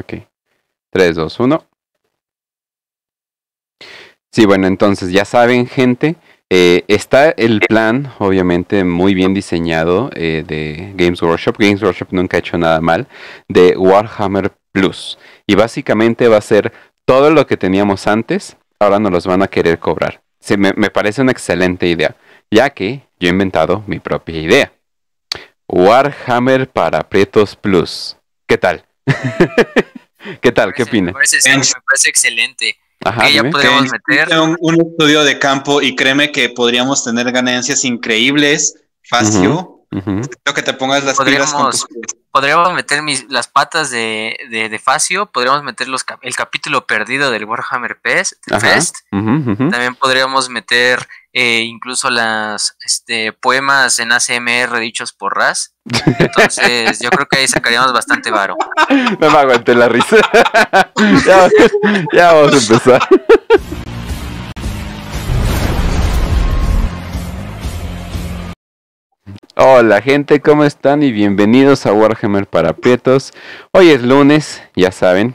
Ok. 3, 2, 1. Sí, bueno, entonces ya saben, gente. Eh, está el plan, obviamente, muy bien diseñado eh, de Games Workshop. Games Workshop nunca ha hecho nada mal. De Warhammer Plus. Y básicamente va a ser todo lo que teníamos antes. Ahora nos los van a querer cobrar. Se me, me parece una excelente idea. Ya que yo he inventado mi propia idea. Warhammer para Pretos Plus. ¿Qué tal? ¿Qué tal? ¿Qué opinas? Me parece, me parece excelente. Ajá, que ya Que meter. un, un estudio de campo y créeme que podríamos tener ganancias increíbles. Facio. Ujú. Creo que te pongas las pilas con Podríamos- tus- Podríamos meter mis, las patas de, de, de Facio. Podríamos meter los, el capítulo perdido del Warhammer Fest. También podríamos meter eh, incluso las este, poemas en ACMR dichos por Raz. Entonces, yo creo que ahí sacaríamos bastante varo. No me aguanté la risa. ya, ya vamos a empezar. Hola gente, ¿cómo están? Y bienvenidos a Warhammer para Prietos. Hoy es lunes, ya saben.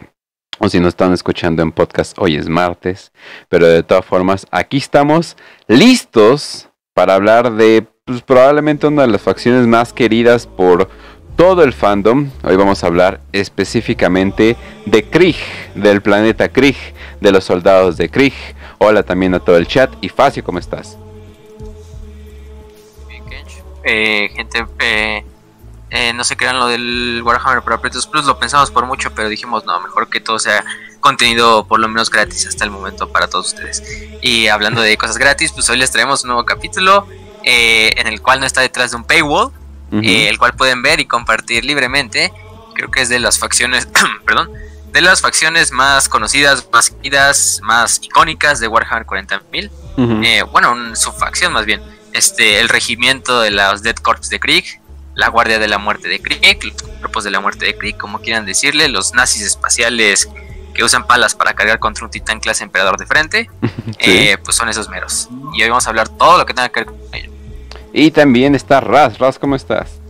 O si no están escuchando en podcast, hoy es martes. Pero de todas formas, aquí estamos listos para hablar de pues, probablemente una de las facciones más queridas por todo el fandom. Hoy vamos a hablar específicamente de Krieg, del planeta Krieg, de los soldados de Krieg. Hola también a todo el chat. Y Facio, ¿cómo estás? Eh, gente, eh, eh, no se crean lo del Warhammer para Pretos Plus, lo pensamos por mucho, pero dijimos, no, mejor que todo sea contenido por lo menos gratis hasta el momento para todos ustedes. Y hablando de cosas gratis, pues hoy les traemos un nuevo capítulo eh, en el cual no está detrás de un paywall, eh, el cual pueden ver y compartir libremente. Creo que es de las facciones, perdón, de las facciones más conocidas, más queridas, más icónicas de Warhammer 40.000. Ujú. Eh, bueno, su facción más bien. Este, el regimiento de los Dead Corps de Krieg, la Guardia de la Muerte de Krieg, los cuerpos de la Muerte de Krieg, como quieran decirle, los nazis espaciales que usan palas para cargar contra un titán clase emperador de frente, eh, pues son esos meros. Y hoy vamos a hablar todo lo que tenga que ver con ello. Y también está Raz. Raz, ¿cómo estás?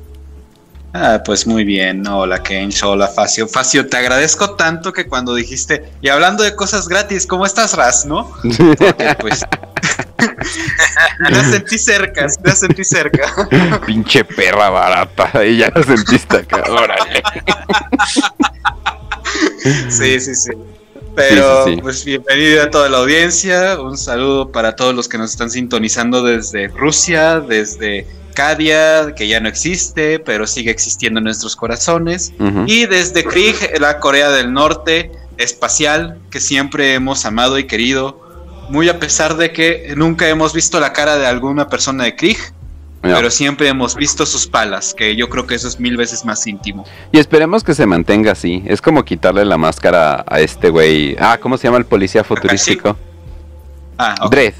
Ah, pues muy bien. Hola, Kench. Hola, Facio. Facio, te agradezco tanto que cuando dijiste, y hablando de cosas gratis, ¿cómo estás, Raz? ¿No? Porque, pues. la sentí cerca, la sentí cerca. Pinche perra barata. Y ya la sentiste acá. Órale. Sí, sí, sí. Pero, Sí, sí, sí. pues bienvenido a toda la audiencia. Un saludo para todos los que nos están sintonizando desde Rusia, desde Cadia, que ya no existe, pero sigue existiendo en nuestros corazones. Y desde Krieg, la Corea del Norte espacial, que siempre hemos amado y querido, muy a pesar de que nunca hemos visto la cara de alguna persona de Krieg, No. pero siempre hemos visto sus palas, que yo creo que eso es mil veces más íntimo. Y esperemos que se mantenga así. Es como quitarle la máscara a este güey. Ah, ¿cómo se llama el policía futurístico? Ah, ok. Dredd.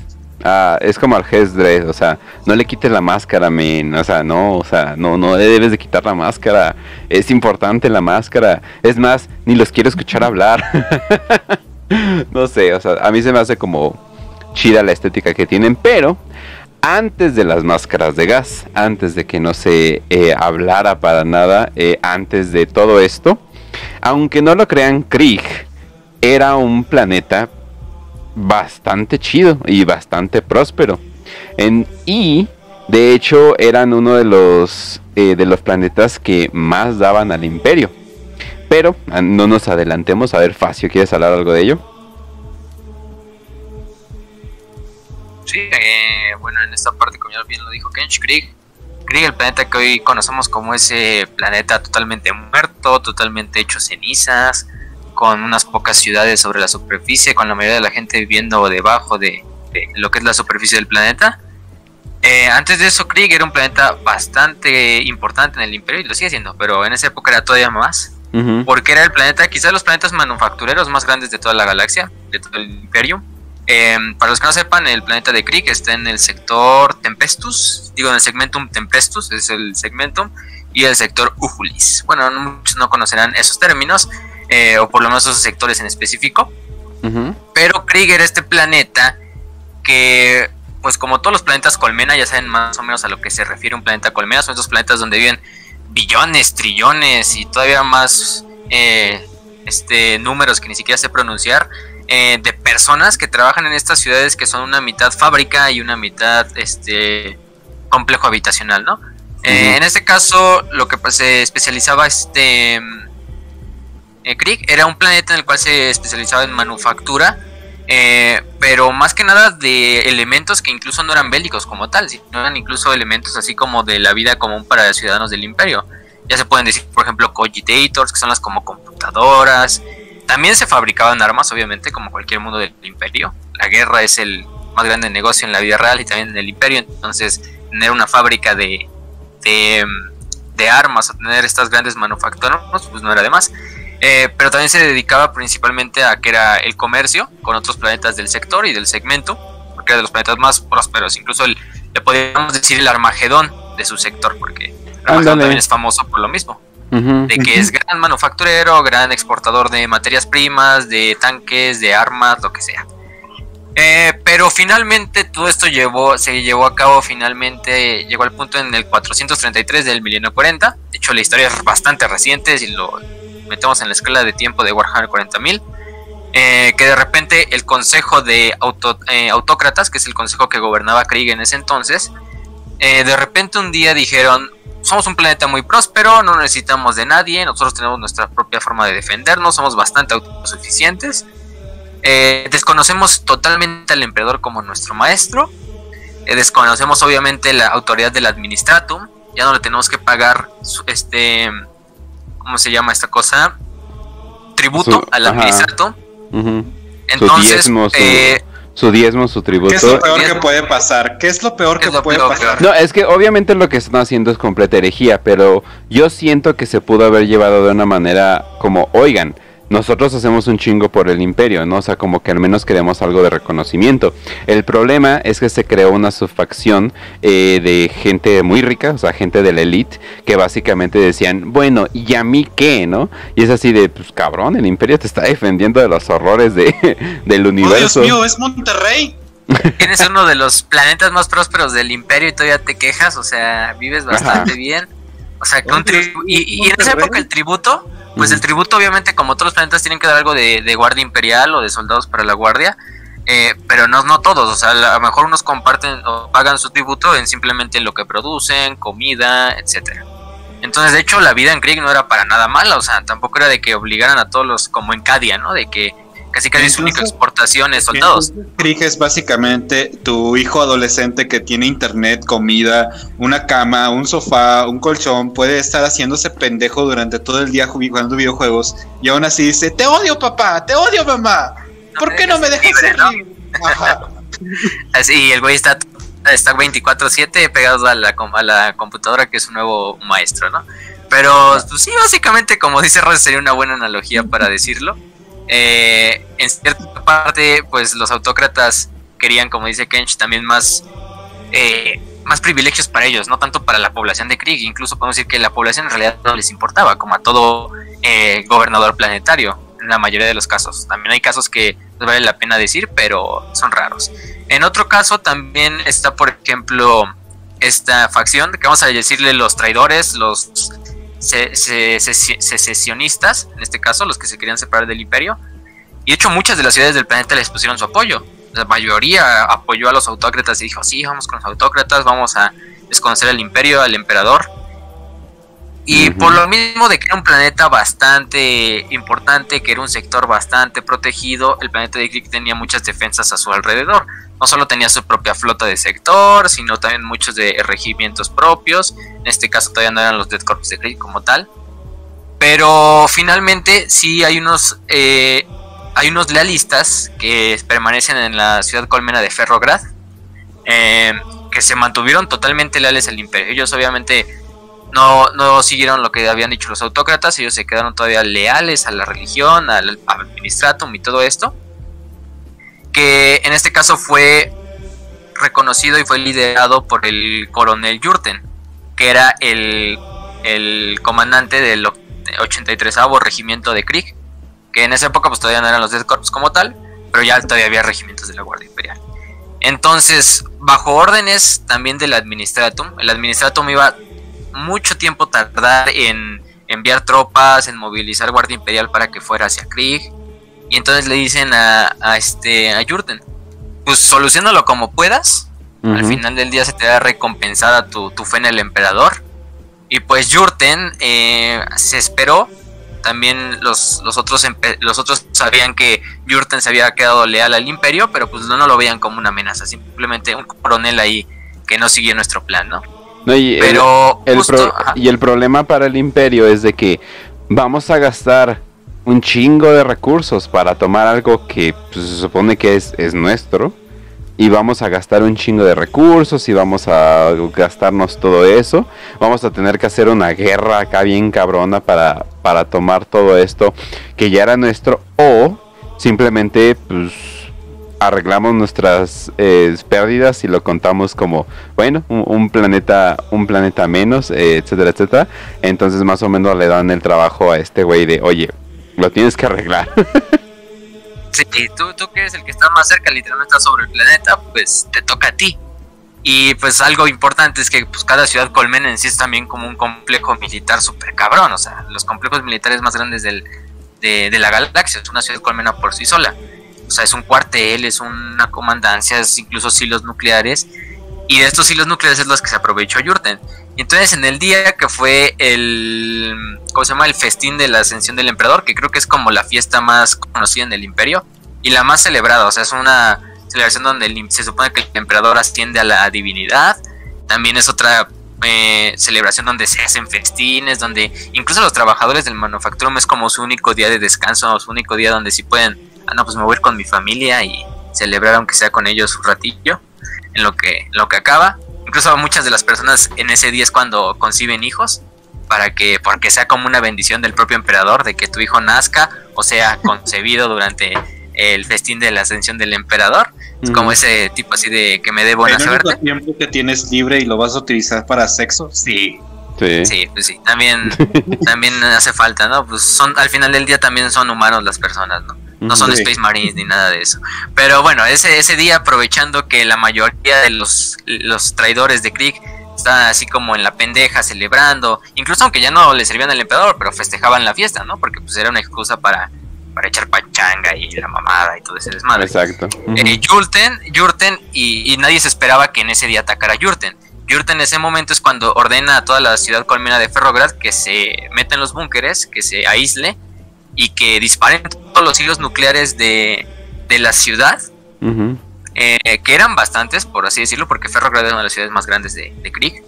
Ah, es como Arges Dredd, o sea, no le quites la máscara, men, o sea, no, o sea, no, no le debes de quitar la máscara, es importante la máscara, es más, ni los quiero escuchar hablar, no sé, o sea, a mí se me hace como chida la estética que tienen, pero antes de las máscaras de gas, antes de que no se eh, hablara para nada, eh, antes de todo esto, aunque no lo crean, Krieg era un planeta bastante chido y bastante próspero. En, y de hecho eran uno de los eh, de los planetas que más daban al imperio. Pero ah, no nos adelantemos. A ver, Facio, ¿quieres hablar algo de ello? Sí, eh, bueno, en esta parte, como ya bien lo dijo Kench, Krieg, Krieg, el planeta que hoy conocemos como ese planeta totalmente muerto, totalmente hecho cenizas, con unas pocas ciudades sobre la superficie, con la mayoría de la gente viviendo debajo de, lo que es la superficie del planeta. Eh, antes de eso, Krieg era un planeta bastante importante en el imperio, y lo sigue siendo, pero en esa época era todavía más Porque era el planeta, quizás los planetas manufactureros más grandes de toda la galaxia, de todo el imperio. Eh, para los que no sepan, el planeta de Krieg está en el sector Tempestus, digo en el segmentum Tempestus, es el segmentum, y el sector Ujulis. Bueno, no- muchos no conocerán esos términos, eh, o por lo menos esos sectores en específico, pero Krieg era este planeta que, pues como todos los planetas colmena, ya saben más o menos a lo que se refiere un planeta colmena, son estos planetas donde viven billones, trillones y todavía más eh, este, números que ni siquiera sé pronunciar, eh, de personas que trabajan en estas ciudades que son una mitad fábrica y una mitad este, complejo habitacional, ¿no? Eh, en este caso, lo que pues, se especializaba este era un planeta en el cual se especializaba en manufactura, pero más que nada de elementos que incluso no eran bélicos como tal, sino eran incluso elementos así como de la vida común para ciudadanos del imperio. Ya se pueden decir, por ejemplo, cogitators, que son las como computadoras. También se fabricaban armas, obviamente, como cualquier mundo del imperio. La guerra es el más grande negocio en la vida real y también en el imperio. Entonces, tener una fábrica de, de, armas o tener estas grandes manufacturas, pues no era de más. Eh, pero también se dedicaba principalmente a que era el comercio con otros planetas del sector y del segmento, porque era de los planetas más prósperos. Incluso le podríamos decir el Armagedón de su sector, porque también es famoso por lo mismo. de que es gran manufacturero, gran exportador de materias primas, de tanques, de armas, lo que sea. Eh, pero finalmente todo esto llevó, se llevó a cabo finalmente, llegó al punto en el 433 del milenio 40. De hecho, la historia es bastante reciente, si lo metemos en la escala de tiempo de Warhammer 40.000. Eh, que de repente el consejo de eh, autócratas, que es el consejo que gobernaba Krieg en ese entonces, de repente un día dijeron, somos un planeta muy próspero, no necesitamos de nadie, nosotros tenemos nuestra propia forma de defendernos, somos bastante autosuficientes. Eh, desconocemos totalmente al emperador como nuestro maestro. Eh, desconocemos obviamente la autoridad del administratum. Ya no le tenemos que pagar este, ¿cómo se llama esta cosa? Tributo al administratum. Entonces, eh, su diezmo, su tributo. ¿Qué es lo peor que puede pasar? ¿Qué es lo peor que puede pasar? No, es que obviamente lo que están haciendo es completa herejía, pero yo siento que se pudo haber llevado de una manera como, oigan, nosotros hacemos un chingo por el imperio, ¿no? O sea, como que al menos queremos algo de reconocimiento. El problema es que se creó una subfacción eh, de gente muy rica, o sea, gente de la elite, que básicamente decían, bueno, ¿y a mí qué, no? Y es así de, pues cabrón, el imperio te está defendiendo de los horrores de, del universo. Oh, Dios mío, es Monterrey. Tienes uno de los planetas más prósperos del imperio y todavía te quejas, o sea, vives bastante bien. O sea, con y, y en esa época el tributo pues el tributo, obviamente, como todos los planetas, tienen que dar algo de, guardia imperial o de soldados para la guardia. Eh, pero no, no todos, o sea, a lo mejor unos comparten o pagan su tributo en simplemente lo que producen, comida, etcétera. Entonces, de hecho, la vida en Krieg no era para nada mala, o sea, tampoco era de que obligaran a todos los, como en Cadia, ¿no? De que casi casi su única exportación es soldados. Krieg es básicamente tu hijo adolescente que tiene internet, comida, una cama, un sofá, un colchón, puede estar haciéndose pendejo durante todo el día jugando videojuegos y aún así dice, te odio papá, te odio mamá, ¿por qué no me dejas ser Así, el güey está, está 24/7 pegado a la, a la computadora que es un nuevo maestro, ¿no? Pero pues, sí, básicamente como dice Ross sería una buena analogía para decirlo. Eh, en cierta parte, pues los autócratas querían, como dice Kench, también más, eh, más privilegios para ellos, no tanto para la población de Krieg. Incluso podemos decir que la población en realidad no les importaba, como a todo eh, gobernador planetario, en la mayoría de los casos. También hay casos que vale la pena decir, pero son raros. En otro caso también está, por ejemplo, esta facción, que vamos a decirle los traidores, los secesionistas, en este caso, los que se querían separar del imperio. Y de hecho muchas de las ciudades del planeta les pusieron su apoyo. La mayoría apoyó a los autócratas y dijo, sí, vamos con los autócratas, vamos a desconocer al imperio, al emperador. Y por lo mismo de que era un planeta bastante importante, que era un sector bastante protegido, el planeta de Krieg tenía muchas defensas a su alrededor. No solo tenía su propia flota de sector, sino también muchos de regimientos propios. En este caso todavía no eran los Dead Corps de Krieg como tal. Pero finalmente sí hay unos, eh, hay unos lealistas que permanecen en la ciudad colmena de Ferrograd. Eh, que se mantuvieron totalmente leales al imperio. Ellos obviamente no, no siguieron lo que habían dicho los autócratas, ellos se quedaron todavía leales a la religión, al, administratum y todo esto, que en este caso fue reconocido y fue liderado por el coronel Jurten, que era el, el comandante del 83 regimiento de Krieg, que en esa época pues todavía no eran los Death Corps como tal, pero ya todavía había regimientos de la Guardia Imperial. Entonces, bajo órdenes también del Administratum, el Administratum iba mucho tiempo tardar en enviar tropas, en movilizar Guardia Imperial para que fuera hacia Krieg. Y entonces le dicen a, a este a pues solucionalo como puedas. Al final del día se te da recompensada tu, tu fe en el emperador. Y pues Jurten eh, se esperó. También los, los, otros los otros sabían que Jurten se había quedado leal al imperio, pero pues no, lo veían como una amenaza. Simplemente un coronel ahí que no siguió nuestro plan, ¿no? y pero el, y el problema para el imperio es de que vamos a gastar un chingo de recursos para tomar algo que pues, se supone que es, es nuestro. Y vamos a gastar un chingo de recursos y vamos a gastarnos todo eso. Vamos a tener que hacer una guerra acá bien cabrona para, para tomar todo esto que ya era nuestro. O simplemente pues arreglamos nuestras eh, pérdidas y lo contamos como bueno un, planeta un planeta menos eh, etcétera etcétera. Entonces más o menos le dan el trabajo a este güey de oye lo tienes que arreglar Sí, tú, tú que eres el que está más cerca, literalmente está sobre el planeta, pues te toca a ti. Y pues algo importante es que pues, cada ciudad colmena en sí es también como un complejo militar súper cabrón. O sea, los complejos militares más grandes del, de, la galaxia. Es una ciudad colmena por sí sola. O sea, es un cuartel, es una comandancia, es incluso silos nucleares. Y de estos hilos nucleares es los que se aprovechó Yurten. Y entonces en el día que fue el, ¿cómo se llama? El festín de la ascensión del emperador, que creo que es como la fiesta más conocida en el imperio y la más celebrada. O sea, es una celebración donde se supone que el emperador asciende a la divinidad. También es otra eh, celebración donde se hacen festines, donde incluso los trabajadores del manufacturum es como su único día de descanso, su único día donde si pueden, ah, no, pues me voy a ir con mi familia y celebrar aunque sea con ellos un ratillo en lo que, lo que acaba. Incluso muchas de las personas en ese día es cuando conciben hijos, para que, porque sea como una bendición del propio emperador, de que tu hijo nazca o sea concebido durante el festín de la ascensión del emperador. Es como ese tipo así de que me dé buena suerte. tiempo que tienes libre y lo vas a utilizar para sexo? Sí. Sí. pues sí, también, también hace falta, ¿no? Pues son, al final del día también son humanos las personas, ¿no? No son Space Marines ni nada de eso. Pero bueno, ese, ese día, aprovechando que la mayoría de los, los traidores de Krieg estaban así como en la pendeja celebrando, incluso aunque ya no le servían al emperador, pero festejaban la fiesta, ¿no? Porque pues era una excusa para, para echar pachanga y la mamada y todo ese desmadre. Exacto. Eh, Yurten, y, nadie se esperaba que en ese día atacara Yurten. Yurten en ese momento es cuando ordena a toda la ciudad colmena de Ferrograd que se meta en los búnkeres, que se aísle y que disparen todos los hilos nucleares de, la ciudad, eh, que eran bastantes, por así decirlo, porque Ferrograd es una de las ciudades más grandes de, de Krieg,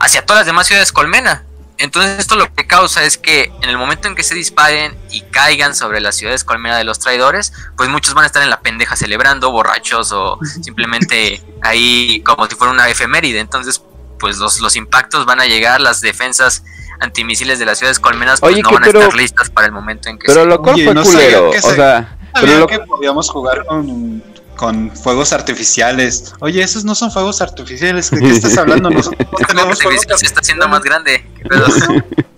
hacia todas las demás ciudades colmena. Entonces esto lo que causa es que en el momento en que se disparen y caigan sobre las ciudades colmena de los traidores, pues muchos van a estar en la pendeja celebrando, borrachos o simplemente ahí como si fuera una efeméride. Entonces pues los, los impactos van a llegar, las defensas antimisiles de las ciudades colmenas pues no van a estar listas para el momento en que pero lo fue culero, o sea, pero lo... que podíamos jugar con, con fuegos artificiales. Oye, esos no son fuegos artificiales, ¿de qué estás hablando? Nosotros tenemos se está haciendo más grande.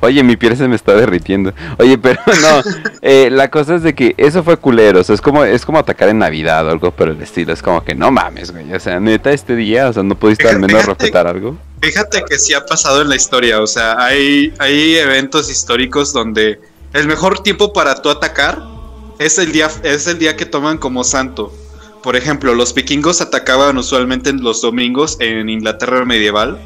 Oye, mi piel se me está derritiendo. Oye, pero no, eh, la cosa es de que eso fue culero, o sea, es como, es como atacar en Navidad o algo por el estilo, es como que no mames, güey, o sea, neta este día, o sea, no pudiste al menos respetar algo. Fíjate que sí ha pasado en la historia, o sea, hay, hay eventos históricos donde el mejor tiempo para tú atacar es el día, es el día que toman como santo. Por ejemplo, los vikingos atacaban usualmente en los domingos en Inglaterra medieval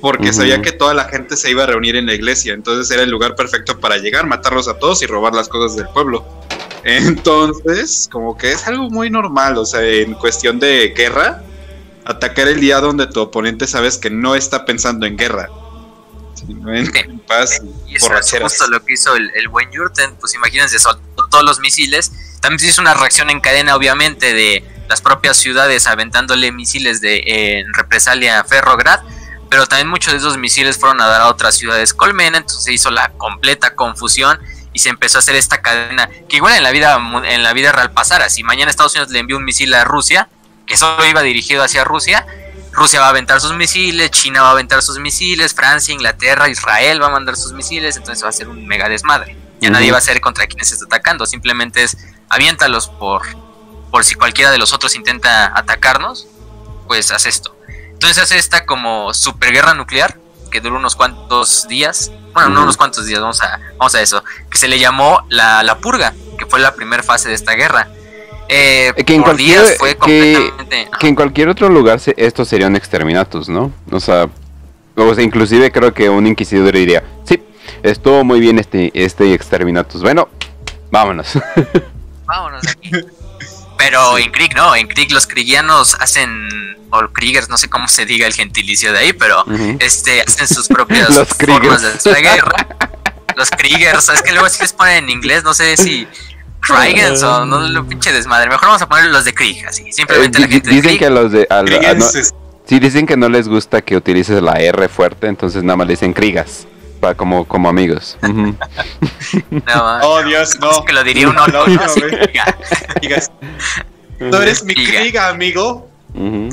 porque sabía que toda la gente se iba a reunir en la iglesia, entonces era el lugar perfecto para llegar, matarlos a todos y robar las cosas del pueblo. Entonces, como que es algo muy normal, o sea, en cuestión de guerra, atacar el día donde tu oponente sabes que no está pensando en guerra. Sino en, paz y, eso es justo lo que hizo el, buen Jurten. Pues imagínense, soltó todos los misiles. También se hizo una reacción en cadena, obviamente, de las propias ciudades aventándole misiles de en represalia a Ferrograd. Pero también muchos de esos misiles fueron a dar a otras ciudades colmena. Entonces se hizo la completa confusión y se empezó a hacer esta cadena que igual en la vida en la vida real pasara. Si mañana Estados Unidos le envió un misil a Rusia, que solo iba dirigido hacia Rusia, Rusia va a aventar sus misiles, China va a aventar sus misiles, Francia, Inglaterra, Israel va a mandar sus misiles, entonces va a ser un mega desmadre. Ya nadie va a ser contra quienes está atacando, simplemente es aviéntalos por, por si cualquiera de los otros intenta atacarnos, pues haz esto. Entonces hace esta como super guerra nuclear, que duró unos cuantos días, bueno, no unos cuantos días, vamos a, vamos a eso, que se le llamó la, la purga, que fue la primera fase de esta guerra. Eh, que, en cualquier, fue que, que, en cualquier otro lugar se, esto sería un exterminatus, ¿no? O sea, o sea, inclusive creo que un inquisidor diría, sí, estuvo muy bien este, este exterminatus. Bueno, vámonos. Vámonos aquí. Pero en Krieg no, en Krieg los krigianos hacen, o Kriegers, no sé cómo se diga el gentilicio de ahí, pero este hacen sus propias formas de la guerra. los Kriegers, es que luego si les ponen en inglés, no sé si Kriegens o no lo pinche desmadre. Mejor vamos a poner los de Krieg, así. Simplemente eh, la gente dicen que los de. sí, dicen que no les gusta que utilices la R fuerte, entonces nada más le dicen Kriegas como, como amigos. no, oh, Dios, no. Es que lo diría uno. No, no, no, eres mi Kriga, amigo.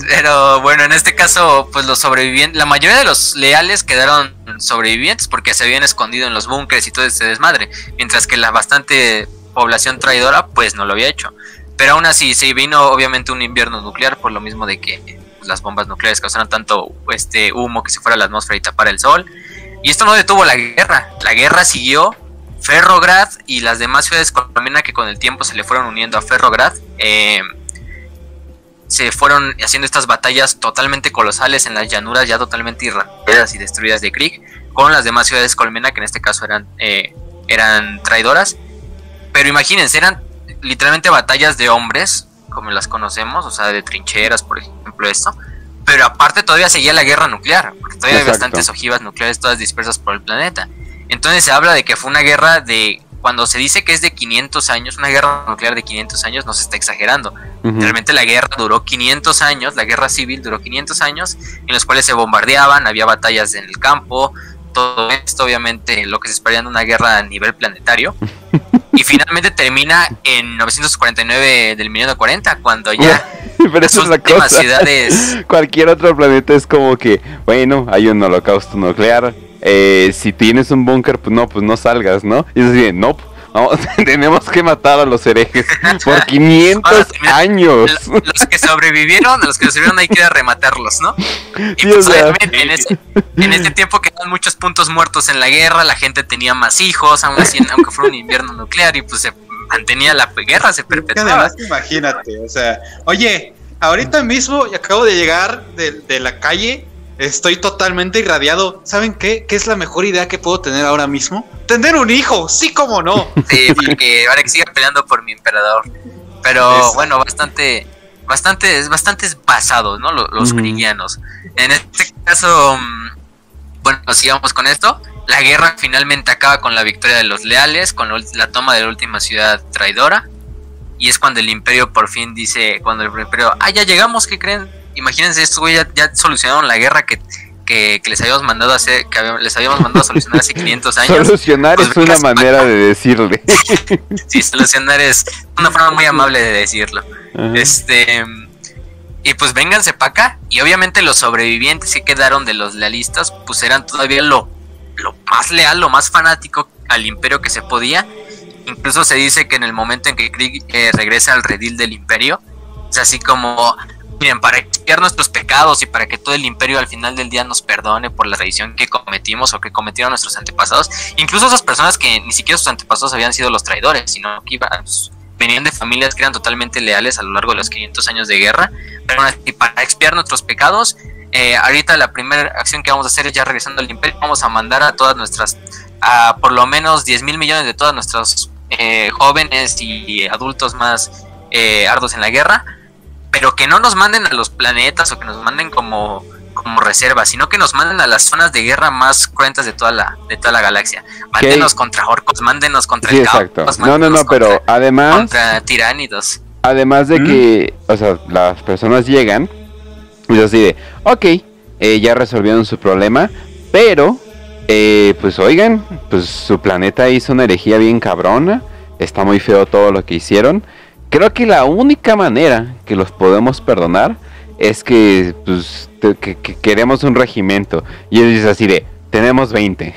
Pero bueno, en este caso, pues los sobrevivientes, la mayoría de los leales quedaron sobrevivientes porque se habían escondido en los búnkeres y todo ese desmadre, mientras que la bastante población traidora, pues no lo había hecho. Pero aún así, se vino obviamente un invierno nuclear por lo mismo de que las bombas nucleares causaron tanto este humo que se fuera a la atmósfera y tapara el sol. Y esto no detuvo la guerra. La guerra siguió. Ferrograd y las demás ciudades colombianas que con el tiempo se le fueron uniendo a Ferrograd eh, se fueron haciendo estas batallas totalmente colosales en las llanuras ya totalmente irradiadas y destruidas de Krieg con las demás ciudades colombianas que en este caso eran, eh, eran traidoras. Pero imagínense, eran literalmente batallas de hombres, como las conocemos, o sea, de trincheras, por ejemplo, esto pero aparte todavía seguía la guerra nuclear, porque todavía hay bastantes ojivas nucleares todas dispersas por el planeta. Entonces se habla de que fue una guerra de, cuando se dice que es de 500 años, una guerra nuclear de 500 años, no se está exagerando. Realmente la guerra duró 500 años, la guerra civil duró 500 años, en los cuales se bombardeaban, había batallas en el campo, todo esto obviamente lo que se esperaría en una guerra a nivel planetario. y finalmente termina en 949 del milenio 40, cuando ya Pero eso es la cosa. ciudades... Cualquier otro planeta es como que, bueno, hay un holocausto nuclear. Eh, si tienes un búnker, pues no, pues no salgas, ¿no? Y es así, no, tenemos que matar a los herejes por 500 años. Los que sobrevivieron, los que sobrevivieron hay que rematarlos, ¿no? Y pues, obviamente, en ese, en ese tiempo quedan muchos puntos muertos en la guerra, la gente tenía más hijos, aún así, aunque fuera un invierno nuclear, y pues se mantenía la guerra, se perpetuaba. Además, imagínate, o sea, oye, ahorita mismo acabo de llegar de, de la calle Estoy totalmente irradiado. ¿Saben qué? ¿Qué es la mejor idea que puedo tener ahora mismo? Tener un hijo, sí como no. Sí, porque ahora que siga peleando por mi emperador. Pero bueno, bastante, bastante, es bastante basado, ¿no? Los, los En este caso, mm, bueno, sigamos con esto. La guerra finalmente acaba con la victoria de los leales, con la toma de la última ciudad traidora. Y es cuando el imperio por fin dice, cuando el imperio, ah, ya llegamos, ¿qué creen? Imagínense, estos güey ya, solucionaron la guerra que, que, les habíamos mandado a hacer, que les habíamos mandado a solucionar hace 500 años. Solucionar pues es una manera de decirle. sí, solucionar es una forma muy amable de decirlo. Este y pues vénganse para acá. Y obviamente los sobrevivientes que quedaron de los lealistas, pues eran todavía lo, lo más leal, lo más fanático al imperio que se podía. Incluso se dice que en el momento en que Krieg eh, regresa al redil del imperio, es así como, Miren, para expiar nuestros pecados y para que todo el imperio al final del día nos perdone por la traición que cometimos o que cometieron nuestros antepasados, incluso esas personas que ni siquiera sus antepasados habían sido los traidores, sino que iban, pues, venían de familias que eran totalmente leales a lo largo de los 500 años de guerra, pero para expiar nuestros pecados, eh, ahorita la primera acción que vamos a hacer es ya regresando al imperio, vamos a mandar a todas nuestras, a por lo menos 10 mil millones de todas nuestras eh, jóvenes y adultos más eh, ardos en la guerra, pero que no nos manden a los planetas o que nos manden como, como reserva, sino que nos manden a las zonas de guerra más cruentas de toda la, de toda la galaxia. Mándenos contra orcos, mándenos contra sí, exacto. no, no, no, pero además... Contra tiránidos. Además de que, o sea, las personas llegan y así de, ok, eh, ya resolvieron su problema, pero, eh, pues oigan, pues su planeta hizo una herejía bien cabrona, está muy feo todo lo que hicieron, creo que la única manera que los podemos perdonar es que, pues, queremos un regimiento. Y él dice así de, tenemos 20.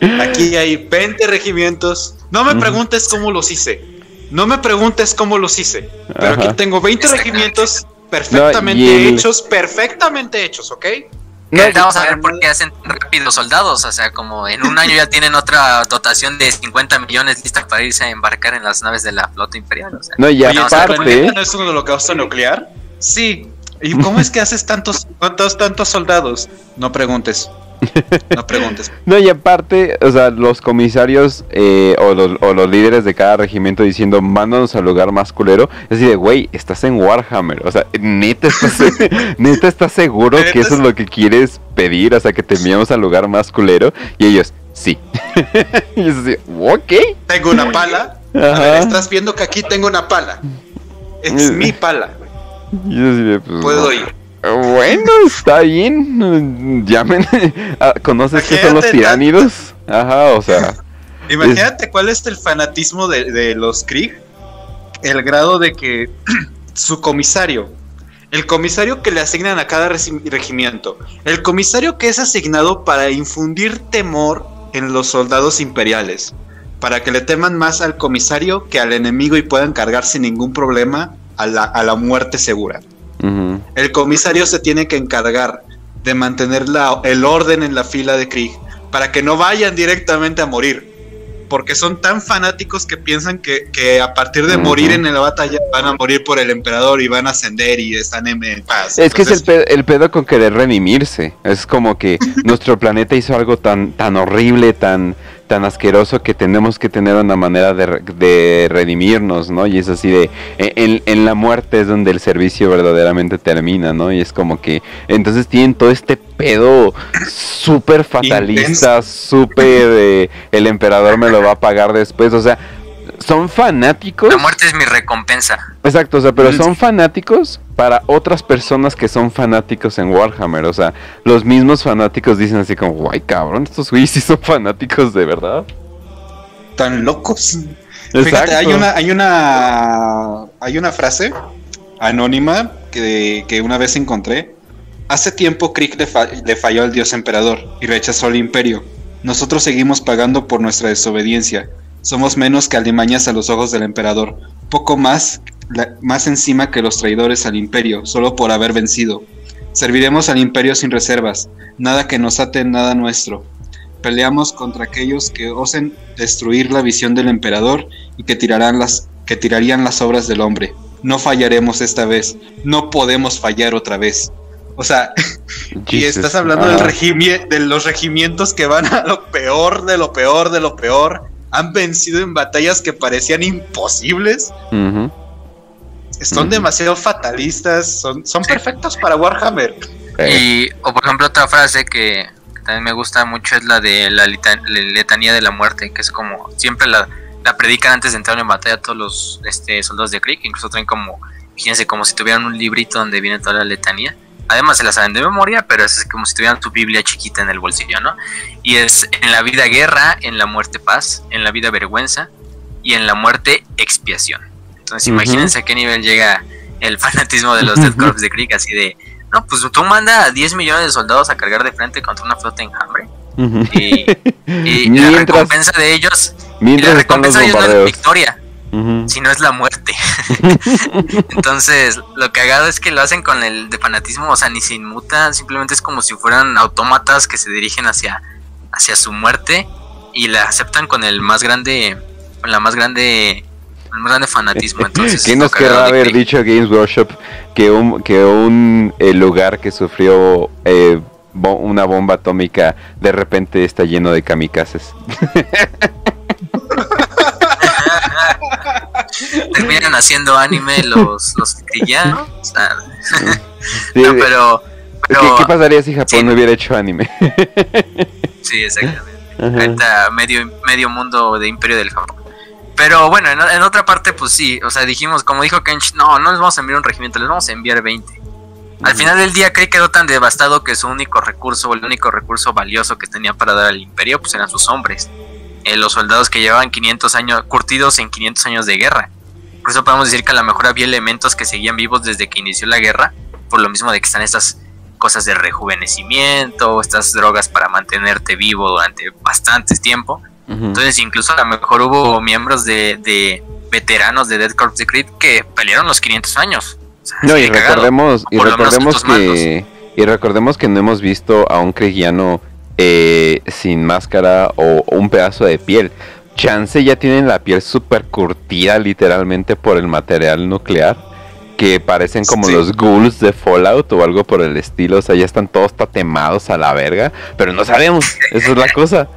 Aquí hay 20 regimientos. No me preguntes cómo los hice. No me preguntes cómo los hice. Pero aquí tengo 20 regimientos perfectamente hechos, perfectamente hechos, ¿ok? No, vamos a ver por qué hacen rápido soldados. O sea, como en un año ya tienen otra dotación de 50 millones lista para irse a embarcar en las naves de la flota imperial. O sea, no, y aparte. ¿No es un holocausto nuclear? Sí. ¿Y cómo es que haces tantos, tantos, tantos soldados? No preguntes. No preguntes. no, y aparte, o sea, los comisarios eh, o, los, líderes de cada regimiento diciendo, mándanos al lugar más culero. Es decir, güey, estás en Warhammer. O sea, neta estás, neta estás seguro que eso es lo que quieres pedir. O sea, que te enviamos al lugar más culero. Y ellos, sí. y ellos así, ok. Tengo una pala. estás viendo que aquí tengo una pala. Es mi pala. Pues, Puedo ir. Bueno, está bien. Llamen. Ah, ¿Conoces qué son los tiránidos? Ajá, o sea. Imagínate cuál es el fanatismo de, los Krieg. El grado de que su comisario, el comisario que le asignan a cada regimiento, el comisario que es asignado para infundir temor en los soldados imperiales, para que le teman más al comisario que al enemigo y puedan cargar sin ningún problema a la, a la muerte segura. El comisario se tiene que encargar de mantener el orden en la fila de Krieg para que no vayan directamente a morir. Porque son tan fanáticos que piensan que, a partir de morir en la batalla van a morir por el emperador y van a ascender y están en, paz. Es que es el pedo, con querer redimirse. Es como que nuestro planeta hizo algo tan, tan horrible, tan, tan asqueroso que tenemos que tener una manera de, redimirnos, ¿no? Y es así de, en, en, la muerte es donde el servicio verdaderamente termina, ¿no? Y es como que, entonces tienen todo este pedo súper fatalista, súper, el emperador me lo va a pagar después, o sea, son fanáticos. La muerte es mi recompensa. Exacto, o sea, pero son fanáticos para otras personas que son fanáticos en Warhammer. O sea, los mismos fanáticos dicen así como, guay, cabrón, estos güeyes sí son fanáticos de verdad. Tan locos. Fíjate, hay una, hay una, hay una frase anónima que, que una vez encontré. Hace tiempo Krieg le, le falló al dios emperador y rechazó al imperio. Nosotros seguimos pagando por nuestra desobediencia somos menos que alimañas a los ojos del emperador, poco más, más encima que los traidores al imperio, solo por haber vencido. Serviremos al imperio sin reservas, nada que nos ate, nada nuestro. Peleamos contra aquellos que osen destruir la visión del emperador y que, tirarán las, que tirarían las obras del hombre. No fallaremos esta vez, no podemos fallar otra vez. O sea, y estás hablando del de los regimientos que van a lo peor de lo peor de lo peor han vencido en batallas que parecían imposibles. Son demasiado fatalistas, son, son perfectos para Warhammer. Y, o por ejemplo, otra frase que, también me gusta mucho es la de la, letanía de la muerte, que es como siempre la, la predican antes de entrar en batalla todos los este, soldados de Krieg, incluso traen como, fíjense, como si tuvieran un librito donde viene toda la letanía además se la saben de memoria, pero es como si tuvieran tu Biblia chiquita en el bolsillo, ¿no? Y es en la vida guerra, en la muerte paz, en la vida vergüenza y en la muerte expiación. Entonces imagínense a qué nivel llega el fanatismo de los Dead Corps de Krieg, así de, no, pues tú manda a 10 millones de soldados a cargar de frente contra una flota en hambre. Y, la recompensa de ellos, mientras la recompensa de ellos no es victoria, si no es la muerte. Entonces, lo cagado es que lo hacen con el de fanatismo, o sea, ni se inmutan, simplemente es como si fueran autómatas que se dirigen hacia, hacia su muerte y la aceptan con el más grande, con la más grande, el más grande fanatismo. Entonces, ¿Quién nos querrá haber dicho Games Workshop que un, que un eh, lugar que sufrió eh, una bomba atómica de repente está lleno de kamikazes? terminan haciendo anime los, los ya pero, ¿Qué, pasaría si Japón no hubiera hecho anime? sí, exactamente. Ahorita medio, medio mundo de imperio del Japón. Pero bueno, en, otra parte, pues sí, o sea, dijimos, como dijo Kench, no, no les vamos a enviar un regimiento, les vamos a enviar 20. Al final del día, Kree quedó tan devastado que su único recurso, el único recurso valioso que tenía para dar al imperio, pues eran sus hombres. Eh, los soldados que llevaban 500 años, curtidos en 500 años de guerra. Por eso podemos decir que a lo mejor había elementos que seguían vivos desde que inició la guerra, por lo mismo de que están estas cosas de rejuvenecimiento, estas drogas para mantenerte vivo durante bastante tiempo. Entonces incluso a lo mejor hubo miembros de, veteranos de Dead Corps Creed que pelearon los 500 años. no, y recordemos, y recordemos que Y recordemos que no hemos visto a un Krigiano eh, sin máscara o, un pedazo de piel. Chance ya tienen la piel súper curtida literalmente por el material nuclear. Que parecen como los ghouls de Fallout o algo por el estilo. O sea, ya están todos tatemados a la verga. Pero no sabemos. Esa es la cosa.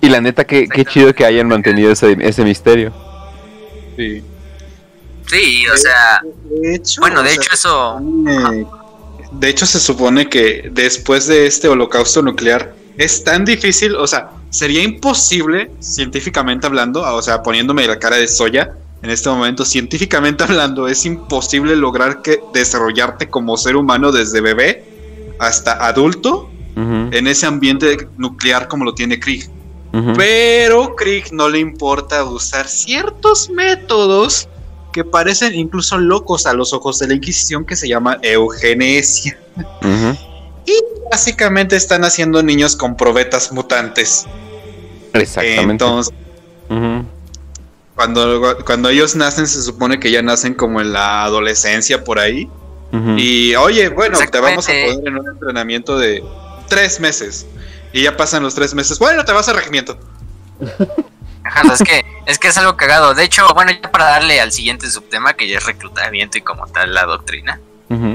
Y la neta, qué, qué chido que hayan mantenido ese, ese misterio. Sí. Sí, o sea. bueno, de hecho, eso. De hecho, se supone que después de este holocausto nuclear es tan difícil, o sea, sería imposible, científicamente hablando, o sea, poniéndome la cara de soya, en este momento, científicamente hablando, es imposible lograr que desarrollarte como ser humano desde bebé hasta adulto en ese ambiente nuclear como lo tiene Krieg. Pero Krieg no le importa usar ciertos métodos que parecen incluso locos a los ojos de la Inquisición que se llama eugenesia. Y básicamente están haciendo niños con probetas mutantes. Exactamente. Entonces, cuando, cuando ellos nacen se supone que ya nacen como en la adolescencia por ahí. Y oye, bueno, te vamos a poner en un entrenamiento de tres meses. Y ya pasan los tres meses. Bueno, te vas a regimiento. es que, es que es algo cagado. De hecho, bueno, ya para darle al siguiente subtema, que ya es reclutamiento y como tal la doctrina.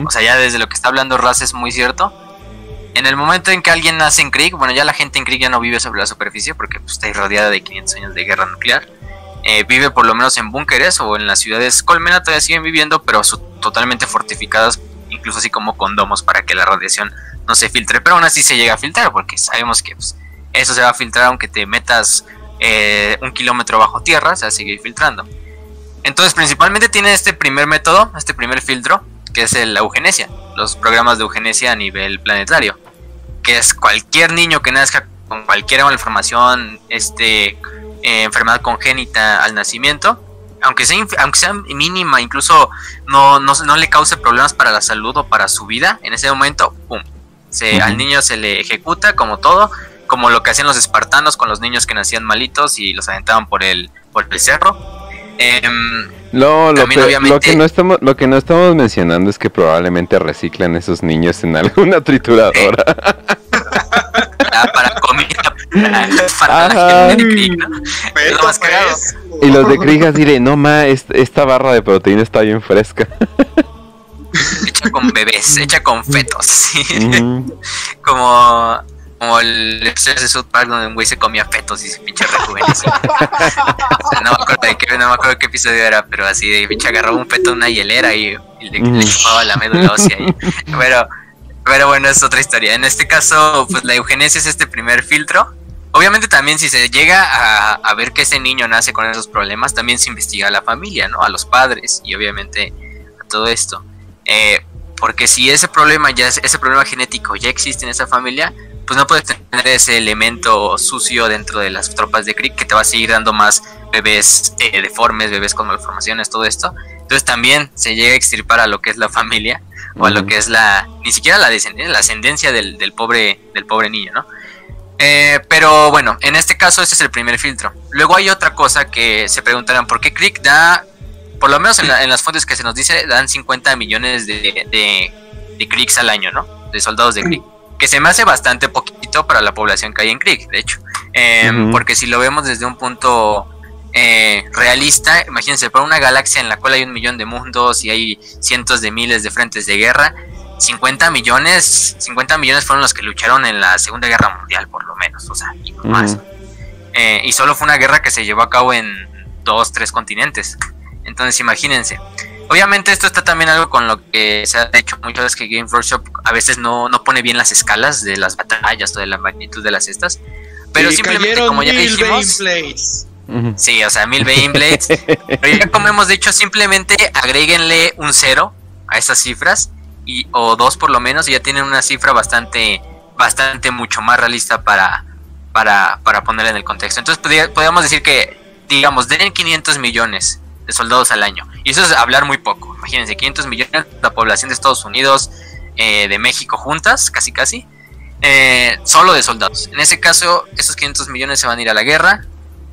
O sea, ya desde lo que está hablando Raz es muy cierto. En el momento en que alguien nace en Krieg, bueno, ya la gente en Krieg ya no vive sobre la superficie porque pues, está rodeada de 500 años de guerra nuclear. Eh, vive por lo menos en búnkeres o en las ciudades colmena todavía siguen viviendo, pero totalmente fortificadas, incluso así como con domos para que la radiación no se filtre, pero aún así se llega a filtrar, porque sabemos que pues, eso se va a filtrar aunque te metas eh, un kilómetro bajo tierra, se va a seguir filtrando. Entonces, principalmente tiene este primer método, este primer filtro, que es la eugenesia, los programas de eugenesia a nivel planetario, que es cualquier niño que nazca con cualquier malformación, este, eh, enfermedad congénita al nacimiento, aunque sea, aunque sea mínima, incluso no, no, no, le cause problemas para la salud o para su vida, en ese momento, ¡pum! Al niño se le ejecuta como todo, como lo que hacían los espartanos con los niños que nacían malitos y los aventaban por el, por el cerro. Em, lo, que no estamos, lo que no estamos mencionando es que probablemente reciclan esos niños en alguna trituradora. Ah, para comida, para, la gente de Y los de Krieg así no ma, esta barra de proteína está bien fresca hecha con bebés, hecha con fetos. como, como el episodio de South Park donde un güey se comía fetos y se pinche rejuvenece. no, me acuerdo de qué, no me acuerdo qué episodio era, pero así de pinche agarraba un feto en una hielera y, le, chupaba la médula ósea. pero, pero bueno, es otra historia. En este caso, pues la eugenesia es este primer filtro. Obviamente también si se llega a, a, ver que ese niño nace con esos problemas, también se investiga a la familia, ¿no? A los padres y obviamente a todo esto. Eh, porque si ese problema ya ese problema genético ya existe en esa familia, pues no puedes tener ese elemento sucio dentro de las tropas de Crick que te va a seguir dando más bebés eh, deformes, bebés con malformaciones, todo esto. Entonces también se llega a extirpar a lo que es la familia o a lo que es la ni siquiera la descendencia, la ascendencia del, pobre del pobre niño, ¿no? Eh, pero bueno, en este caso este es el primer filtro. Luego hay otra cosa que se preguntarán, ¿por qué Crick da por lo menos en, las fuentes que se nos dice, dan 50 millones de, de, de al año, ¿no? De soldados de Krieg. Que se me hace bastante poquito para la población que hay en Krieg, de hecho. Em, porque si lo vemos desde un punto eh, realista, imagínense, para una galaxia en la cual hay un millón de mundos y hay cientos de miles de frentes de guerra, 50 millones, 50 millones fueron los que lucharon en la Segunda Guerra Mundial, por lo menos, o sea, y más. Eh, y solo fue una guerra que se llevó a cabo en dos, tres continentes. Entonces imagínense. Obviamente esto está también algo con lo que se ha hecho muchas veces que Game Workshop a veces no, no pone bien las escalas de las batallas o de la magnitud de las estas. Pero simplemente como ya dijimos... Sí, o sea, mil Blades. pero ya como hemos dicho, simplemente agréguenle un cero a esas cifras y o dos por lo menos y ya tienen una cifra bastante bastante mucho más realista para para para ponerla en el contexto. Entonces podríamos decir que digamos den 500 millones de soldados al año. Y eso es hablar muy poco. Imagínense, 500 millones, la población de Estados Unidos, eh, de México juntas, casi casi, eh, solo de soldados. En ese caso, esos 500 millones se van a ir a la guerra,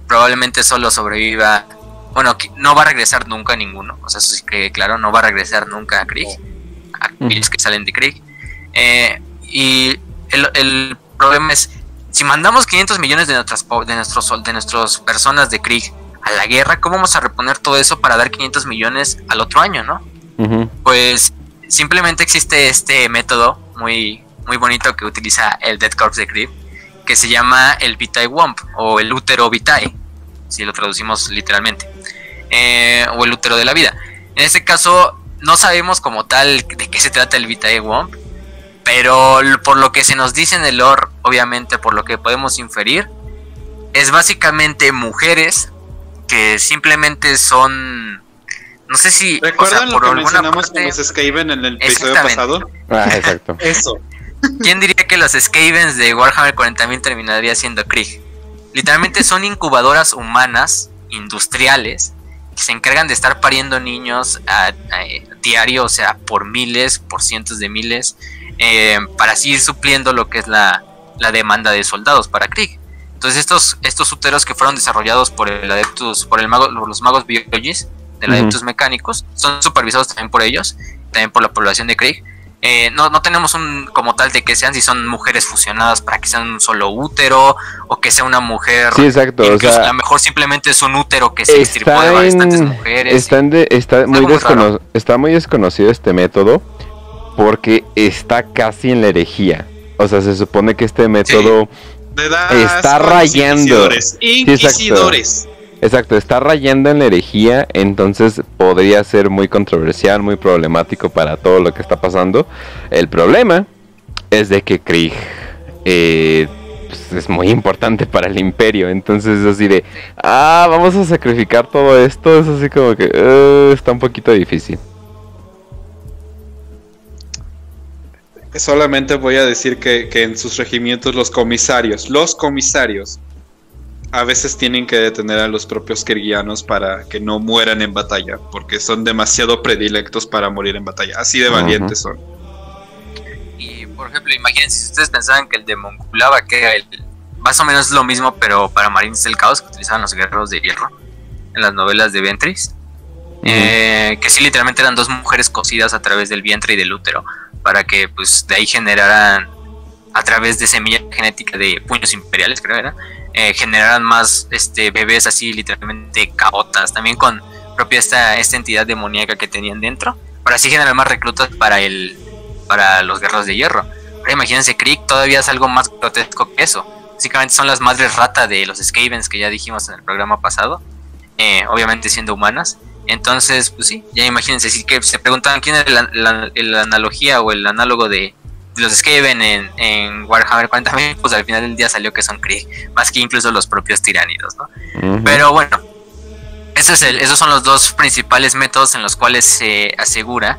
probablemente solo sobreviva, bueno, no va a regresar nunca ninguno, o sea, eso sí que claro, no va a regresar nunca a Krieg, a aquellos que salen de Krieg. Eh, y el, el, problema es, si mandamos 500 millones de nuestras, de nuestros, de nuestras personas de Krieg a la guerra, ¿cómo vamos a reponer todo eso para dar 500 millones al otro año, no? Pues simplemente existe este método muy, muy bonito que utiliza el Dead Corps de Krieg, que se llama el Vitae Womp o el útero vitae, si lo traducimos literalmente, eh, o el útero de la vida. En este caso, no sabemos como tal de qué se trata el Vitae Womp, pero por lo que se nos dice en el lore, obviamente por lo que podemos inferir, es básicamente mujeres que simplemente son no sé si ¿Recuerdan lo que mencionamos parte, los Skaven en el episodio pasado? Ah, exacto. Eso. ¿Quién diría que los Skavens de Warhammer 40.000 terminaría siendo Krieg? Literalmente son incubadoras humanas, industriales, que se encargan de estar pariendo niños a, diario, o sea, por miles, por cientos de miles, eh, para seguir supliendo lo que es la, demanda de soldados para Krieg. Entonces estos, estos úteros que fueron desarrollados por el Adeptus, por el mago, los magos biologis, de los Adeptus mecánicos, son supervisados también por ellos, también por la población de Krieg. Eh, no, no tenemos un como tal de que sean si son mujeres fusionadas para que sean un solo útero o que sea una mujer. Sí, exacto. O sea, a lo mejor simplemente es un útero que se distribuye a bastantes mujeres. Está, está, muy está muy desconocido este método porque está casi en la herejía. O sea, se supone que este método está rayando. Inquisidores. exacto. está rayando en la herejía, entonces podría ser muy controversial, muy problemático para todo lo que está pasando. El problema es de que Krieg eh, pues, es muy importante para el imperio, entonces es así de, ah, vamos a sacrificar todo esto, es así como que uh, está un poquito difícil. Solamente voy a decir que, en sus regimientos los comisarios, los comisarios, a veces tienen que detener a los propios kirguianos para que no mueran en batalla, porque son demasiado predilectos para morir en batalla, así de valientes son. Y por ejemplo, imagínense si ustedes pensaban que el de Monculava, que era el, más o menos lo mismo, pero para Marines del Caos, que utilizaban los guerreros de hierro en las novelas de Ventris, eh, que sí literalmente eran dos mujeres cosidas a través del vientre y del útero para que pues de ahí generaran a través de semilla genética de puños imperiales, creo era, eh, generaran más este bebés así literalmente caotas, también con propia esta, esta entidad demoníaca que tenían dentro, para así generar más reclutas para el para los guerreros de hierro. Pero imagínense, Krieg todavía es algo más grotesco que eso. Básicamente son las madres rata de los Skavens que ya dijimos en el programa pasado, eh, obviamente siendo humanas. Entonces, pues sí, ya imagínense, si que se preguntaban quién es la, analogía o el análogo de, los Skaven en, en Warhammer 40.000, pues al final del día salió que son Krieg, más que incluso los propios tiránidos, ¿no? Pero bueno, es el, esos son los dos principales métodos en los cuales se asegura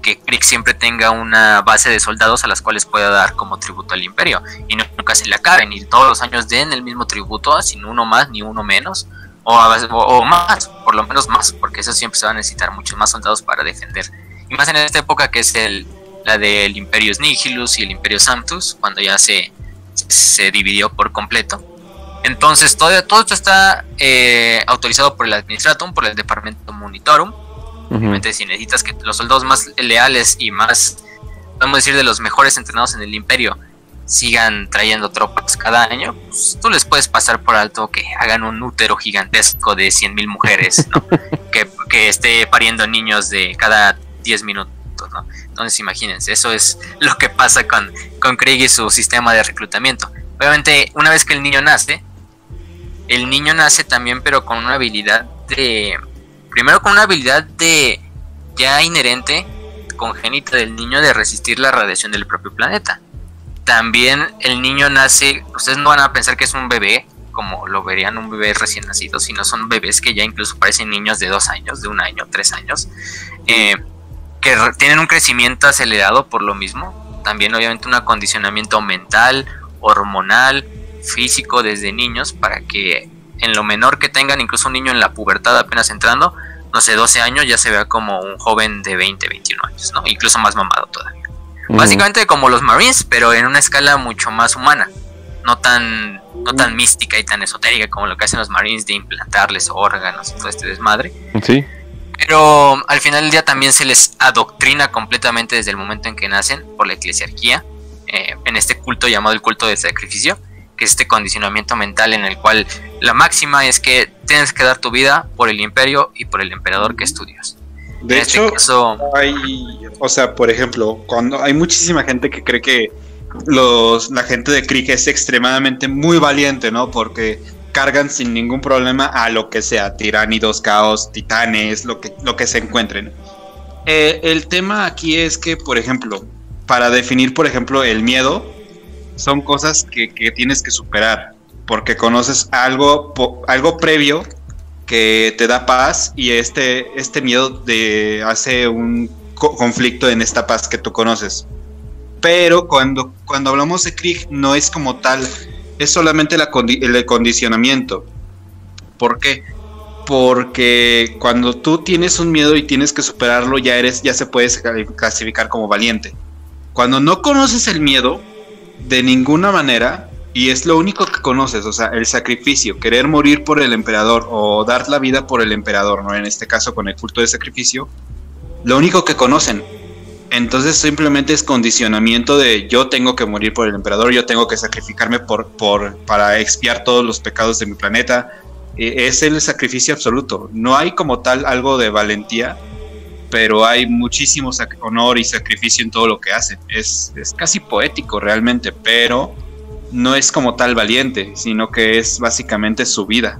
que Krieg siempre tenga una base de soldados a las cuales pueda dar como tributo al imperio y nunca se le acaben y todos los años den el mismo tributo sin uno más ni uno menos o, más, por lo menos más, porque eso siempre se va a necesitar muchos más soldados para defender. Y más en esta época que es el, la del Imperio Nihilus y el Imperio Sanctus, cuando ya se, se dividió por completo. Entonces todo, todo esto está eh, autorizado por el Administratum, por el Departamento Monitorum. Obviamente si necesitas que los soldados más leales y más, podemos decir, de los mejores entrenados en el imperio sigan trayendo tropas cada año, pues tú les puedes pasar por alto que hagan un útero gigantesco de 100.000 mujeres, que, esté pariendo niños de cada 10 minutos, ¿no? Entonces imagínense, eso es lo que pasa con, con Krieg y su sistema de reclutamiento. Obviamente, una vez que el niño nace, el niño nace también pero con una habilidad de... Primero con una habilidad de ya inherente, congénita del niño de resistir la radiación del propio planeta también el niño nace, ustedes no van a pensar que es un bebé, como lo verían un bebé recién nacido, sino son bebés que ya incluso parecen niños de dos años, de un año, tres años, eh, que tienen un crecimiento acelerado por lo mismo, también obviamente un acondicionamiento mental, hormonal, físico desde niños, para que en lo menor que tengan, incluso un niño en la pubertad apenas entrando, no sé, 12 años ya se vea como un joven de 20, 21 años, ¿no? Incluso más mamado todavía. Básicamente como los Marines, pero en una escala mucho más humana. No tan, no tan mística y tan esotérica como lo que hacen los Marines de implantarles órganos y todo este desmadre. Sí. Pero al final del día también se les adoctrina completamente desde el momento en que nacen por la eclesiarquía, eh, en este culto llamado el culto del sacrificio, que es este condicionamiento mental en el cual la máxima es que tienes que dar tu vida por el imperio y por el emperador que estudias. De En este hecho, caso- hay, o sea, por ejemplo, cuando hay muchísima gente que cree que los, la gente de Krieg es extremadamente muy valiente, ¿no? Porque cargan sin ningún problema a lo que sea, tiránidos, caos, titanes, lo que, lo que se encuentren. Eh, el tema aquí es que, por ejemplo, para definir, por ejemplo, el miedo, son cosas que, que tienes que superar, porque conoces algo, po- algo previo que te da paz y este, este miedo de hace un co- conflicto en esta paz que tú conoces. Pero cuando, cuando hablamos de Krieg no es como tal, es solamente el condicionamiento. ¿Por qué? Porque cuando tú tienes un miedo y tienes que superarlo, ya eres, ya se puede cali- clasificar como valiente. Cuando no conoces el miedo, de ninguna manera, y es lo único que conoces, o sea, el sacrificio, querer morir por el emperador o dar la vida por el emperador, ¿no? En este caso con el culto de sacrificio, lo único que conocen. Entonces simplemente es condicionamiento de yo tengo que morir por el emperador, yo tengo que sacrificarme por, por, para expiar todos los pecados de mi planeta. Eh, Es el sacrificio absoluto. No hay como tal algo de valentía, pero hay muchísimo honor y sacrificio en todo lo que hacen. Es, es casi poético realmente, pero no es como tal valiente, sino que es básicamente su vida.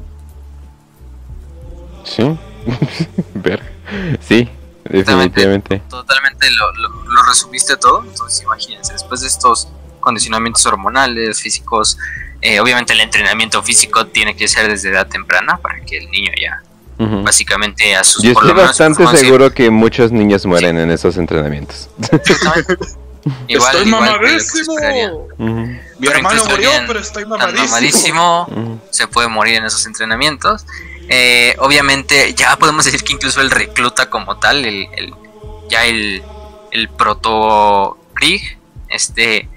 Sí. Ver. Sí, definitivamente. Totalmente lo, lo- lo resumiste todo. Entonces, imagínense, después de estos condicionamientos hormonales, físicos, eh, obviamente el entrenamiento físico tiene que ser desde edad temprana para que el niño ya, Ujú. básicamente, a sus Yo estoy menos, bastante seguro que muchos niños mueren en esos entrenamientos. Igual, estoy igual que lo que se mamadísimo. Mi hermano murió, pero estoy mamadísimo. mamadísimo, se puede morir en esos entrenamientos. Eh, obviamente, ya podemos decir que incluso el recluta como tal, el, el- ya el, el proto Krieg, este,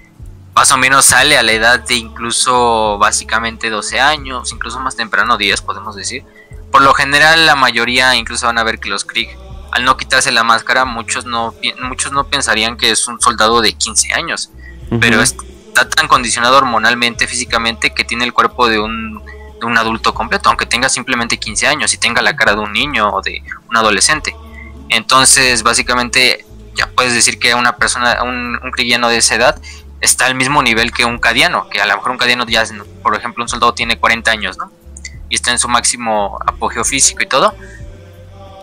más o menos sale a la edad de incluso básicamente 12 años, incluso más temprano, 10 podemos decir. Por lo general, la mayoría incluso van a ver que los Krieg, al no quitarse la máscara, muchos no, muchos no pensarían que es un soldado de 15 años pero está tan condicionado hormonalmente, físicamente, que tiene el cuerpo de un, de un adulto completo, aunque tenga simplemente 15 años y tenga la cara de un niño o de un adolescente. Entonces, básicamente, ya puedes decir que una persona, un, un cristiano de esa edad, está al mismo nivel que un cadiano, que a lo mejor un cadiano ya, por ejemplo, un soldado tiene 40 años, ¿no? Y está en su máximo apogeo físico y todo.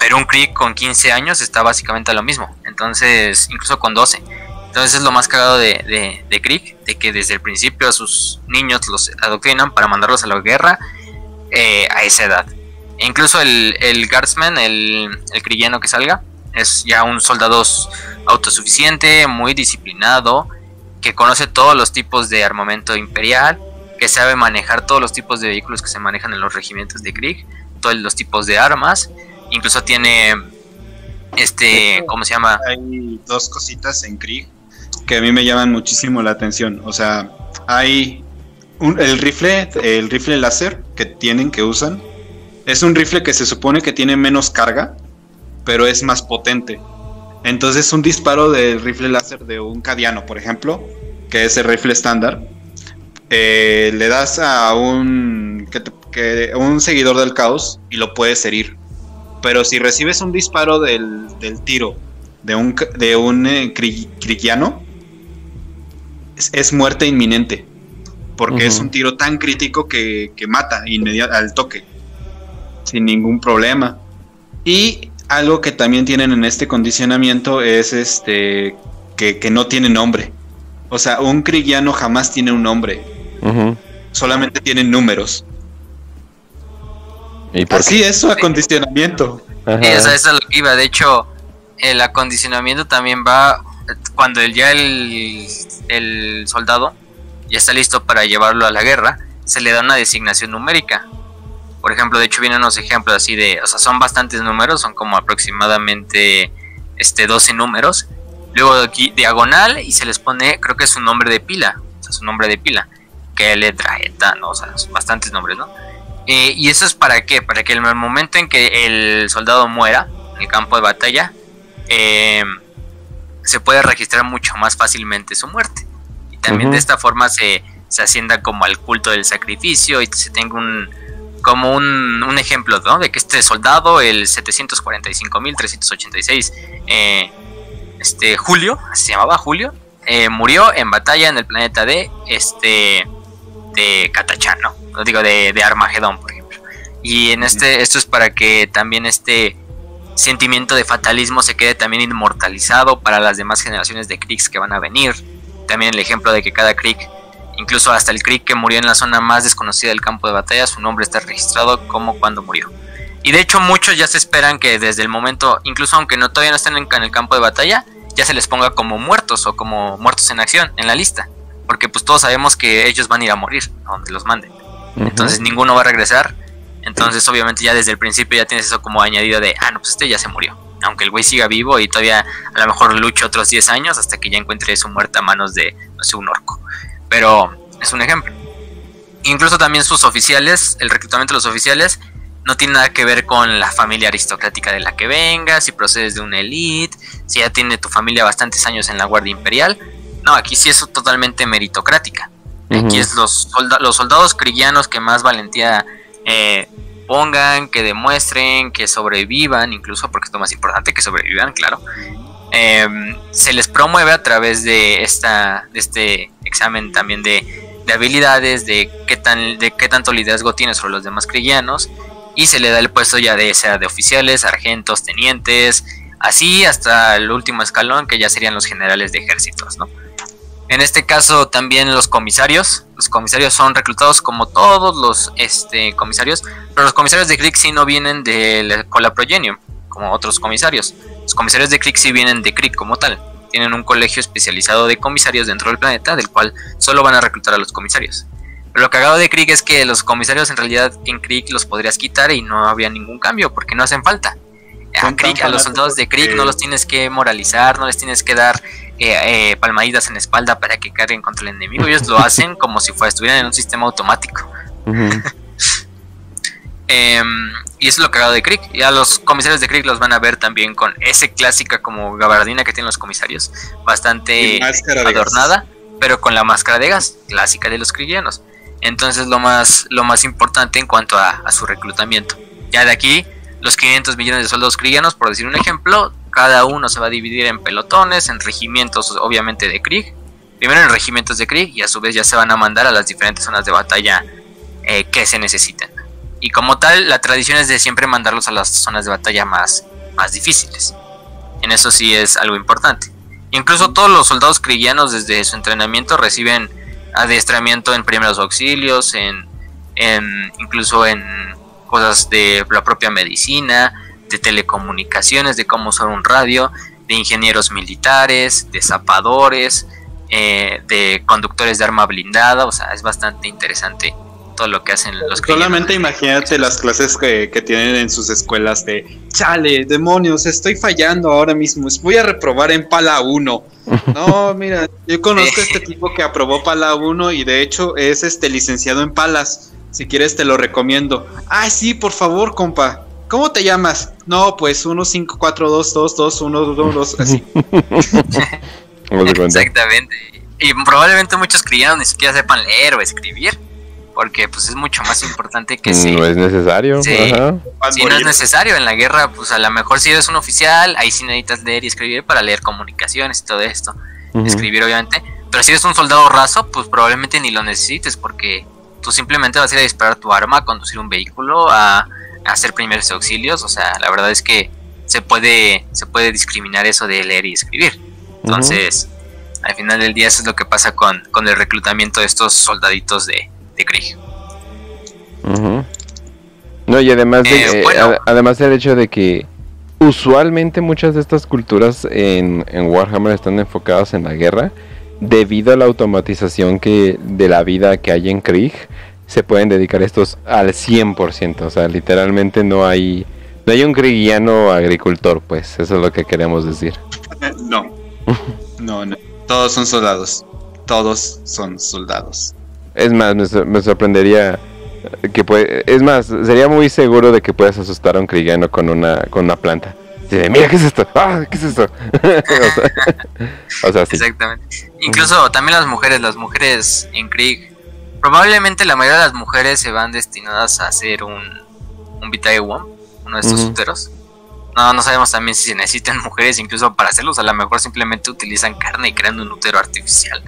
Pero un Krieg con 15 años está básicamente a lo mismo. Entonces, incluso con 12. Entonces es lo más cagado de, de, de Krieg, de que desde el principio a sus niños los adoctrinan para mandarlos a la guerra eh, a esa edad. E incluso el, el Guardsman, el, el cristiano que salga, es ya un soldado autosuficiente, muy disciplinado, que conoce todos los tipos de armamento imperial, que sabe manejar todos los tipos de vehículos que se manejan en los regimientos de Krieg, todos los tipos de armas, incluso tiene este, ¿cómo se llama? Hay dos cositas en Krieg que a mí me llaman muchísimo la atención. O sea, hay un- el rifle, el rifle láser que tienen, que usan, es un rifle que se supone que tiene menos carga, pero es más potente. Entonces un disparo del rifle láser de un cadiano, por ejemplo, que es el rifle estándar, eh, le das a un, que te- que- un seguidor del caos y lo puedes herir. Pero si recibes un disparo del, del tiro de un, de un eh, cri- cristiano, es, es muerte inminente. Porque es un tiro tan crítico que, que mata inmediat al toque. Sin ningún problema. Y algo que también tienen en este condicionamiento es este que, que no tiene nombre. O sea, un cristiano jamás tiene un nombre. Solamente tiene números. ¿Y por Así es su acondicionamiento. qué? Ajá. Eso es lo que iba. De hecho, el acondicionamiento también va cuando el- ya el, el soldado ya está listo para llevarlo a la guerra, se le da una designación numérica. Por ejemplo, de hecho vienen unos ejemplos así de, o sea, son bastantes números, son como aproximadamente este 12 números. Luego aquí diagonal y se les pone, creo que es un nombre de pila, o sea, su nombre de pila, que letra, eta, no, o sea, son bastantes nombres, ¿no? Eh, y eso es para qué? Para que en el momento en que el soldado muera, el campo de batalla, eh, se puede registrar mucho más fácilmente su muerte. Y también de esta forma se, se ascienda como al culto del sacrificio y se tenga un como un, un ejemplo ¿no? de que este soldado, el 745.386, eh, este Julio, se llamaba Julio, eh, murió en batalla en el planeta de este de Katachan, ¿no? digo de, de Armagedón, por ejemplo. Y en este, esto es para que también este sentimiento de fatalismo se quede también inmortalizado para las demás generaciones de Kriegs que van a venir. También el ejemplo de que cada Krieg, incluso hasta el Krieg que murió en la zona más desconocida del campo de batalla, su nombre está registrado como cuando murió. Y de hecho muchos ya se esperan que desde el momento, incluso aunque no todavía no estén en, el campo de batalla, ya se les ponga como muertos o como muertos en acción en la lista. Porque pues todos sabemos que ellos van a ir a morir donde los manden. Entonces ninguno va a regresar entonces, obviamente, ya desde el principio ya tienes eso como añadido de, ah, no, pues este ya se murió. Aunque el güey siga vivo y todavía a lo mejor lucha otros 10 años hasta que ya encuentre su muerte a manos de, no sé, un orco. Pero es un ejemplo. Incluso también sus oficiales, el reclutamiento de los oficiales, no tiene nada que ver con la familia aristocrática de la que vengas, si procedes de una elite, si ya tiene tu familia bastantes años en la Guardia Imperial. No, aquí sí es totalmente meritocrática. Aquí es los, los soldados cristianos que más valentía eh, pongan, que demuestren, que sobrevivan, incluso porque es lo más importante que sobrevivan, claro. Em, se les promueve a través de, esta, de este examen también de, habilidades, de qué, tan, de qué tanto liderazgo tiene sobre los demás cristianos, y se le da el puesto ya de, sea de oficiales, sargentos, tenientes, así hasta el último escalón, que ya serían los generales de ejércitos, ¿no? En este caso también los comisarios. Los comisarios son reclutados como todos los este, comisarios, pero los comisarios de sí no vienen de Cola Progenium, como otros comisarios. Los comisarios de sí vienen de Krieg como tal. Tienen un colegio especializado de comisarios dentro del planeta, del cual solo van a reclutar a los comisarios. Pero lo cagado de Krieg es que los comisarios en realidad en Krieg los podrías quitar y no habría ningún cambio, porque no hacen falta. A, a los soldados de Krieg no los tienes que moralizar, no les tienes que dar eh, palmaditas en la espalda para que carguen contra el enemigo. Ellos lo hacen como si fuera, estuvieran en un sistema automático. Em, y eso es lo cagado de Krieg. Y a los comisarios de Krieg los van a ver también con ese clásica como gabardina que tienen los comisarios, bastante adornada, pero con la máscara de gas, clásica de los krigianos. Entonces lo más, lo más importante en cuanto a, a su reclutamiento. Ya de aquí, los 500 millones de soldados krigianos, por decir un ejemplo, cada uno se va a dividir en pelotones, en regimientos obviamente de Krieg. Primero en regimientos de Krieg y a su vez ya se van a mandar a las diferentes zonas de batalla eh, que se necesiten. Y como tal, la tradición es de siempre mandarlos a las zonas de batalla más, más difíciles. En eso sí es algo importante. Incluso todos los soldados krigianos desde su entrenamiento reciben adiestramiento en primeros auxilios, en incluso en cosas de la propia medicina, de telecomunicaciones, de cómo usar un radio, de ingenieros militares, de zapadores, eh, de conductores de arma blindada, o sea, es bastante interesante todo lo que hacen los Solamente imagínate las clases que, tienen en sus escuelas de, chale, demonios, estoy fallando ahora mismo, voy a reprobar en Pala 1. No, mira, yo conozco a este tipo que aprobó Pala 1 y de hecho es este licenciado en Palas. Si quieres te lo recomiendo. Ah, sí, por favor, compa. ¿Cómo te llamas? No, pues 1, 5, 4, 2, 2, 2, 1, 2, 2, así. Exactamente. Y probablemente muchos criados ni siquiera sepan leer o escribir. Porque pues es mucho más importante que si... No es necesario. Sí, si no es necesario en la guerra, pues a lo mejor si eres un oficial, ahí sí necesitas leer y escribir para leer comunicaciones y todo esto. Escribir obviamente. Pero si eres un soldado raso, pues probablemente ni lo necesites porque tú simplemente vas a ir a disparar tu arma, a conducir un vehículo, a hacer primeros auxilios, o sea, la verdad es que se puede, se puede discriminar eso de leer y escribir. Entonces, al final del día eso es lo que pasa con, con el reclutamiento de estos soldaditos de, de Krieg. No, y además, de, eh, además del hecho de que usualmente muchas de estas culturas en, en, Warhammer están enfocadas en la guerra, debido a la automatización que de la vida que hay en Krieg, se pueden dedicar estos al 100%. O sea, literalmente no hay, no hay un griguiano agricultor, pues. Eso es lo que queremos decir. No. no, no. Todos son soldados. Todos son soldados. Es más, me, sorprendería que puede, es más, sería muy seguro de que puedas asustar a un crigiano con una con una planta. mira, ¿qué es esto? Ah, ¿qué es esto? o, sea, sí. Exactamente. Incluso también las mujeres, las mujeres en Krieg, probablemente la mayoría de las mujeres se van destinadas a hacer un, un Vitae One, uno de estos úteros. No, no sabemos también si se necesitan mujeres incluso para hacerlos. A lo mejor simplemente utilizan carne y crean un útero artificial.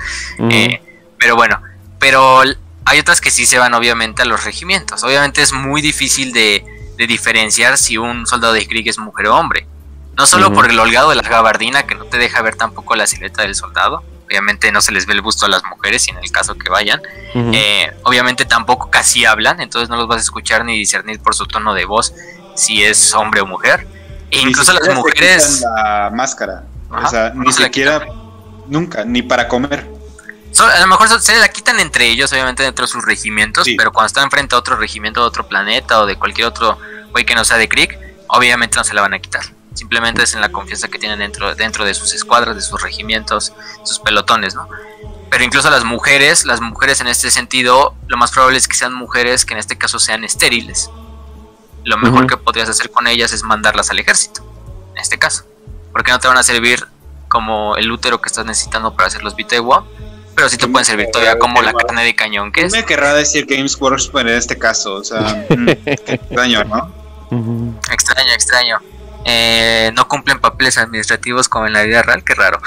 Eh, pero bueno, pero hay otras que sí se van obviamente a los regimientos. Obviamente es muy difícil de, diferenciar si un soldado de Krieg es mujer o hombre. No solo por el holgado de la gabardina que no te deja ver tampoco la silueta del soldado. Obviamente no se les ve el busto a las mujeres, y en el caso que vayan. Eh, obviamente tampoco casi hablan, entonces no los vas a escuchar ni discernir por su tono de voz si es hombre o mujer. E incluso las mujeres. La máscara. o sea, ni siquiera. Nunca, ni para comer. a lo mejor se la quitan entre ellos, obviamente dentro de sus regimientos, pero cuando están frente a otro regimiento de otro planeta o de cualquier otro güey que no sea de Krieg, obviamente no se la van a quitar. Simplemente es en la confianza que tienen dentro, dentro de sus escuadras, de sus regimientos, sus pelotones, ¿no? Pero incluso las mujeres, las mujeres en este sentido, lo más probable es que sean mujeres que en este caso sean estériles lo mejor que podrías hacer con ellas es mandarlas al ejército, en este caso. Porque no te van a servir como el útero que estás necesitando para hacer los Bitewa, pero sí te pueden servir todavía como la carne de cañón que es. me querrá decir Games Workshop en este caso? O sea, mm, extraño, ¿no? Extraño, extraño. Eh, no cumplen papeles administrativos como en la vida real, qué raro.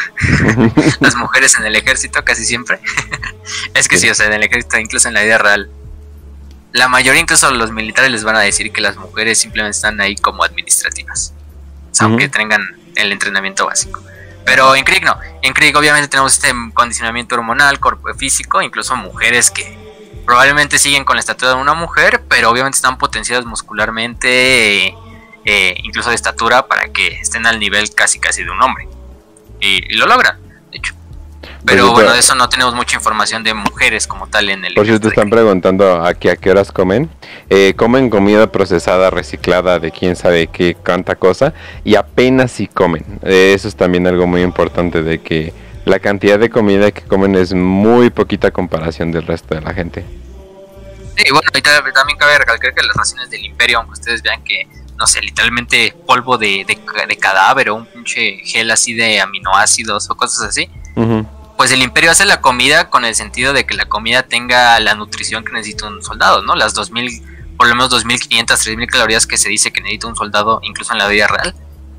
Las mujeres en el ejército casi siempre. es que sí. o sea, en el ejército, incluso en la vida real, la mayoría, incluso los militares, les van a decir que las mujeres simplemente están ahí como administrativas. aunque tengan el entrenamiento básico. Pero en Krieg no. En Krieg obviamente tenemos este condicionamiento hormonal, cuerpo físico, incluso mujeres que probablemente siguen con la estatura de una mujer, pero obviamente están potenciadas muscularmente, eh, incluso de estatura, para que estén al nivel casi casi de un hombre. y lo logran. Pero bueno, de eso no tenemos mucha información de mujeres como tal en el... Por si te están preguntando a qué, a qué horas comen, eh, comen comida procesada, reciclada, de quién sabe qué, canta cosa, y apenas si comen. Eh, eso es también algo muy importante de que la cantidad de comida que comen es muy poquita comparación del resto de la gente. Sí, bueno, y también cabe recalcar que las raciones del imperio, aunque ustedes vean que, no sé, literalmente polvo de, de, cadáver o un pinche gel así de aminoácidos o cosas así, pues el imperio hace la comida con el sentido de que la comida tenga la nutrición que necesita un soldado, ¿no? Las 2000, por lo menos 2500, 3000 calorías que se dice que necesita un soldado, incluso en la vida real,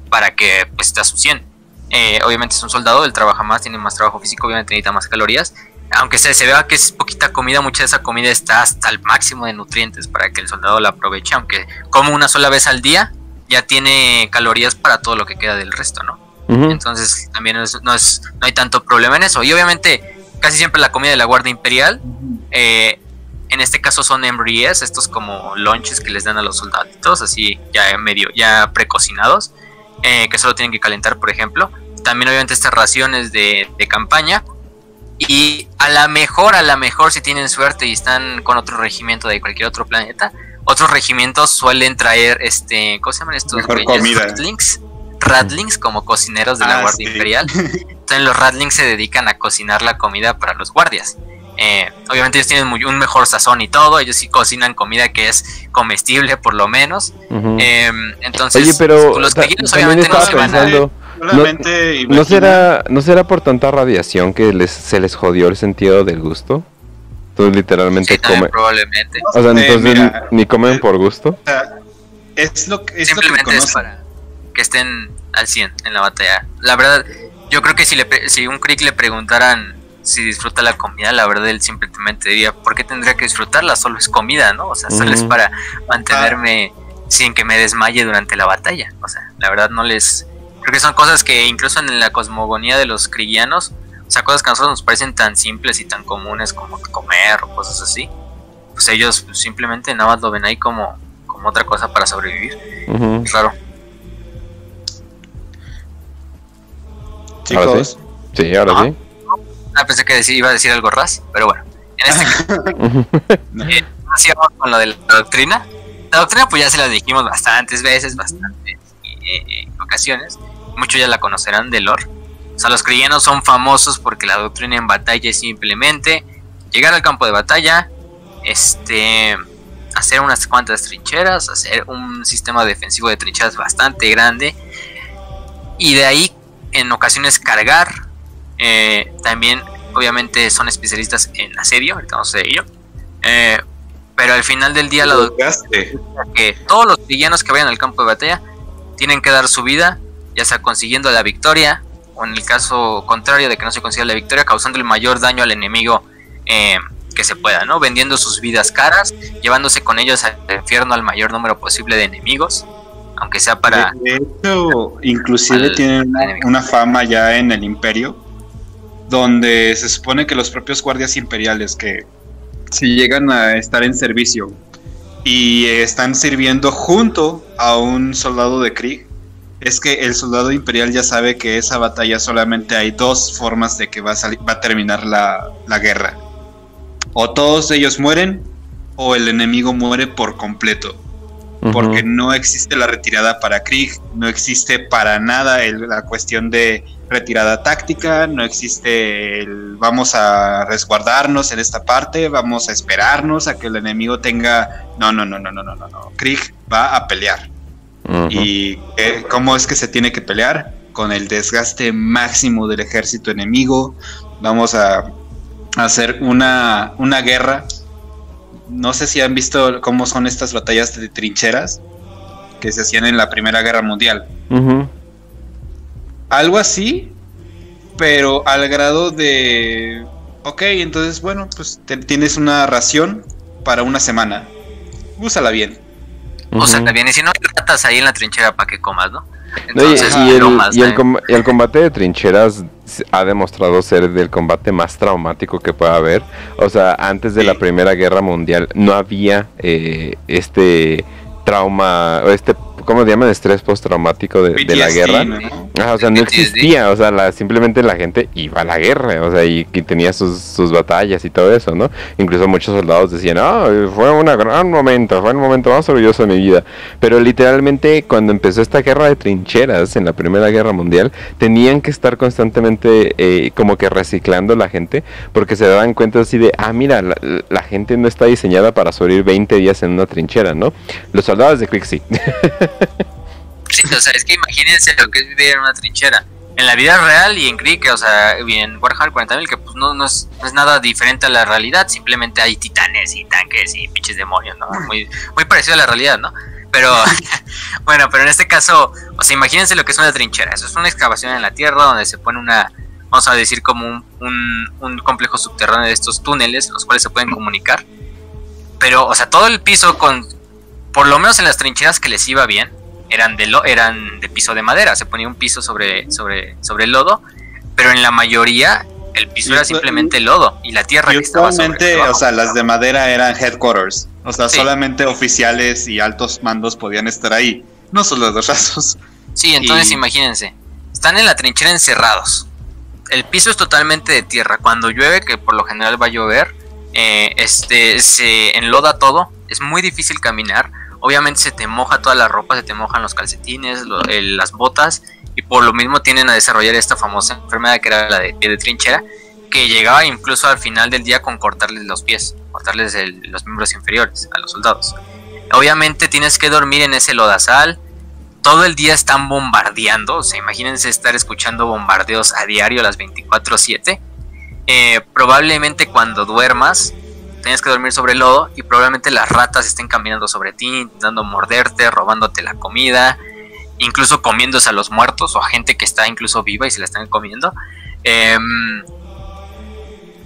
para que pues esté a su 100. Eh, obviamente es un soldado, él trabaja más, tiene más trabajo físico, obviamente necesita más calorías. Aunque se, se vea que es poquita comida, mucha de esa comida está hasta el máximo de nutrientes para que el soldado la aproveche, aunque como una sola vez al día, ya tiene calorías para todo lo que queda del resto, ¿no? Entonces también no, es, no, hay tanto problema en eso. Y obviamente casi siempre la comida de la Guardia Imperial, eh, en este caso son embries, estos como lunches que les dan a los soldaditos, así ya medio, ya precocinados, eh, que solo tienen que calentar, por ejemplo. También obviamente estas raciones de, de campaña. Y a la mejor, a la mejor, si tienen suerte y están con otro regimiento de cualquier otro planeta, otros regimientos suelen traer este, ¿cómo se llaman estos? Mejor comida. Radlings como cocineros de la ah, Guardia Imperial. Entonces los Radlings se dedican a cocinar la comida para los guardias. Eh, obviamente ellos tienen muy, un mejor sazón y todo, ellos sí cocinan comida que es comestible por lo menos. Eh, entonces, Oye, pero los obviamente no se van a... No, será, ¿No será por tanta radiación que les, se les jodió el sentido del gusto? Entonces literalmente comen... Probablemente. O sea, entonces ni, comen eh, por gusto. Es lo, es Simplemente lo que es para que estén al 100 en la batalla. La verdad, yo creo que si, le, si un Crick le preguntaran si disfruta la comida, la verdad él simplemente diría, ¿por qué tendría que disfrutarla? Solo es comida, ¿no? O sea, solo es para mantenerme sin que me desmaye durante la batalla. O sea, la verdad no les... Creo que son cosas que incluso en la cosmogonía de los crigianos, o sea, cosas que a nosotros nos parecen tan simples y tan comunes como comer o cosas así, pues ellos simplemente nada más lo ven ahí como, como otra cosa para sobrevivir. Es raro. Chicos. sí? ahora sí. Ah, pensé que iba a decir algo ras, pero bueno. En este caso, eh, con lo de la doctrina. La doctrina, pues ya se la dijimos bastantes veces, bastantes eh, ocasiones. Muchos ya la conocerán de lore. O sea, los cristianos son famosos porque la doctrina en batalla es simplemente llegar al campo de batalla, este, hacer unas cuantas trincheras, hacer un sistema defensivo de trincheras bastante grande y de ahí en ocasiones cargar. Eh, también, obviamente, son especialistas en asedio, ahorita vamos a ello. Eh, pero al final del día, la que todos los villanos que vayan al campo de batalla tienen que dar su vida, ya sea consiguiendo la victoria, o en el caso contrario de que no se consiga la victoria, causando el mayor daño al enemigo eh, que se pueda, ¿no? Vendiendo sus vidas caras, llevándose con ellos al infierno al mayor número posible de enemigos aunque sea para... De hecho, inclusive tienen una fama ya en el imperio, donde se supone que los propios guardias imperiales que si llegan a estar en servicio y están sirviendo junto a un soldado de Krieg, es que el soldado imperial ya sabe que esa batalla solamente hay dos formas de que va a, salir, va a terminar la, la guerra. O todos ellos mueren o el enemigo muere por completo porque no existe la retirada para Krieg, no existe para nada la cuestión de retirada táctica, no existe el vamos a resguardarnos en esta parte, vamos a esperarnos a que el enemigo tenga... No, no, no, no, no, no, no, no. Krieg va a pelear. ¿Y eh, cómo es que se tiene que pelear? Con el desgaste máximo del ejército enemigo. Vamos a hacer una, una guerra no sé si han visto cómo son estas batallas de trincheras que se hacían en la Primera Guerra Mundial. Algo así, pero al grado de... Ok, entonces bueno, pues tienes una ración para una semana. Úsala bien. Úsala bien, y si no, tratas ahí en la trinchera para que comas, ¿no? y, el, combate de trincheras ha demostrado ser del combate más traumático que pueda haber. O sea, antes de la Primera Guerra Mundial no había eh, este trauma, este ¿cómo se llaman? Estrés postraumático de, de la guerra. o sea, no existía, o sea, la, simplemente la gente iba a la guerra, o sea, y, tenía sus, sus, batallas y todo eso, ¿no? Incluso muchos soldados decían, ah, fue un gran momento, fue el momento más orgulloso de mi vida. Pero literalmente cuando empezó esta guerra de trincheras en la Primera Guerra Mundial, tenían que estar constantemente eh, como que reciclando la gente, porque se daban cuenta así de, ah, mira, la, la gente no está diseñada para sobrevivir 20 días en una trinchera, ¿no? Los soldados de Quick sí. Sí, o sea, es que imagínense lo que es vivir en una trinchera. En la vida real y en Creek, o sea, y en Warhammer 40.000, que pues no, no, es, nada diferente a la realidad, simplemente hay titanes y tanques y pinches demonios, ¿no? Muy, muy parecido a la realidad, ¿no? Pero, bueno, pero en este caso, o sea, imagínense lo que es una trinchera. Eso es una excavación en la tierra donde se pone una, vamos a decir, como un, un, un complejo subterráneo de estos túneles, los cuales se pueden comunicar. Pero, o sea, todo el piso con, por lo menos en las trincheras que les iba bien, eran de, lo, eran de piso de madera, se ponía un piso sobre, sobre, sobre el lodo, pero en la mayoría el piso era simplemente lodo y la tierra que estaba sobre o sea, las de madera eran headquarters, o sea, solamente oficiales y altos mandos podían estar ahí, no solo los rasos. Sí, entonces imagínense, están en la trinchera encerrados. El piso es totalmente de tierra. Cuando llueve, que por lo general va a llover, eh, este se enloda todo. Es muy difícil caminar obviamente se te moja toda la ropa, se te mojan los calcetines, las botas, y por lo mismo tienden a desarrollar esta famosa enfermedad que era la de pie de trinchera, que llegaba incluso al final del día con cortarles los pies, cortarles los miembros inferiores a los soldados. Obviamente tienes que dormir en ese lodazal, todo el día están bombardeando, o sea, imagínense estar escuchando bombardeos a diario las 24/7. Eh, probablemente cuando duermas tienes que dormir sobre el lodo y probablemente las ratas estén caminando sobre ti, intentando morderte, robándote la comida, incluso comiéndose a los muertos o a gente que está incluso viva y se la están comiendo. Eh,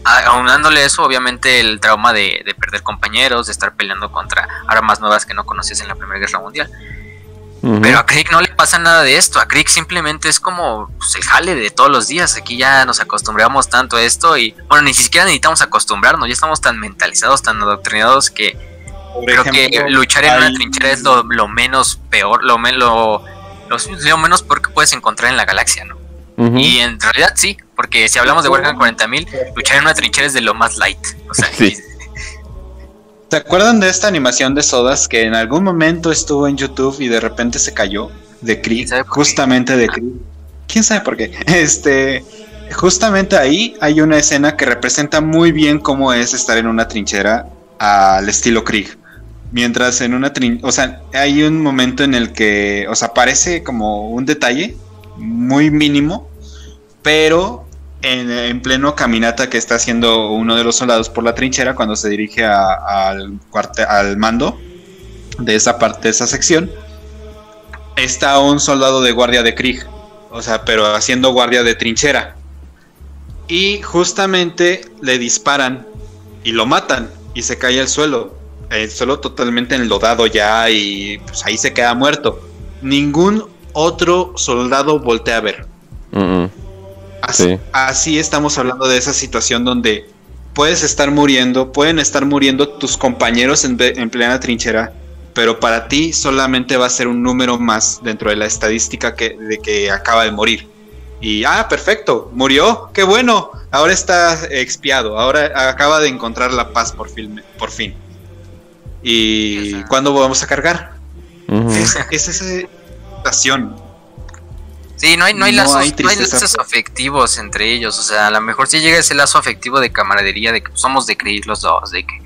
aunándole eso, obviamente el trauma de, de, perder compañeros, de estar peleando contra armas nuevas que no conocías en la Primera Guerra Mundial. Pero a Crick no le pasa nada de esto. A Crick simplemente es como pues, el jale de todos los días. Aquí ya nos acostumbramos tanto a esto y, bueno, ni siquiera necesitamos acostumbrarnos. Ya estamos tan mentalizados, tan adoctrinados que creo que luchar en una trinchera es lo, menos peor, lo, lo, lo, menos peor que puedes encontrar en la galaxia, ¿no? Y en realidad sí, porque si hablamos de Warhammer 40.000, luchar en una trinchera es de lo más light. O sea, sí. ¿Se acuerdan de esta animación de Sodas que en algún momento estuvo en YouTube y de repente se cayó? De Creed, justamente de Creed. ¿Quién sabe por qué? Este, justamente ahí hay una escena que representa muy bien cómo es estar en una trinchera al estilo Krieg. Mientras en una trinchera, o sea, hay un momento en el que, o sea, parece como un detalle muy mínimo, pero en, pleno caminata que está haciendo uno de los soldados por la trinchera cuando se dirige al, al mando de esa parte, de esa sección, está un soldado de guardia de Krieg, o sea, pero haciendo guardia de trinchera. Y justamente le disparan y lo matan y se cae al suelo. El suelo totalmente enlodado ya y pues ahí se queda muerto. Ningún otro soldado voltea a ver. Así, estamos hablando de esa situación donde puedes estar muriendo, pueden estar muriendo tus compañeros en, plena trinchera, pero para ti solamente va a ser un número más dentro de la estadística que, de que acaba de morir. Y, ah, perfecto, murió, qué bueno, ahora está expiado, ahora acaba de encontrar la paz por fin. Por fin. ¿Y cuándo vamos a cargar? es, es, esa situación. Sí, no hay, no hay, lazos, afectivos entre ellos. O sea, a lo mejor sí llega ese lazo afectivo de camaradería, de que somos de creer los dos, de que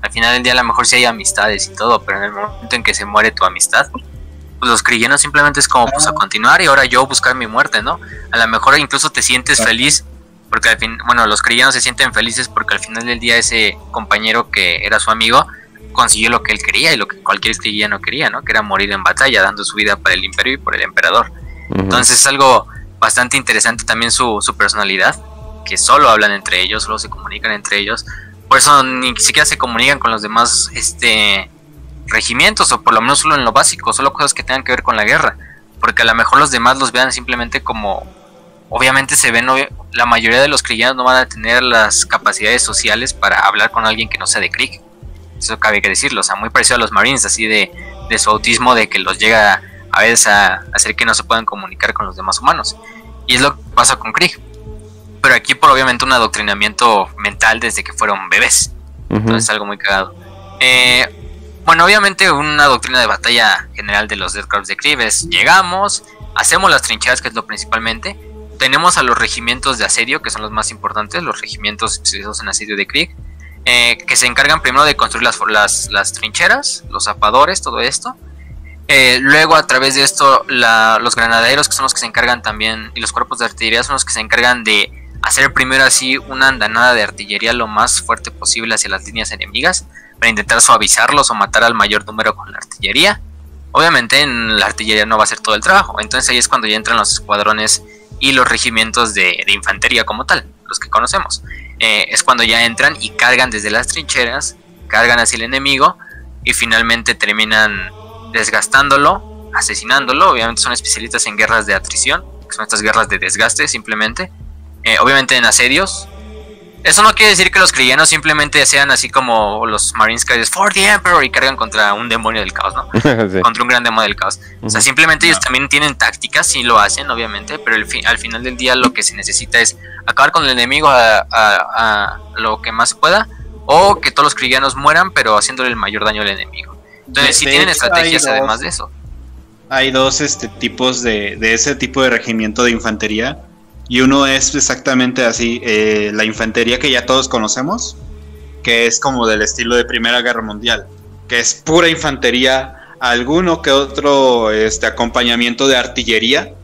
al final del día a lo mejor sí hay amistades y todo, pero en el momento en que se muere tu amistad, pues los cristianos simplemente es como pues a continuar y ahora yo buscar mi muerte, ¿no? A lo mejor incluso te sientes feliz porque al fin, bueno, los cristianos se sienten felices porque al final del día ese compañero que era su amigo consiguió lo que él quería y lo que cualquier cristiano quería, ¿no? Que era morir en batalla, dando su vida para el imperio y por el emperador. Entonces es algo bastante interesante también su, su personalidad, que solo hablan entre ellos, solo se comunican entre ellos. Por eso ni siquiera se comunican con los demás este, regimientos, o por lo menos solo en lo básico, solo cosas que tengan que ver con la guerra. Porque a lo mejor los demás los vean simplemente como... Obviamente se ven, la mayoría de los cristianos no van a tener las capacidades sociales para hablar con alguien que no sea de Krieg. Eso cabe que decirlo, o sea, muy parecido a los Marines, así de, de su autismo, de que los llega a veces a hacer que no se puedan comunicar con los demás humanos. Y es lo que pasa con Krieg. Pero aquí por obviamente un adoctrinamiento mental desde que fueron bebés. Entonces es algo muy cagado. Eh, bueno, obviamente una doctrina de batalla general de los Death Corps de Krieg es llegamos, hacemos las trincheras, que es lo principalmente. Tenemos a los regimientos de asedio, que son los más importantes, los regimientos especializados en asedio de Krieg, eh, que se encargan primero de construir las, las, las trincheras, los zapadores, todo esto. Eh, luego, a través de esto, los granaderos, que son los que se encargan también, y los cuerpos de artillería son los que se encargan de hacer primero así una andanada de artillería lo más fuerte posible hacia las líneas enemigas, para intentar suavizarlos o matar al mayor número con la artillería. Obviamente en la artillería no va a ser todo el trabajo, entonces ahí es cuando ya entran los escuadrones y los regimientos de, infantería como tal, los que conocemos. Eh, es cuando ya entran y cargan desde las trincheras, cargan hacia el enemigo y finalmente terminan desgastándolo, asesinándolo. Obviamente son especialistas en guerras de atrición, que son estas guerras de desgaste simplemente. Eh, obviamente en asedios. Eso no quiere decir que los cristianos simplemente sean así como los Marines que dicen For the Emperor y cargan contra un demonio del caos, ¿no? Contra un gran demonio del caos. O sea, simplemente ellos también tienen tácticas, sí lo hacen, obviamente, pero al final del día lo que se necesita es acabar con el enemigo a, lo que más pueda o que todos los cristianos mueran, pero haciéndole el mayor daño al enemigo. Entonces, sí tienen estrategias además de eso. Hay dos este, tipos de, ese tipo de regimiento de infantería. Y uno es exactamente así, eh, la infantería que ya todos conocemos, que es como del estilo de Primera Guerra Mundial, que es pura infantería, alguno que otro este, acompañamiento de artillería,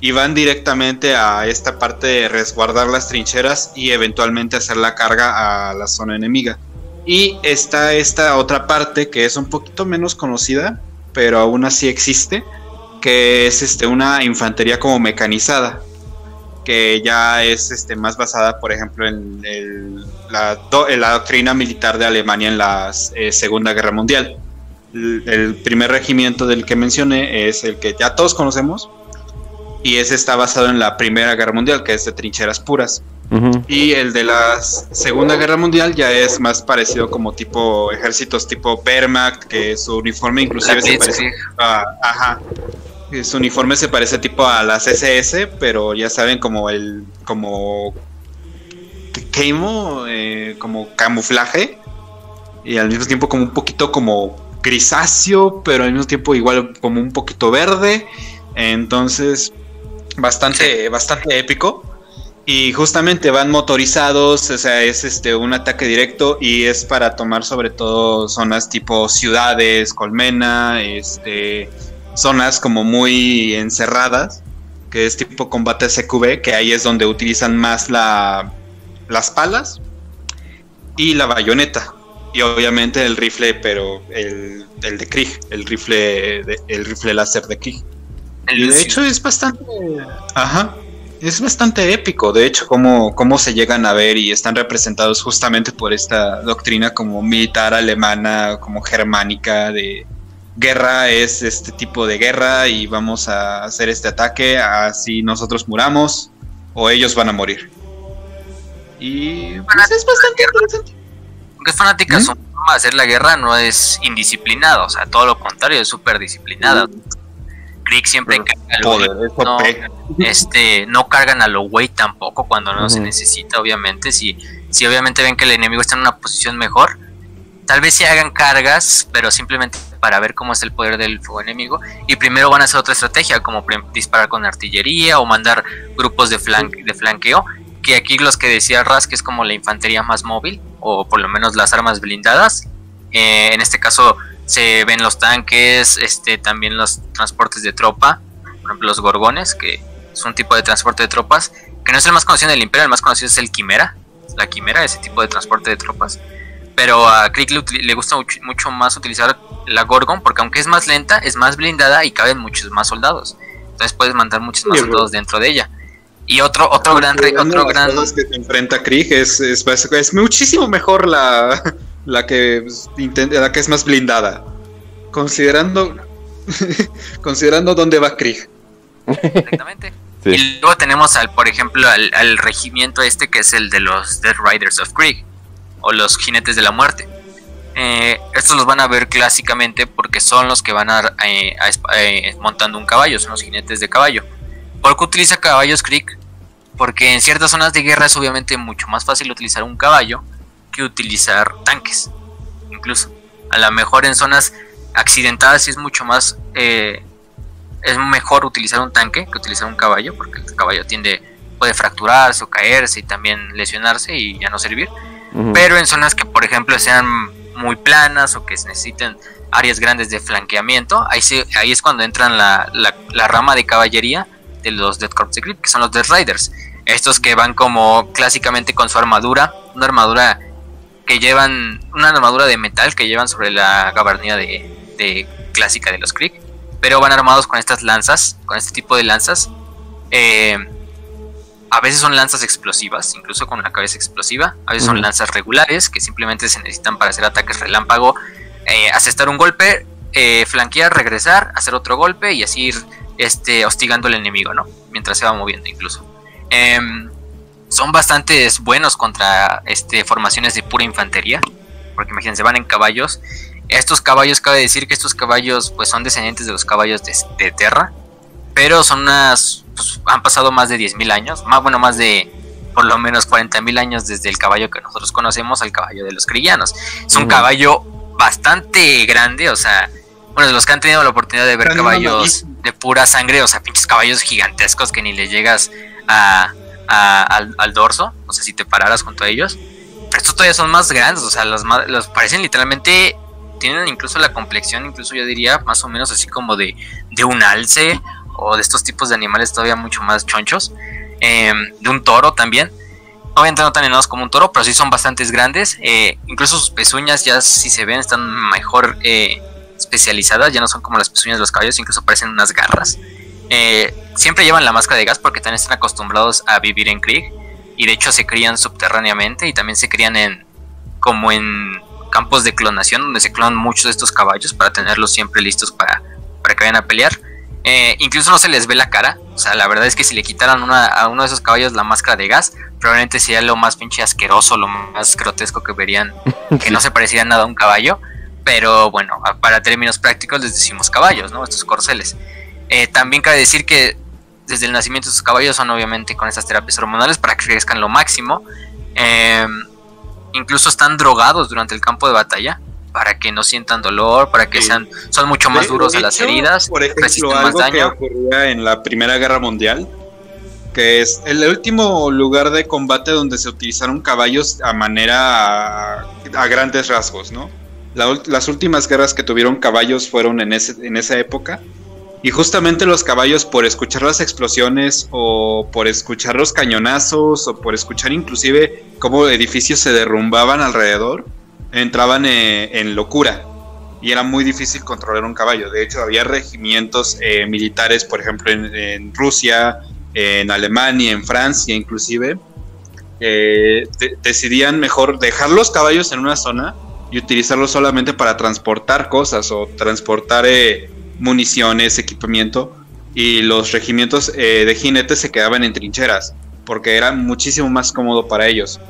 y van directamente a esta parte de resguardar las trincheras y eventualmente hacer la carga a la zona enemiga. Y está esta otra parte que es un poquito menos conocida, pero aún así existe, que es este, una infantería como mecanizada, que ya es este, más basada, por ejemplo, en, la, doctrina militar de Alemania en la eh, Segunda Guerra Mundial. el primer regimiento del que mencioné es el que ya todos conocemos, y ese está basado en la Primera Guerra Mundial, que es de trincheras puras. Y el de la Segunda Guerra Mundial ya es más parecido como tipo ejércitos tipo Wehrmacht, que su uniforme inclusive se parece a, ajá, su uniforme se parece tipo a las SS, pero ya saben como el como quemo, eh, como camuflaje y al mismo tiempo como un poquito como grisáceo, pero al mismo tiempo igual como un poquito verde. Entonces, bastante, bastante épico. Y justamente van motorizados, o sea, es este un ataque directo y es para tomar sobre todo zonas tipo ciudades, colmena, este zonas como muy encerradas que es tipo combate SQB, que ahí es donde utilizan más la, las palas y la bayoneta. Y obviamente el rifle, pero el, el de Krieg, el rifle, de, el rifle láser de Krieg. Y de hecho es bastante... Ajá. Es bastante épico, de hecho, cómo, cómo se llegan a ver y están representados justamente por esta doctrina como militar alemana, como germánica, de guerra es este tipo de guerra y vamos a hacer este ataque, así nosotros muramos o ellos van a morir. Y pues, es bastante interesante. Aunque es fanática, ¿Mm? de hacer la guerra no es indisciplinada, o sea, todo lo contrario, es súper disciplinada. Krieg siempre carga no, este, no cargan a lo güey tampoco cuando no se necesita, obviamente. Si, si obviamente ven que el enemigo está en una posición mejor, tal vez se hagan cargas, pero simplemente para ver cómo es el poder del fuego enemigo. Y primero van a hacer otra estrategia, como disparar con artillería o mandar grupos de, de flanqueo. Que aquí los que decía Ras, que es como la infantería más móvil, o por lo menos las armas blindadas. Eh, en este caso, se ven los tanques, este, también los transportes de tropa, por ejemplo los gorgones, que es un tipo de transporte de tropas, que no es el más conocido del imperio, el más conocido es el quimera, la quimera, ese tipo de transporte de tropas. Pero a Krieg le, gusta mucho, más utilizar la Gorgon, porque aunque es más lenta, es más blindada y caben muchos más soldados. Entonces puedes mandar muchos más soldados dentro de ella. Y otro, otro gran... otro gran... que se enfrenta Krieg es, es, es muchísimo mejor la, la que, la que es más blindada. Considerando, considerando dónde va Krieg. Exactamente. Y luego tenemos al, por ejemplo, al, regimiento este que es el de los Dead Riders of Krieg, o los jinetes de la muerte. Eh, estos los van a ver clásicamente porque son los que van a, eh, eh, montando un caballo, son los jinetes de caballo. ¿Por qué utiliza caballos Krieg? Porque en ciertas zonas de guerra es obviamente mucho más fácil utilizar un caballo utilizar tanques, incluso. A lo mejor en zonas accidentadas es mucho más, eh, es mejor utilizar un tanque que utilizar un caballo, porque el caballo tiende, puede fracturarse o caerse y también lesionarse y ya no servir. Pero en zonas que, por ejemplo, sean muy planas o que necesiten áreas grandes de flanqueamiento, ahí, ahí es cuando entran la, la, rama de caballería de los Dead Corps que son los Dead Riders. Estos que van como clásicamente con su armadura, una armadura que llevan una armadura de metal que llevan sobre la gabardina de, clásica de los Krieg, pero van armados con estas lanzas, con este tipo de lanzas. Eh, a veces son lanzas explosivas, incluso con la cabeza explosiva. A veces son lanzas regulares que simplemente se necesitan para hacer ataques relámpago, eh, asestar un golpe, eh, flanquear, regresar, hacer otro golpe y así ir este, hostigando al enemigo, ¿no? Mientras se va moviendo incluso. Em, son bastante buenos contra este, formaciones de pura infantería. Porque imagínense, van en caballos. Estos caballos, cabe decir que estos caballos pues son descendientes de los caballos de, de Terra. Pero son unas... Pues, han pasado más de 10.000 años. Más, bueno, más de por lo menos 40.000 años desde el caballo que nosotros conocemos al caballo de los crillanos. Es un caballo bastante grande, o sea, bueno, los que han tenido la oportunidad de ver caballos de pura sangre, o sea, pinches caballos gigantescos que ni le llegas a, al, dorso, no sé si te pararas junto a ellos. Pero estos todavía son más grandes, o sea, los, los parecen literalmente, tienen incluso la complexión, incluso yo diría más o menos así como de, de un alce o de estos tipos de animales todavía mucho más chonchos. Em, de un toro también. Obviamente no tan enormes como un toro, pero sí son bastantes grandes. Eh, incluso sus pezuñas ya si se ven están mejor eh, especializadas, ya no son como las pezuñas de los caballos, incluso parecen unas garras. Eh, siempre llevan la máscara de gas porque también están acostumbrados a vivir en Krieg y de hecho se crían subterráneamente y también se crían en como en campos de clonación donde se clonan muchos de estos caballos para tenerlos siempre listos para, para que vayan a pelear. Eh, incluso no se les ve la cara, o sea, la verdad es que si le quitaran a uno de esos caballos la máscara de gas, probablemente sería lo más pinche asqueroso, lo más grotesco que verían, que no se pareciera nada a un caballo, pero bueno, para términos prácticos les decimos caballos, ¿no? Estos corceles. Eh, también cabe decir que desde el nacimiento de sus caballos son obviamente con estas terapias hormonales para que crezcan lo máximo. Em, incluso están drogados durante el campo de batalla para que no sientan dolor, para que sean son mucho más duros a las heridas, por ejemplo, algo que ocurría en la Primera Guerra Mundial, que es el último lugar de combate donde se utilizaron caballos a manera a, grandes rasgos, ¿no? las últimas guerras que tuvieron caballos fueron en, ese, en esa época Y justamente los caballos, por escuchar las explosiones o por escuchar los cañonazos o por escuchar inclusive cómo edificios se derrumbaban alrededor, entraban eh, en, locura. Y era muy difícil controlar un caballo. De hecho, había regimientos eh, militares, por ejemplo, en, Rusia, en Alemania, en Francia inclusive, decidían mejor dejar los caballos en una zona y utilizarlos solamente para transportar cosas o transportar eh, municiones, equipamiento, y los regimientos eh, de jinetes se quedaban en trincheras, porque era muchísimo más cómodo para ellos.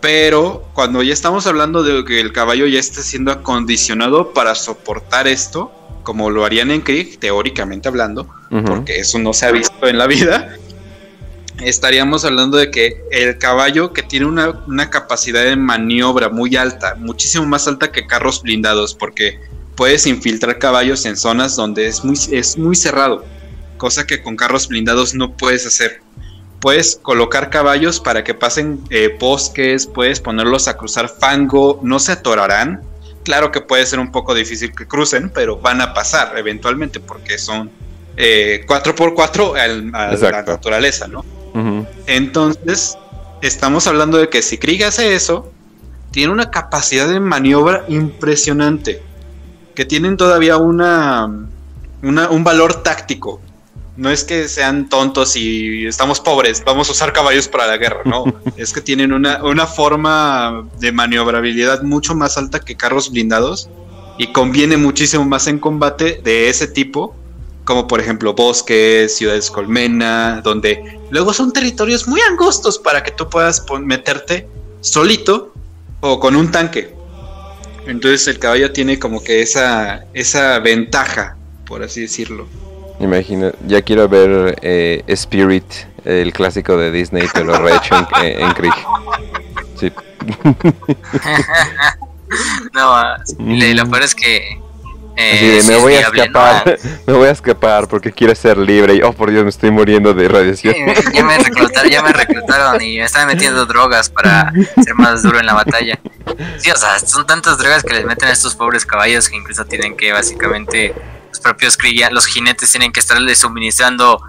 Pero cuando ya estamos hablando de que el caballo ya esté siendo acondicionado para soportar esto, como lo harían en Krieg, teóricamente hablando, porque eso no se ha visto en la vida, estaríamos hablando de que el caballo que tiene una, una, capacidad de maniobra muy alta, muchísimo más alta que carros blindados, porque puedes infiltrar caballos en zonas donde es muy, es muy cerrado, cosa que con carros blindados no puedes hacer. Puedes colocar caballos para que pasen eh, bosques, puedes ponerlos a cruzar fango, no se atorarán. Claro que puede ser un poco difícil que crucen, pero van a pasar eventualmente porque son 4x4 eh, a la naturaleza, ¿no? Entonces, estamos hablando de que si Krieg hace eso, tiene una capacidad de maniobra impresionante que tienen todavía una, un valor táctico. No es que sean tontos y estamos pobres, vamos a usar caballos para la guerra, no. es que tienen una, una forma de maniobrabilidad mucho más alta que carros blindados y conviene muchísimo más en combate de ese tipo, como por ejemplo bosques, ciudades colmena, donde luego son territorios muy angostos para que tú puedas meterte solito o con un tanque. Entonces el caballo tiene como que esa, esa ventaja, por así decirlo. Imagina, ya quiero ver eh, Spirit, el clásico de Disney, pero rehecho en, eh, en Krieg. Sí. no, lo peor es que eh, me voy a escapar, me voy a escapar porque quiero ser libre y oh por Dios me estoy muriendo de radiación. ya, me reclutaron, ya me reclutaron y me están metiendo drogas para ser más duro en la batalla. Sí, o sea, son tantas drogas que les meten a estos pobres caballos que incluso tienen que básicamente los propios los jinetes tienen que estarles suministrando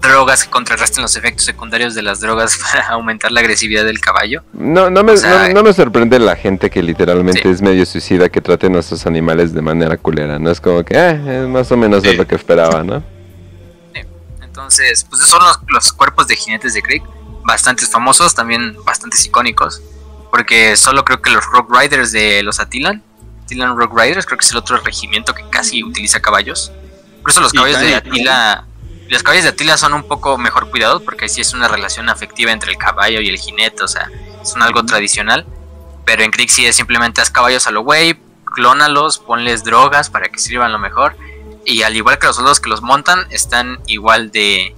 drogas que contrarresten los efectos secundarios de las drogas para aumentar la agresividad del caballo. No, no me, no, me sorprende la gente que literalmente es medio suicida que trate a nuestros animales de manera culera, ¿no? Es como que, eh, es más o menos lo que esperaba, ¿no? Entonces, pues son los, cuerpos de jinetes de Krieg, bastantes famosos, también bastantes icónicos, porque solo creo que los Rock Riders de los Atilan, Atilan Rock Riders, creo que es el otro regimiento que casi utiliza caballos. Incluso los caballos de Atila los caballos de Atila son un poco mejor cuidados porque sí es una relación afectiva entre el caballo y el jinete, o sea, son algo tradicional. Pero en sí es simplemente haz caballos a lo güey, clónalos, ponles drogas para que sirvan lo mejor. Y al igual que los soldados que los montan, están igual de,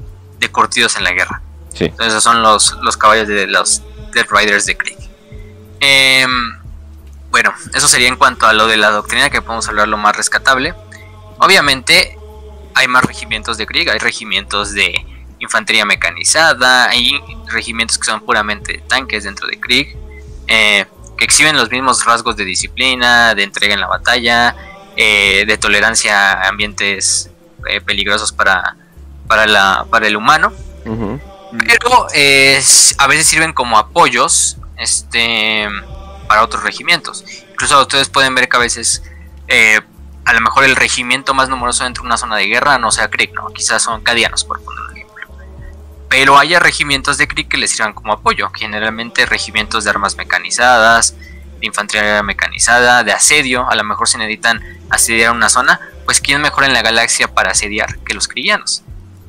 curtidos en la guerra. Entonces esos son los, los caballos de los Dead Riders de Krieg. Em, bueno, eso sería en cuanto a lo de la doctrina, que podemos hablar lo más rescatable. Obviamente, hay más regimientos de Krieg, hay regimientos de infantería mecanizada, hay regimientos que son puramente tanques dentro de Krieg, eh, que exhiben los mismos rasgos de disciplina, de entrega en la batalla, eh, de tolerancia a ambientes eh, peligrosos para, para, la, para el humano. Pero a veces sirven como apoyos este, para otros regimientos. Incluso ustedes pueden ver que a veces a lo mejor el regimiento más numeroso dentro de una zona de guerra no sea Krieg, ¿no? Quizás son cadianos, por poner un ejemplo. Pero haya regimientos de Krieg que les sirvan como apoyo, generalmente regimientos de armas mecanizadas, de infantería mecanizada, de asedio, a lo mejor si necesitan asediar una zona, pues quién mejor en la galaxia para asediar que los krigianos.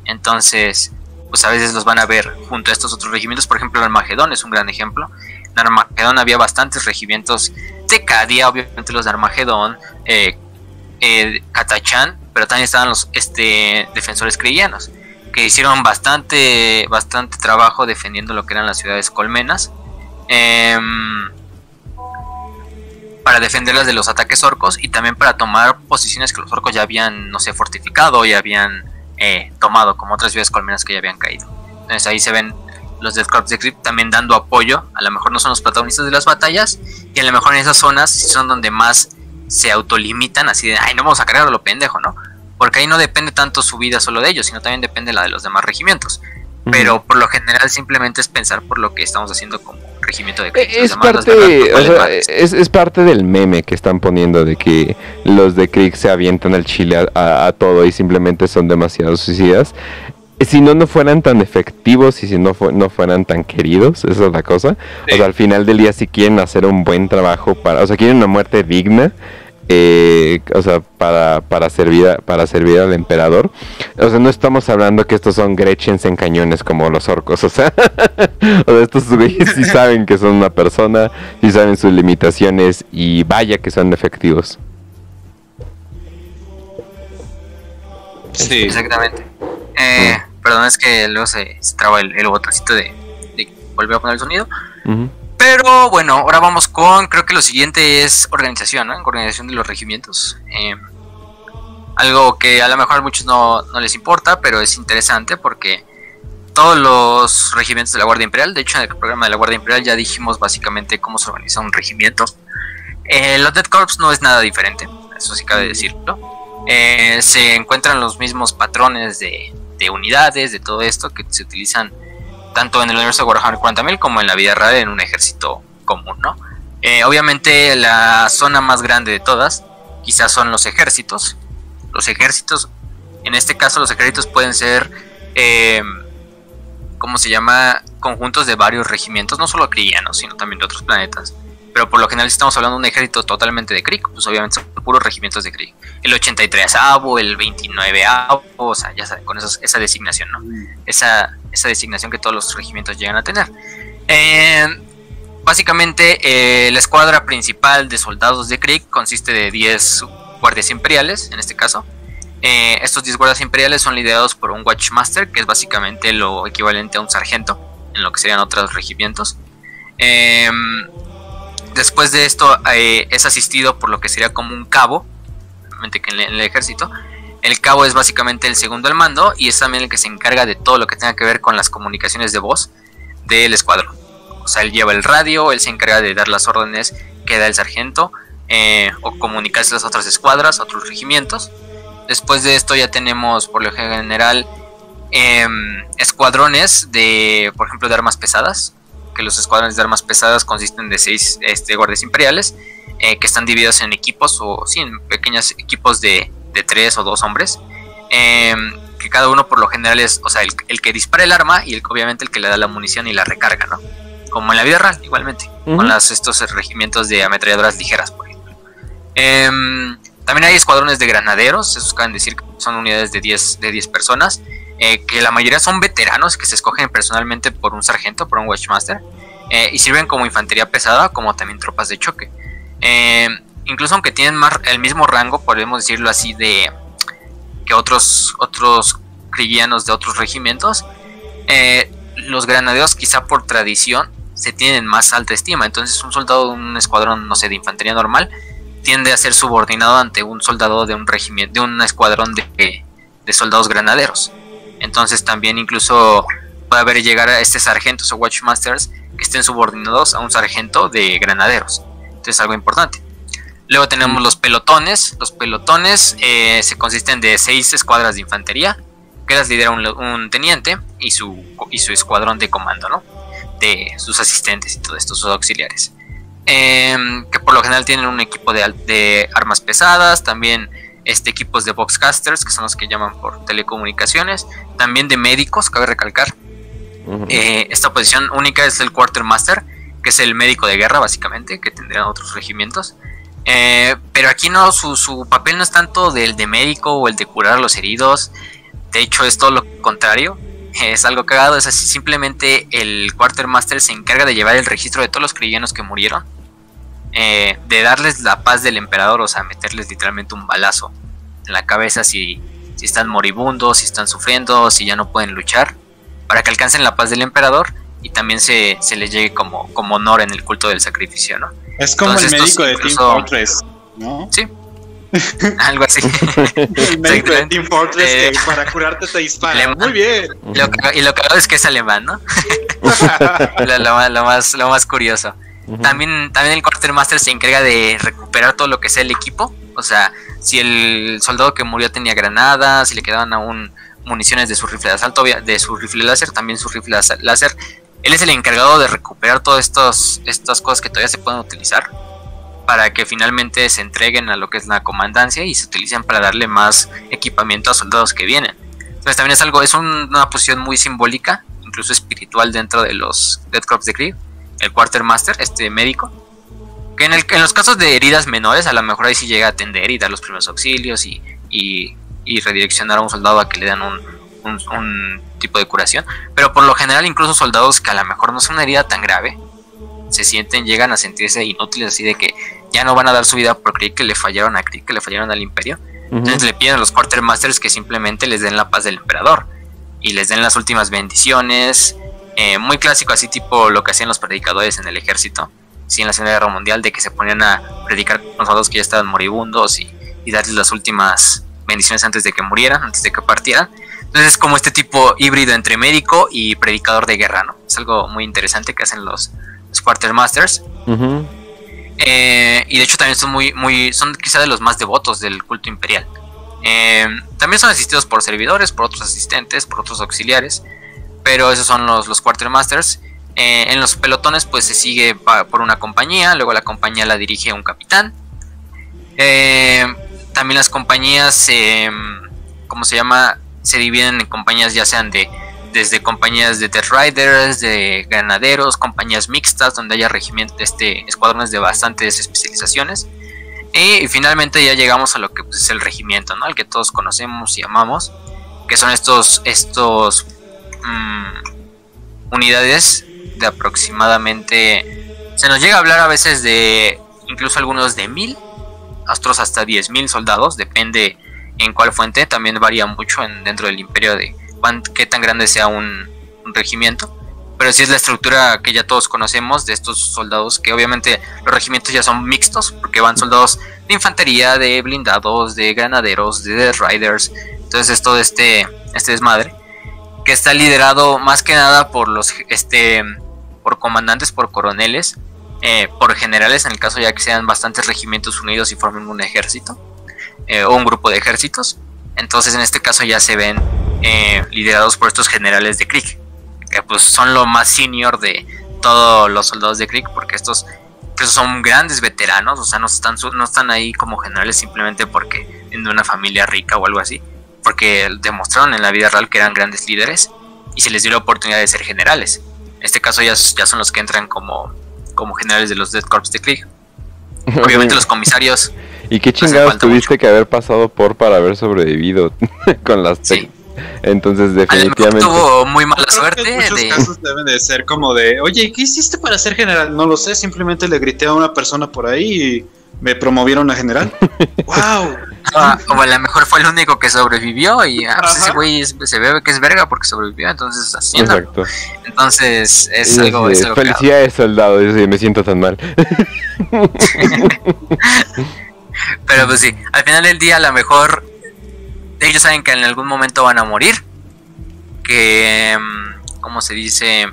Entonces, pues a veces los van a ver junto a estos otros regimientos, por ejemplo el Armagedón es un gran ejemplo. En Armagedón había bastantes regimientos de Cadia, obviamente los de Armagedón, eh, eh, pero también estaban los este, defensores cristianos, que hicieron bastante, bastante trabajo defendiendo lo que eran las ciudades colmenas. Em, para defenderlas de los ataques orcos y también para tomar posiciones que los orcos ya habían, no sé, fortificado y habían eh, tomado, como otras ciudades colmenas que ya habían caído. Entonces ahí se ven los Death Corps de Crypt también dando apoyo. A lo mejor no son los protagonistas de las batallas y a lo mejor en esas zonas son donde más se autolimitan así de, ay, no vamos a cargar a lo pendejo, ¿no? porque ahí no depende tanto su vida solo de ellos, sino también depende la de los demás regimientos. Pero por lo general simplemente es pensar por lo que estamos haciendo como regimiento de eh, es parte, es, parte del meme que están poniendo de que los de Krieg se avientan al chile a, todo y simplemente son demasiado suicidas si no no fueran tan efectivos y si no, no fueran tan queridos, esa es la cosa. O sea, al final del día si quieren hacer un buen trabajo para, o sea, quieren una muerte digna, eh, o sea, para, para, servir para servir al emperador. O sea, no estamos hablando que estos son Gretchens en cañones como los orcos, o sea, o sea estos güeyes sí saben que son una persona, sí saben sus limitaciones y vaya que son efectivos. Sí, exactamente. Eh, Perdón, es que luego se, traba el, botoncito de, volver a poner el sonido. Pero bueno, ahora vamos con, creo que lo siguiente es organización, ¿no? Organización de los regimientos. Eh, algo que a lo mejor a muchos no, les importa, pero es interesante porque todos los regimientos de la Guardia Imperial, de hecho en el programa de la Guardia Imperial ya dijimos básicamente cómo se organiza un regimiento. Eh, los Dead Corps no es nada diferente, eso sí cabe decirlo. Eh, se encuentran los mismos patrones de unidades, de todo esto que se utilizan tanto en el universo de Warhammer 40.000 como en la vida real en un ejército común, ¿no? Eh, obviamente la zona más grande de todas quizás son los ejércitos. Los ejércitos, en este caso los ejércitos pueden ser, eh, ¿cómo se llama? Conjuntos de varios regimientos, no solo crianos, sino también de otros planetas. Pero por lo general estamos hablando de un ejército totalmente de Krieg, pues obviamente son puros regimientos de Krieg. El 83 avo, el 29 avo, o sea, ya saben, con esa designación, ¿no? Esa, esa designación que todos los regimientos llegan a tener. Eh, básicamente, eh, la escuadra principal de soldados de Krieg consiste de 10 guardias imperiales, en este caso. Eh, estos 10 guardias imperiales son liderados por un Watchmaster, que es básicamente lo equivalente a un sargento, en lo que serían otros regimientos. Eh, Después de esto eh, es asistido por lo que sería como un cabo, que en el ejército. El cabo es básicamente el segundo al mando y es también el que se encarga de todo lo que tenga que ver con las comunicaciones de voz del escuadrón. O sea, él lleva el radio, él se encarga de dar las órdenes que da el sargento eh, o comunicarse a las otras escuadras, otros regimientos. Después de esto ya tenemos por lo general em, escuadrones de, por ejemplo, de armas pesadas que los escuadrones de armas pesadas consisten de seis este, guardias imperiales eh, que están divididos en equipos o sí, en pequeños equipos de, de tres o dos hombres. Em, que cada uno por lo general es, o sea, el, que dispara el arma y el, obviamente el que le da la munición y la recarga, ¿no? Como en la vida real, igualmente, con las, estos regimientos de ametralladoras ligeras, por ejemplo. Em, también hay escuadrones de granaderos, esos caben decir que son unidades de 10 de 10 personas, eh, que la mayoría son veteranos que se escogen personalmente por un sargento, por un watchmaster, eh, y sirven como infantería pesada, como también tropas de choque. Eh, incluso aunque tienen más, el mismo rango, podemos decirlo así, de que otros, otros de otros regimientos, los granaderos quizá por tradición se tienen más alta estima. Entonces un soldado de un escuadrón, no sé, de infantería normal, tiende a ser subordinado ante un soldado de un regimiento, de un escuadrón de soldados granaderos. Entonces también incluso puede haber llegar a este sargentos o watchmasters que estén subordinados a un sargento de granaderos. Entonces algo importante. Luego tenemos los pelotones. Los pelotones eh, se consisten de seis escuadras de infantería, que las lidera un, teniente y su, y su escuadrón de comando, ¿no? De sus asistentes y todo esto, sus auxiliares. Em, que por lo general tienen un equipo de, de armas pesadas, también este, equipos de boxcasters, que son los que llaman por telecomunicaciones, también de médicos, cabe recalcar. Eh, esta posición única es el quartermaster, que es el médico de guerra, básicamente, que tendrían otros regimientos. Eh, pero aquí no, su, papel no es tanto del de médico o el de curar a los heridos. De hecho, es todo lo contrario. Es algo cagado. Es así, simplemente el quartermaster se encarga de llevar el registro de todos los cristianos que murieron eh, de darles la paz del emperador, o sea, meterles literalmente un balazo en la cabeza si, si están moribundos, si están sufriendo, si ya no pueden luchar, para que alcancen la paz del emperador y también se, se les llegue como, como honor en el culto del sacrificio, ¿no? Es como el médico de Team Fortress, ¿no? Sí. Algo así. el médico de Team Fortress que eh, para curarte te dispara. Muy bien. y lo que es que es alemán, ¿no? lo, más, lo más curioso también, también el Quartermaster se encarga de recuperar todo lo que sea el equipo O sea, si el soldado que murió tenía granadas, si le quedaban aún municiones de su rifle de asalto, de su rifle láser, también su rifle láser. Él es el encargado de recuperar todas estas cosas que todavía se pueden utilizar para que finalmente se entreguen a lo que es la comandancia y se utilicen para darle más equipamiento a soldados que vienen. Entonces también es algo, es una posición muy simbólica, incluso espiritual dentro de los Dead Corps de Krieg, el Quartermaster, este médico, que en, el, en los casos de heridas menores a lo mejor ahí sí llega a atender y dar los primeros auxilios y, y, redireccionar a un soldado a que le dan un, un, tipo de curación, pero por lo general incluso soldados que a lo mejor no son una herida tan grave, se sienten, llegan a sentirse inútiles así de que ya no van a dar su vida por creer que le fallaron a que le fallaron al imperio. Entonces le piden a los quartermasters que simplemente les den la paz del emperador y les den las últimas bendiciones. Eh, muy clásico, así tipo lo que hacían los predicadores en el ejército, sí, en la Segunda Guerra Mundial, de que se ponían a predicar con los soldados que ya estaban moribundos y, y darles las últimas bendiciones antes de que murieran, antes de que partieran. Entonces es como este tipo híbrido entre médico y predicador de guerra, ¿no? Es algo muy interesante que hacen los, los Quartermasters. Eh, y de hecho también son muy, muy, son quizá de los más devotos del culto imperial. Eh, también son asistidos por servidores, por otros asistentes, por otros auxiliares, pero esos son los, los Quartermasters. Eh, en los pelotones pues se sigue por una compañía, luego la compañía la dirige un capitán. también las compañías, ¿cómo se llama? Se dividen en compañías ya sean de desde compañías de Death Riders, de granaderos, compañías mixtas donde haya regimientos, este, escuadrones de bastantes especializaciones. Y, finalmente ya llegamos a lo que pues, es el regimiento, ¿no? Al que todos conocemos y amamos, que son estos, estos mm, unidades de aproximadamente, se nos llega a hablar a veces de incluso algunos de mil, otros hasta diez mil soldados, depende en cuál fuente, también varía mucho en, dentro del imperio de, qué tan grande sea un, regimiento. Pero sí es la estructura que ya todos conocemos de estos soldados, que obviamente los regimientos ya son mixtos, porque van soldados de infantería, de blindados, de granaderos, de riders. Entonces es todo este, este desmadre, que está liderado más que nada por los este por comandantes, por coroneles, eh, por generales, en el caso ya que sean bastantes regimientos unidos y formen un ejército, eh, o un grupo de ejércitos. Entonces en este caso ya se ven eh, liderados por estos generales de Krieg, que pues son lo más senior de todos los soldados de Krieg, porque estos pues, son grandes veteranos, o sea, no están, no están ahí como generales simplemente porque en una familia rica o algo así, porque demostraron en la vida real que eran grandes líderes y se les dio la oportunidad de ser generales. En este caso ya, ya son los que entran como, como generales de los Dead Corps de Krieg. Obviamente los comisarios... ¿Y qué chingados tuviste que haber pasado por para haber sobrevivido con las entonces, definitivamente. tuvo muy mala suerte. En muchos casos deben de ser como de, oye, ¿qué hiciste para ser general? No lo sé, simplemente le grité a una persona por ahí y me promovieron a general. ¡Wow! Ah, o a lo mejor fue el único que sobrevivió y ah, pues ese güey se ve que es verga porque sobrevivió, entonces así. Exacto. Entonces es, algo, es algo. Felicidades, soldado, me siento tan mal. Pero pues sí, al final del día a lo mejor ellos saben que en algún momento van a morir. Que, mm, ¿cómo se dice?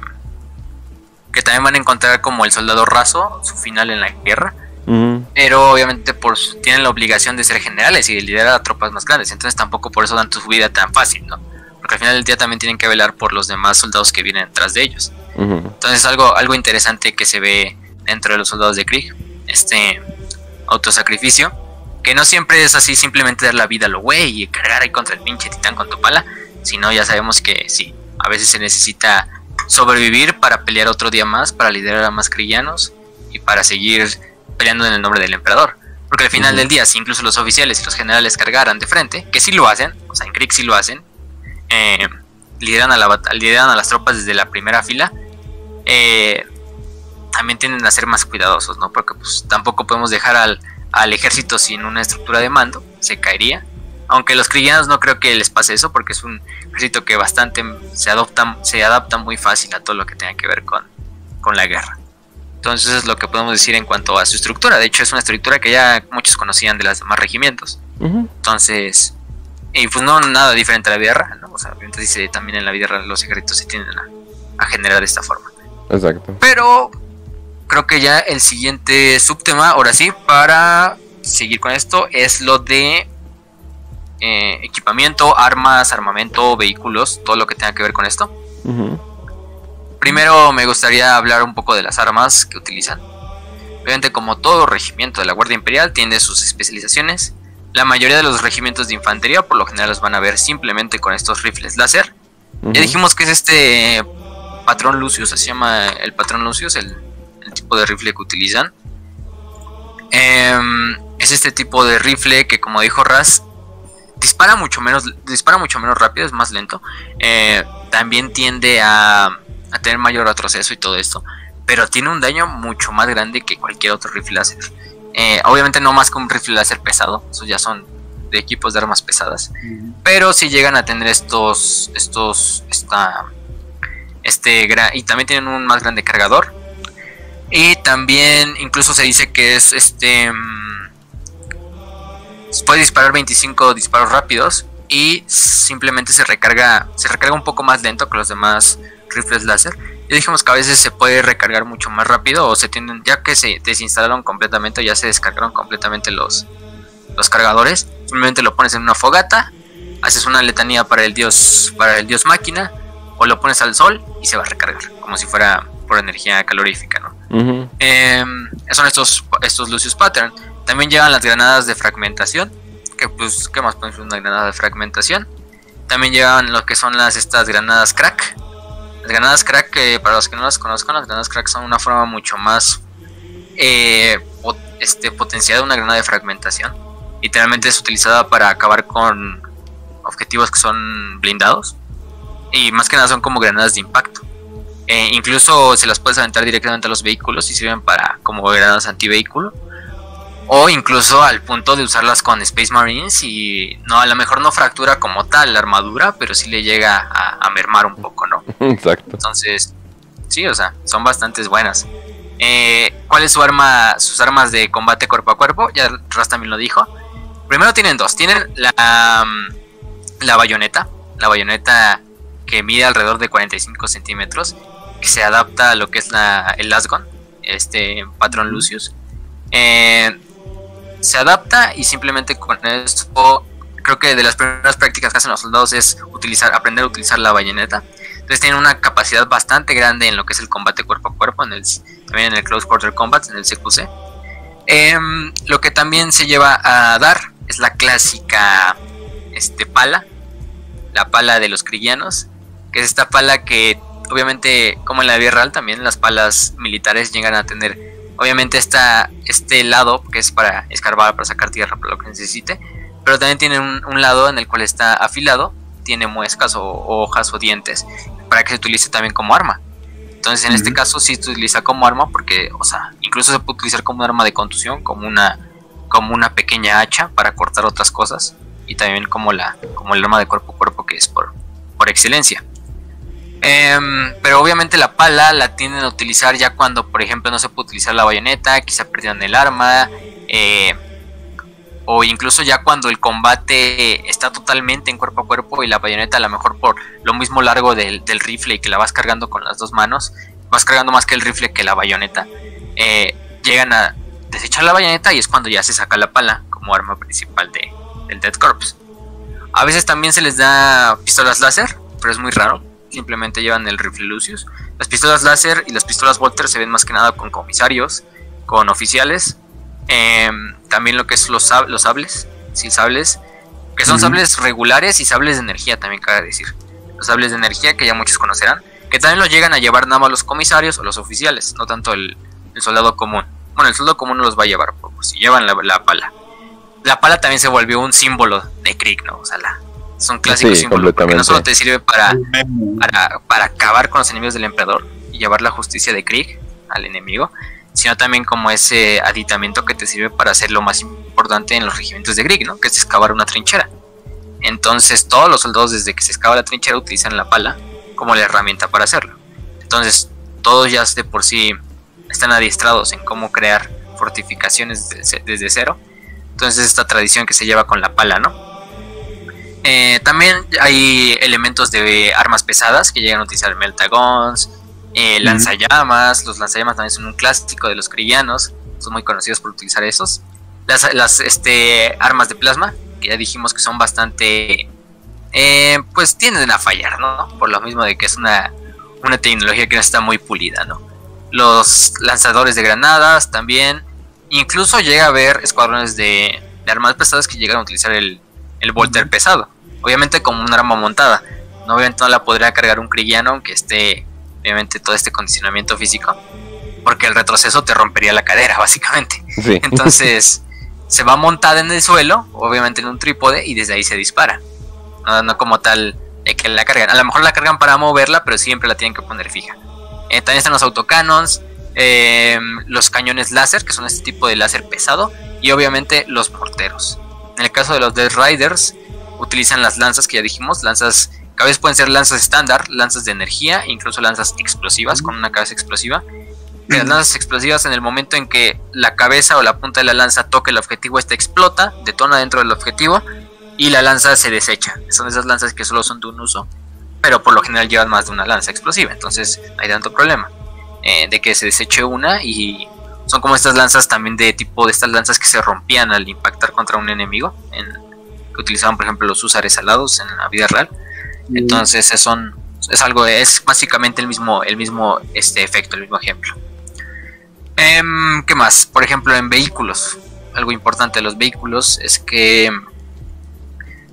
Que también van a encontrar como el soldado raso, su final en la guerra. Pero obviamente por tienen la obligación de ser generales y de liderar a tropas más grandes. Entonces tampoco por eso dan su vida tan fácil, ¿no? Porque al final del día también tienen que velar por los demás soldados que vienen detrás de ellos. Entonces algo, algo interesante que se ve dentro de los soldados de Krieg. Este autosacrificio que no siempre es así simplemente dar la vida a lo güey y cargar ahí contra el pinche titán con tu pala, sino ya sabemos que sí, a veces se necesita sobrevivir para pelear otro día más, para liderar a más crillanos y para seguir peleando en el nombre del emperador. Porque al final del día, si incluso los oficiales y los generales cargaran de frente, que sí lo hacen, o sea, en Krieg sí lo hacen, eh, lideran, a la, lideran a las tropas desde la primera fila, eh, también tienden a ser más cuidadosos, ¿no? Porque pues tampoco podemos dejar al, al ejército sin una estructura de mando, se caería. Aunque los cristianos no creo que les pase eso, porque es un ejército que bastante se adopta, se adapta muy fácil a todo lo que tenga que ver con, con la guerra. Entonces es lo que podemos decir en cuanto a su estructura. De hecho, es una estructura que ya muchos conocían de los demás regimientos. Entonces, y pues no nada diferente a la vida real, ¿no? O sea, dice también en la vida real los ejércitos se tienden a, a generar de esta forma. Exacto. Pero creo que ya el siguiente subtema, ahora sí, para seguir con esto es lo de eh, equipamiento, armas, armamento, vehículos, todo lo que tenga que ver con esto. Primero me gustaría hablar un poco de las armas que utilizan. Obviamente como todo regimiento de la Guardia Imperial tiene sus especializaciones. La mayoría de los regimientos de infantería por lo general los van a ver simplemente con estos rifles láser. Ya dijimos que es este patrón Lucius, se llama el patrón Lucius, el, tipo de rifle que utilizan. Em, es este tipo de rifle que como dijo Raz, dispara mucho menos, dispara mucho menos rápido, es más lento. Eh, también tiende a, a, tener mayor retroceso y todo esto. Pero tiene un daño mucho más grande que cualquier otro rifle láser. Eh, obviamente no más que un rifle láser pesado. Esos ya son de equipos de armas pesadas. Pero si llegan a tener estos. Estos. Esta. Este. Y también tienen un más grande cargador. Y también incluso se dice que es este puede disparar 25 disparos rápidos y simplemente se recarga, se recarga un poco más lento que los demás rifles láser. Ya dijimos que a veces se puede recargar mucho más rápido o se tienen, ya que se desinstalaron completamente, ya se descargaron completamente los, los cargadores. Simplemente lo pones en una fogata, haces una letanía para el dios, para el dios máquina, o lo pones al sol y se va a recargar, como si fuera por energía calorífica, ¿no? Em, son estos, estos Lucius Pattern. También llevan las granadas de fragmentación. Que pues, ¿qué más podemos una granada de fragmentación? También llevan lo que son las estas granadas crack. Las granadas crack, para los que no las conozcan, las granadas crack son una forma mucho más eh, este, potenciada de una granada de fragmentación. Literalmente es utilizada para acabar con objetivos que son blindados. Y más que nada son como granadas de impacto. Eh, incluso se las puedes aventar directamente a los vehículos y sirven para como granadas antivehículo o incluso al punto de usarlas con Space Marines y no a lo mejor no fractura como tal la armadura, pero sí le llega a, mermar un poco, ¿no? Exacto. Entonces, sí, o sea, son bastante buenas. Eh, ¿Cuál es su arma, sus armas de combate cuerpo a cuerpo? Ya Ras también lo dijo. Primero tienen dos. Tienen la, mm, la bayoneta. La bayoneta que mide alrededor de 45 centímetros. Que se adapta a lo que es la, el Lasgon. Este patrón Lucius. Eh, se adapta y simplemente con eso creo que de las primeras prácticas que hacen los soldados es utilizar, aprender a utilizar la bayoneta. Entonces tienen una capacidad bastante grande en lo que es el combate cuerpo a cuerpo, en el, también en el Close Quarter Combat, en el CQC. Em, lo que también se lleva a dar es la clásica este, pala, la pala de los crillanos, que es esta pala que obviamente como en la vida real también las palas militares llegan a tener Obviamente está este lado que es para escarbar, para sacar tierra, para lo que necesite. Pero también tiene un, lado en el cual está afilado, tiene muescas o, hojas o dientes, para que se utilice también como arma. Entonces en este caso sí se utiliza como arma porque, o sea, incluso se puede utilizar como un arma de contusión, como una, como una pequeña hacha para cortar otras cosas y también como la, como el arma de cuerpo a cuerpo que es por, por excelencia. Em, pero obviamente la pala la tienden a utilizar ya cuando, por ejemplo, no se puede utilizar la bayoneta, quizá perdieron el arma, eh, o incluso ya cuando el combate está totalmente en cuerpo a cuerpo y la bayoneta a lo mejor por lo mismo largo del, rifle y que la vas cargando con las dos manos, vas cargando más que el rifle que la bayoneta, eh, llegan a desechar la bayoneta y es cuando ya se saca la pala como arma principal de, del Dead Corps. A veces también se les da pistolas láser, pero es muy raro simplemente llevan el rifle Lucius. Las pistolas láser y las pistolas Volter se ven más que nada con comisarios, con oficiales. Em, también lo que es los, los sables, sí, sables, que son sables regulares y sables de energía, también cabe decir. Los sables de energía que ya muchos conocerán, que también los llegan a llevar nada más los comisarios o los oficiales, no tanto el, soldado común. Bueno, el soldado común no los va a llevar, pues, si llevan la, la pala. La pala también se volvió un símbolo de Krieg, ¿no? O sea, la, son clásicos símbolos porque no solo te sirve para, para, acabar con los enemigos del emperador y llevar la justicia de Krieg al enemigo, sino también como ese aditamento que te sirve para hacer lo más importante en los regimientos de Krieg, ¿no? que es excavar una trinchera. Entonces todos los soldados desde que se excava la trinchera utilizan la pala como la herramienta para hacerlo. Entonces todos ya de por sí están adiestrados en cómo crear fortificaciones desde, desde cero. Entonces esta tradición que se lleva con la pala, ¿no? Eh, también hay elementos de armas pesadas que llegan a utilizar meltagons, eh, lanzallamas. Los lanzallamas también son un clásico de los crillanos, son muy conocidos por utilizar esos. las, las este, armas de plasma, que ya dijimos que son bastante, eh, pues tienden a fallar, ¿no? Por lo mismo de que es una, una tecnología que no está muy pulida, ¿no? Los lanzadores de granadas también, incluso llega a haber escuadrones de, de armas pesadas que llegan a utilizar el, el Volter pesado, obviamente como un arma montada, no obviamente no la podría cargar un Krigiano aunque esté obviamente todo este condicionamiento físico, porque el retroceso te rompería la cadera básicamente. Entonces se va montada en el suelo, obviamente en un trípode, y desde ahí se dispara. No, como tal que la cargan. A lo mejor la cargan para moverla, pero siempre la tienen que poner fija. Eh, también están los autocanons, eh, los cañones láser, que son este tipo de láser pesado, y obviamente los morteros. En el caso de los Death Riders, utilizan las lanzas que ya dijimos, lanzas, cada vez pueden ser lanzas estándar, lanzas de energía, incluso lanzas explosivas con una cabeza explosiva. Las lanzas explosivas en el momento en que la cabeza o la punta de la lanza toque el objetivo, esta explota, detona dentro del objetivo y la lanza se desecha. Son esas lanzas que solo son de un uso, pero por lo general llevan más de una lanza explosiva, entonces no hay tanto problema eh, de que se deseche una y son como estas lanzas también de tipo de estas lanzas que se rompían al impactar contra un enemigo, en, que utilizaban por ejemplo los usares alados en la vida real. Entonces son, es algo, es básicamente el mismo, el mismo este efecto, el mismo ejemplo. Em, ¿Qué más? Por ejemplo, en vehículos. Algo importante de los vehículos es que,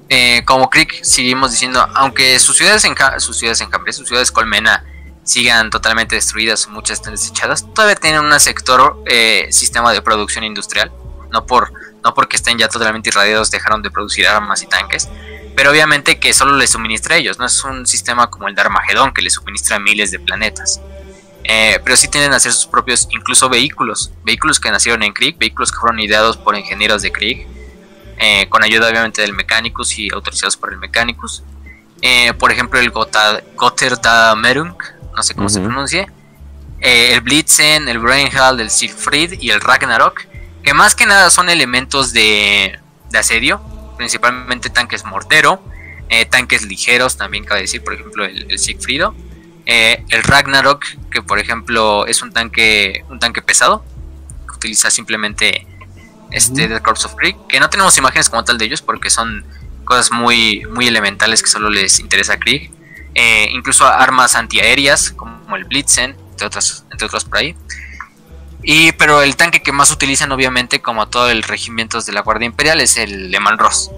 eh, como Crick, seguimos diciendo, aunque sus ciudades en, sus ciudades en Cambria, sus ciudades Colmena, sigan totalmente destruidas, muchas están desechadas, todavía tienen un sector eh, sistema de producción industrial. No, por, no porque estén ya totalmente irradiados dejaron de producir armas y tanques, pero obviamente que solo les suministra a ellos, no es un sistema como el de Armagedón que les suministra a miles de planetas. Eh, pero sí tienen a hacer sus propios, incluso vehículos, vehículos que nacieron en Krieg, vehículos que fueron ideados por ingenieros de Krieg, eh, con ayuda obviamente del Mechanicus y autorizados por el Mechanicus. Eh, por ejemplo, el Gotterdamerung, no sé cómo se pronuncie, el Blitzen, el Brainhall, el Siegfried y el Ragnarok, que más que nada son elementos de, asedio, principalmente tanques mortero, tanques ligeros también cabe decir, por ejemplo el, el Siegfriedo eh, el Ragnarok, que por ejemplo es un tanque, un tanque pesado, que utiliza simplemente este The Corpse of Krieg, que no tenemos imágenes como tal de ellos porque son cosas muy, muy elementales que solo les interesa a Krieg. Eh, incluso armas antiaéreas como el Blitzen, entre otros, entre otros por ahí. Y, pero el tanque que más utilizan, obviamente, como todo el regimientos de la Guardia Imperial, es el Leman Ross.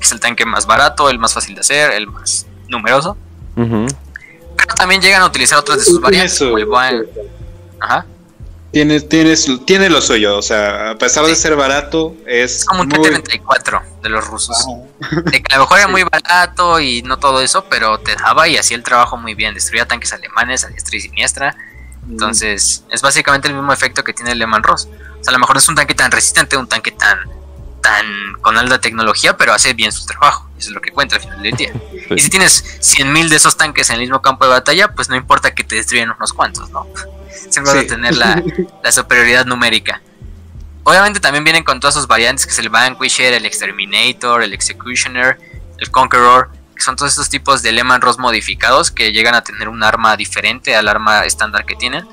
Es el tanque más barato, el más fácil de hacer, el más numeroso. Pero también llegan a utilizar otras de sus variantes, Ajá. Tiene, tiene, lo suyo, o sea, a pesar de ser barato, es. como un T-34 de los rusos. De que a lo mejor era muy barato y no todo eso, pero te daba y hacía el trabajo muy bien. Destruía tanques alemanes a diestra y siniestra. Entonces, es básicamente el mismo efecto que tiene el Lehman Ross. O sea, a lo mejor no es un tanque tan resistente, un tanque tan tan con alta tecnología, pero hace bien su trabajo. Eso es lo que cuenta al final del día. Y si tienes 100.000 de esos tanques en el mismo campo de batalla, pues no importa que te destruyan unos cuantos, ¿no? Siempre vas a tener la, la, superioridad numérica. Obviamente también vienen con todas sus variantes, que es el Vanquisher, el Exterminator, el Executioner, el Conqueror, que son todos estos tipos de Lehman Ross modificados que llegan a tener un arma diferente al arma estándar que tienen,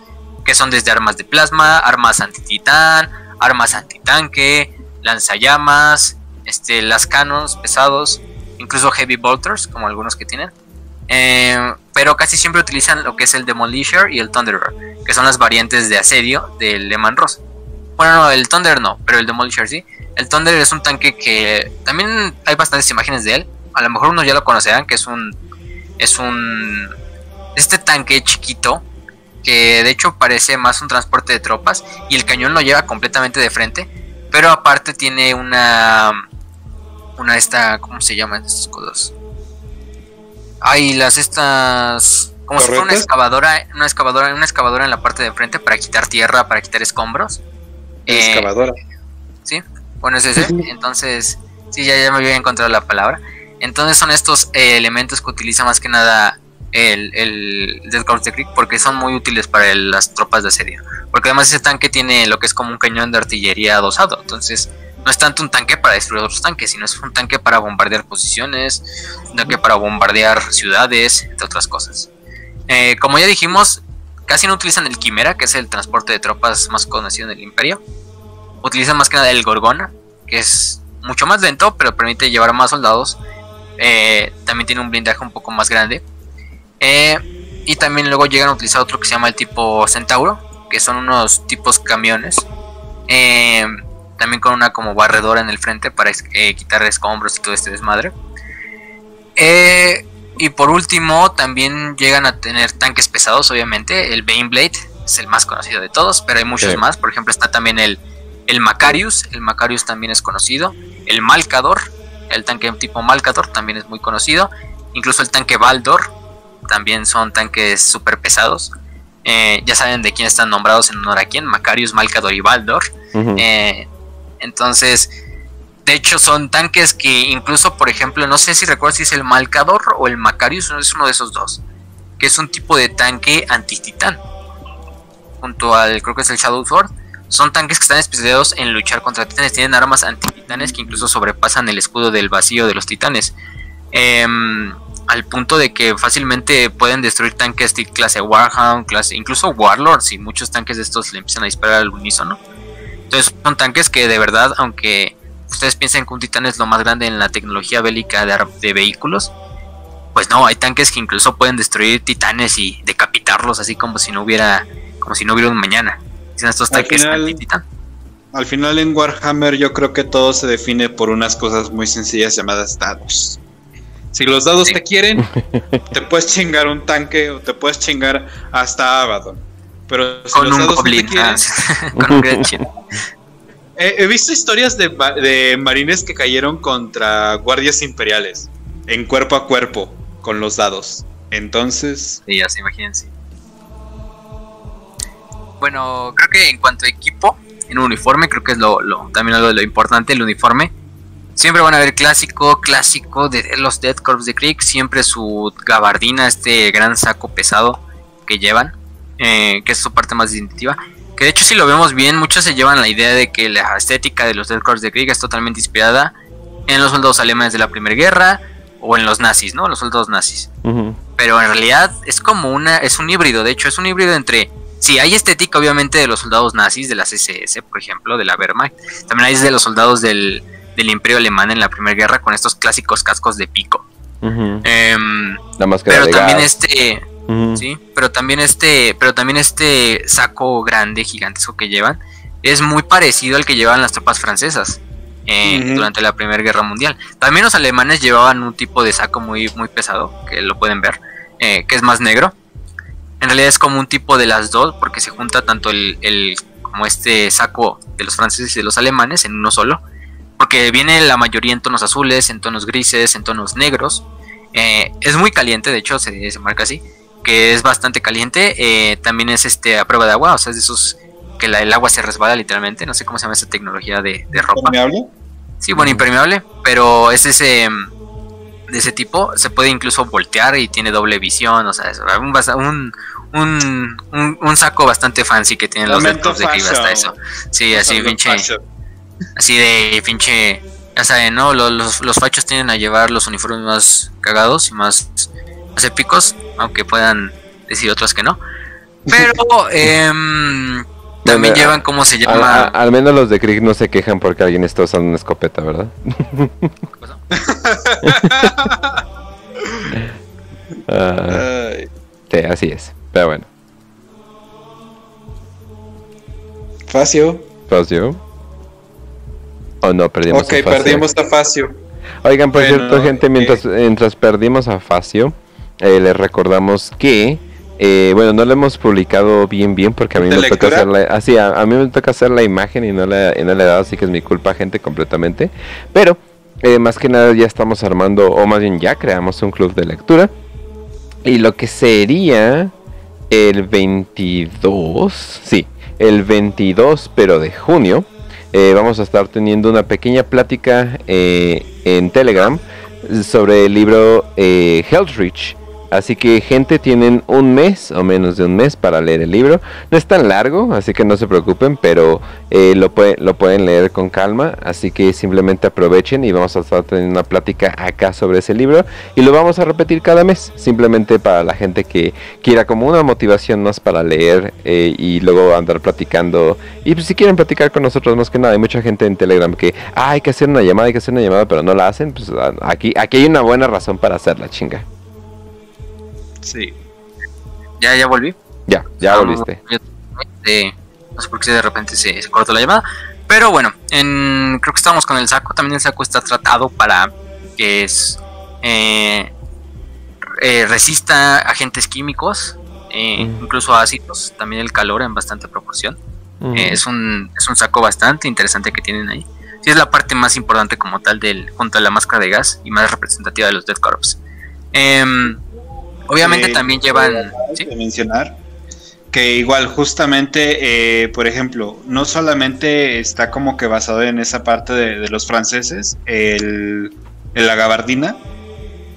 que son desde armas de plasma, armas anti-titán, armas anti-tanque, lanzallamas, este, las canons pesados, incluso heavy bolters, como algunos que tienen. Eh, pero casi siempre utilizan lo que es el Demolisher y el Thunderer, que son las variantes de asedio del Lehman Ross. Bueno, no, el Thunder no, pero el Demolisher sí. El Thunder es un tanque que también hay bastantes imágenes de él. A lo mejor unos ya lo conocerán, que es un. Es un. Este tanque chiquito, que de hecho parece más un transporte de tropas, y el cañón lo lleva completamente de frente pero aparte tiene una. Una esta. ¿Cómo se llaman estas cosas? Ay, las estas. Como si fuera una excavadora, una excavadora, una excavadora en la parte de frente para quitar tierra, para quitar escombros. Eh, excavadora. Sí, bueno, es ese. Entonces, sí, ya, ya me había encontrado la palabra. Entonces son estos eh, elementos que utiliza más que nada el, el Death Corps de Creek porque son muy útiles para las tropas de asedio. Porque además ese tanque tiene lo que es como un cañón de artillería adosado. Entonces no es tanto un tanque para destruir otros tanques, sino es un tanque para bombardear posiciones, un tanque para bombardear ciudades, entre otras cosas. Eh, como ya dijimos, casi no utilizan el Quimera, que es el transporte de tropas más conocido del Imperio. Utilizan más que nada el Gorgona, que es mucho más lento, pero permite llevar más soldados. Eh, también tiene un blindaje un poco más grande. Eh, y también luego llegan a utilizar otro que se llama el tipo Centauro, que son unos tipos camiones. Eh, también con una como barredora en el frente para quitar escombros y todo este desmadre. y por último, también llegan a tener tanques pesados, obviamente. El Baneblade es el más conocido de todos, pero hay muchos más. Por ejemplo, está también el, el Macarius. El Macarius también es conocido. El Malcador, el tanque tipo Malcador también es muy conocido. Incluso el tanque Baldor, también son tanques súper pesados. Eh, ya saben de quién están nombrados en honor a quién, Macarius, Malcador y Baldor. Eh, entonces, de hecho son tanques que incluso, por ejemplo, no sé si recuerdo si es el Malcador o el Macarius, es uno de esos dos, que es un tipo de tanque anti-titán. Junto al, creo que es el Shadow Sword, son tanques que están especializados en luchar contra titanes. Tienen armas anti-titanes que incluso sobrepasan el escudo del vacío de los titanes. Em, al punto de que fácilmente pueden destruir tanques de clase Warhound, clase, incluso Warlords y muchos tanques de estos le empiezan a disparar al unísono. Entonces son tanques que de verdad, aunque ustedes piensen que un titán es lo más grande en la tecnología bélica de, de vehículos, pues no, hay tanques que incluso pueden destruir titanes y decapitarlos así como si no hubiera, como si no hubiera un mañana estos tanques al final, en Warhammer yo creo que todo se define por unas cosas muy sencillas llamadas dados. Si los dados te quieren, te puedes chingar un tanque o te puedes chingar hasta Abaddon. Pero si los dados te quieren, he, visto historias de, de marines que cayeron contra guardias imperiales en cuerpo a cuerpo con los dados. Entonces. Sí, ya se imagínense. Bueno, creo que en cuanto a equipo, en uniforme, creo que es lo, también algo de lo importante, el uniforme. Siempre van a ver clásico, clásico de los Dead Corps de Krieg, siempre su gabardina, este gran saco pesado que llevan, eh, que es su parte más distintiva. Que de hecho si lo vemos bien, muchos se llevan la idea de que la estética de los Dead Corps de Krieg es totalmente inspirada en los soldados alemanes de la Primera Guerra o en los nazis, ¿no? Los soldados nazis. Pero en realidad es como una, es un híbrido, de hecho es un híbrido entre Sí, hay estética obviamente de los soldados nazis, de las SS, por ejemplo, de la Wehrmacht. También hay de los soldados del, Imperio Alemán en la Primera Guerra con estos clásicos cascos de pico. Em, pero también este, sí, pero también este, pero también este saco grande, gigantesco que llevan, es muy parecido al que llevaban las tropas francesas. Eh, durante la Primera Guerra Mundial. También los alemanes llevaban un tipo de saco muy, muy pesado, que lo pueden ver, eh, que es más negro, en realidad es como un tipo de las dos, porque se junta tanto el, como este saco de los franceses y de los alemanes en uno solo. Porque viene la mayoría en tonos azules, en tonos grises, en tonos negros. Eh, es muy caliente, de hecho se, se, marca así, que es bastante caliente. Eh, también es este a prueba de agua, o sea, es de esos que el agua se resbala literalmente. No sé cómo se llama esa tecnología de, de ropa. ¿Impermeable? Sí, bueno, impermeable, pero es ese de ese tipo. Se puede incluso voltear y tiene doble visión, o sea, es un, un, un, saco bastante fancy que tienen los Deadpool de Krieg hasta eso. Sí, así pinche. Así de pinche. Ya saben, ¿no? Los, los, fachos tienden a llevar los uniformes más cagados y más, más épicos, aunque puedan decir otros que no. Pero em, también llevan, ¿cómo se llama? al menos los de Krieg no se quejan porque alguien está usando una escopeta, ¿verdad? ¿Qué pasó? sí, así es. Pero bueno. Facio. Facio. Oh no, perdimos a Facio. perdimos a Facio. Oigan, por cierto, gente, mientras, mientras perdimos a Facio, eh, les recordamos que, eh, bueno, no lo hemos publicado bien, bien, porque a mí me toca hacer la, así, ah, a, mí me toca hacer la imagen y no la, y no le he dado, así que es mi culpa, gente, completamente. Pero, eh, más que nada, ya estamos armando, o más bien ya creamos un club de lectura. Y lo que sería el 22, sí, el 22, pero de junio, eh, vamos a estar teniendo una pequeña plática en Telegram sobre el libro Reach Así que gente tienen un mes o menos de un mes para leer el libro. No es tan largo, así que no se preocupen, pero eh, lo, lo pueden leer con calma. Así que simplemente aprovechen y vamos a estar teniendo una plática acá sobre ese libro. Y lo vamos a repetir cada mes, simplemente para la gente que quiera como una motivación más para leer eh, y luego andar platicando. Y pues, si quieren platicar con nosotros más que nada, hay mucha gente en Telegram que ah, hay que hacer una llamada, hay que hacer una llamada, pero no la hacen. Pues aquí, aquí hay una buena razón para hacerla, chinga. Sí. Ya, ya volví. Ya, ya volviste. no sé por qué de repente se, cortó la llamada. Pero bueno, en, creo que estamos con el saco. También el saco está tratado para que es, eh, eh, resista agentes químicos, eh, incluso ácidos. También el calor en bastante proporción. es, un, es un saco bastante interesante que tienen ahí. Sí, es la parte más importante como tal del junto a la máscara de gas y más representativa de los Dead Corps. Obviamente eh, también llevan... ¿sí? mencionar que igual justamente, eh, por ejemplo, no solamente está como que basado en esa parte de, los franceses, el, la gabardina,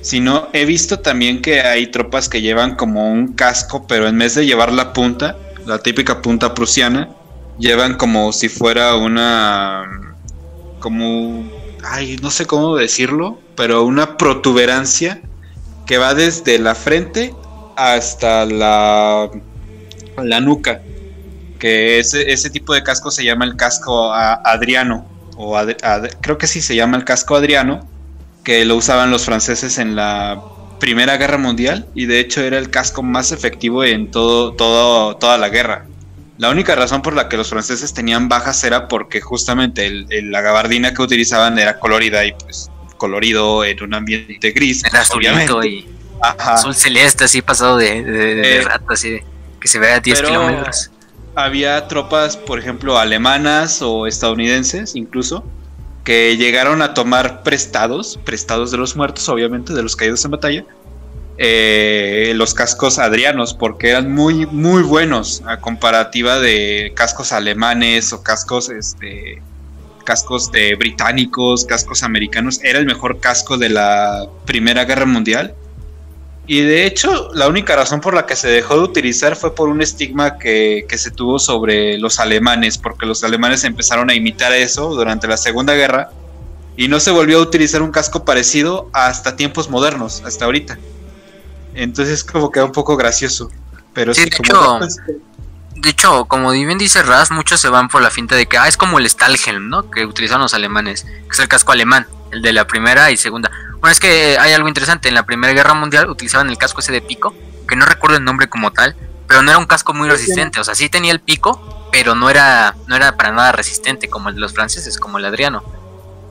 sino he visto también que hay tropas que llevan como un casco, pero en vez de llevar la punta, la típica punta prusiana, llevan como si fuera una, como, ay, no sé cómo decirlo, pero una protuberancia que va desde la frente hasta la, la nuca. Que ese, ese tipo de casco se llama el casco Adriano. O creo que sí se llama el casco Adriano. Que lo usaban los franceses en la Primera Guerra Mundial. Y de hecho era el casco más efectivo en todo, toda la guerra. La única razón por la que los franceses tenían bajas era porque justamente la gabardina que utilizaban era colorida y pues colorido en un ambiente gris. Era azulito y azul celeste, así pasado de, de, eh, así que se vea a 10 kilómetros. Había tropas, por ejemplo, alemanas o estadounidenses incluso, que llegaron a tomar prestados, prestados de los muertos, obviamente, de los caídos en batalla, eh, los cascos adrianos, porque eran muy, muy buenos a comparativa de cascos alemanes o cascos este, cascos de británicos, cascos americanos, era el mejor casco de la Primera Guerra Mundial. Y de hecho, la única razón por la que se dejó de utilizar fue por un estigma que, se tuvo sobre los alemanes, porque los alemanes empezaron a imitar eso durante la Segunda Guerra y no se volvió a utilizar un casco parecido hasta tiempos modernos, hasta ahorita. Entonces como queda un poco gracioso. Pero sí, como de hecho, como bien dice Raz, muchos se van por la finta de que ah, es como el Stahlhelm, ¿no? Que utilizaron los alemanes, que es el casco alemán, el de la primera y segunda. Bueno, es que hay algo interesante, en la Primera Guerra Mundial utilizaban el casco ese de pico, que no recuerdo el nombre como tal, pero no era un casco muy resistente, o sea, sí tenía el pico, pero no era, no era para nada resistente como el de los franceses, como el Adriano.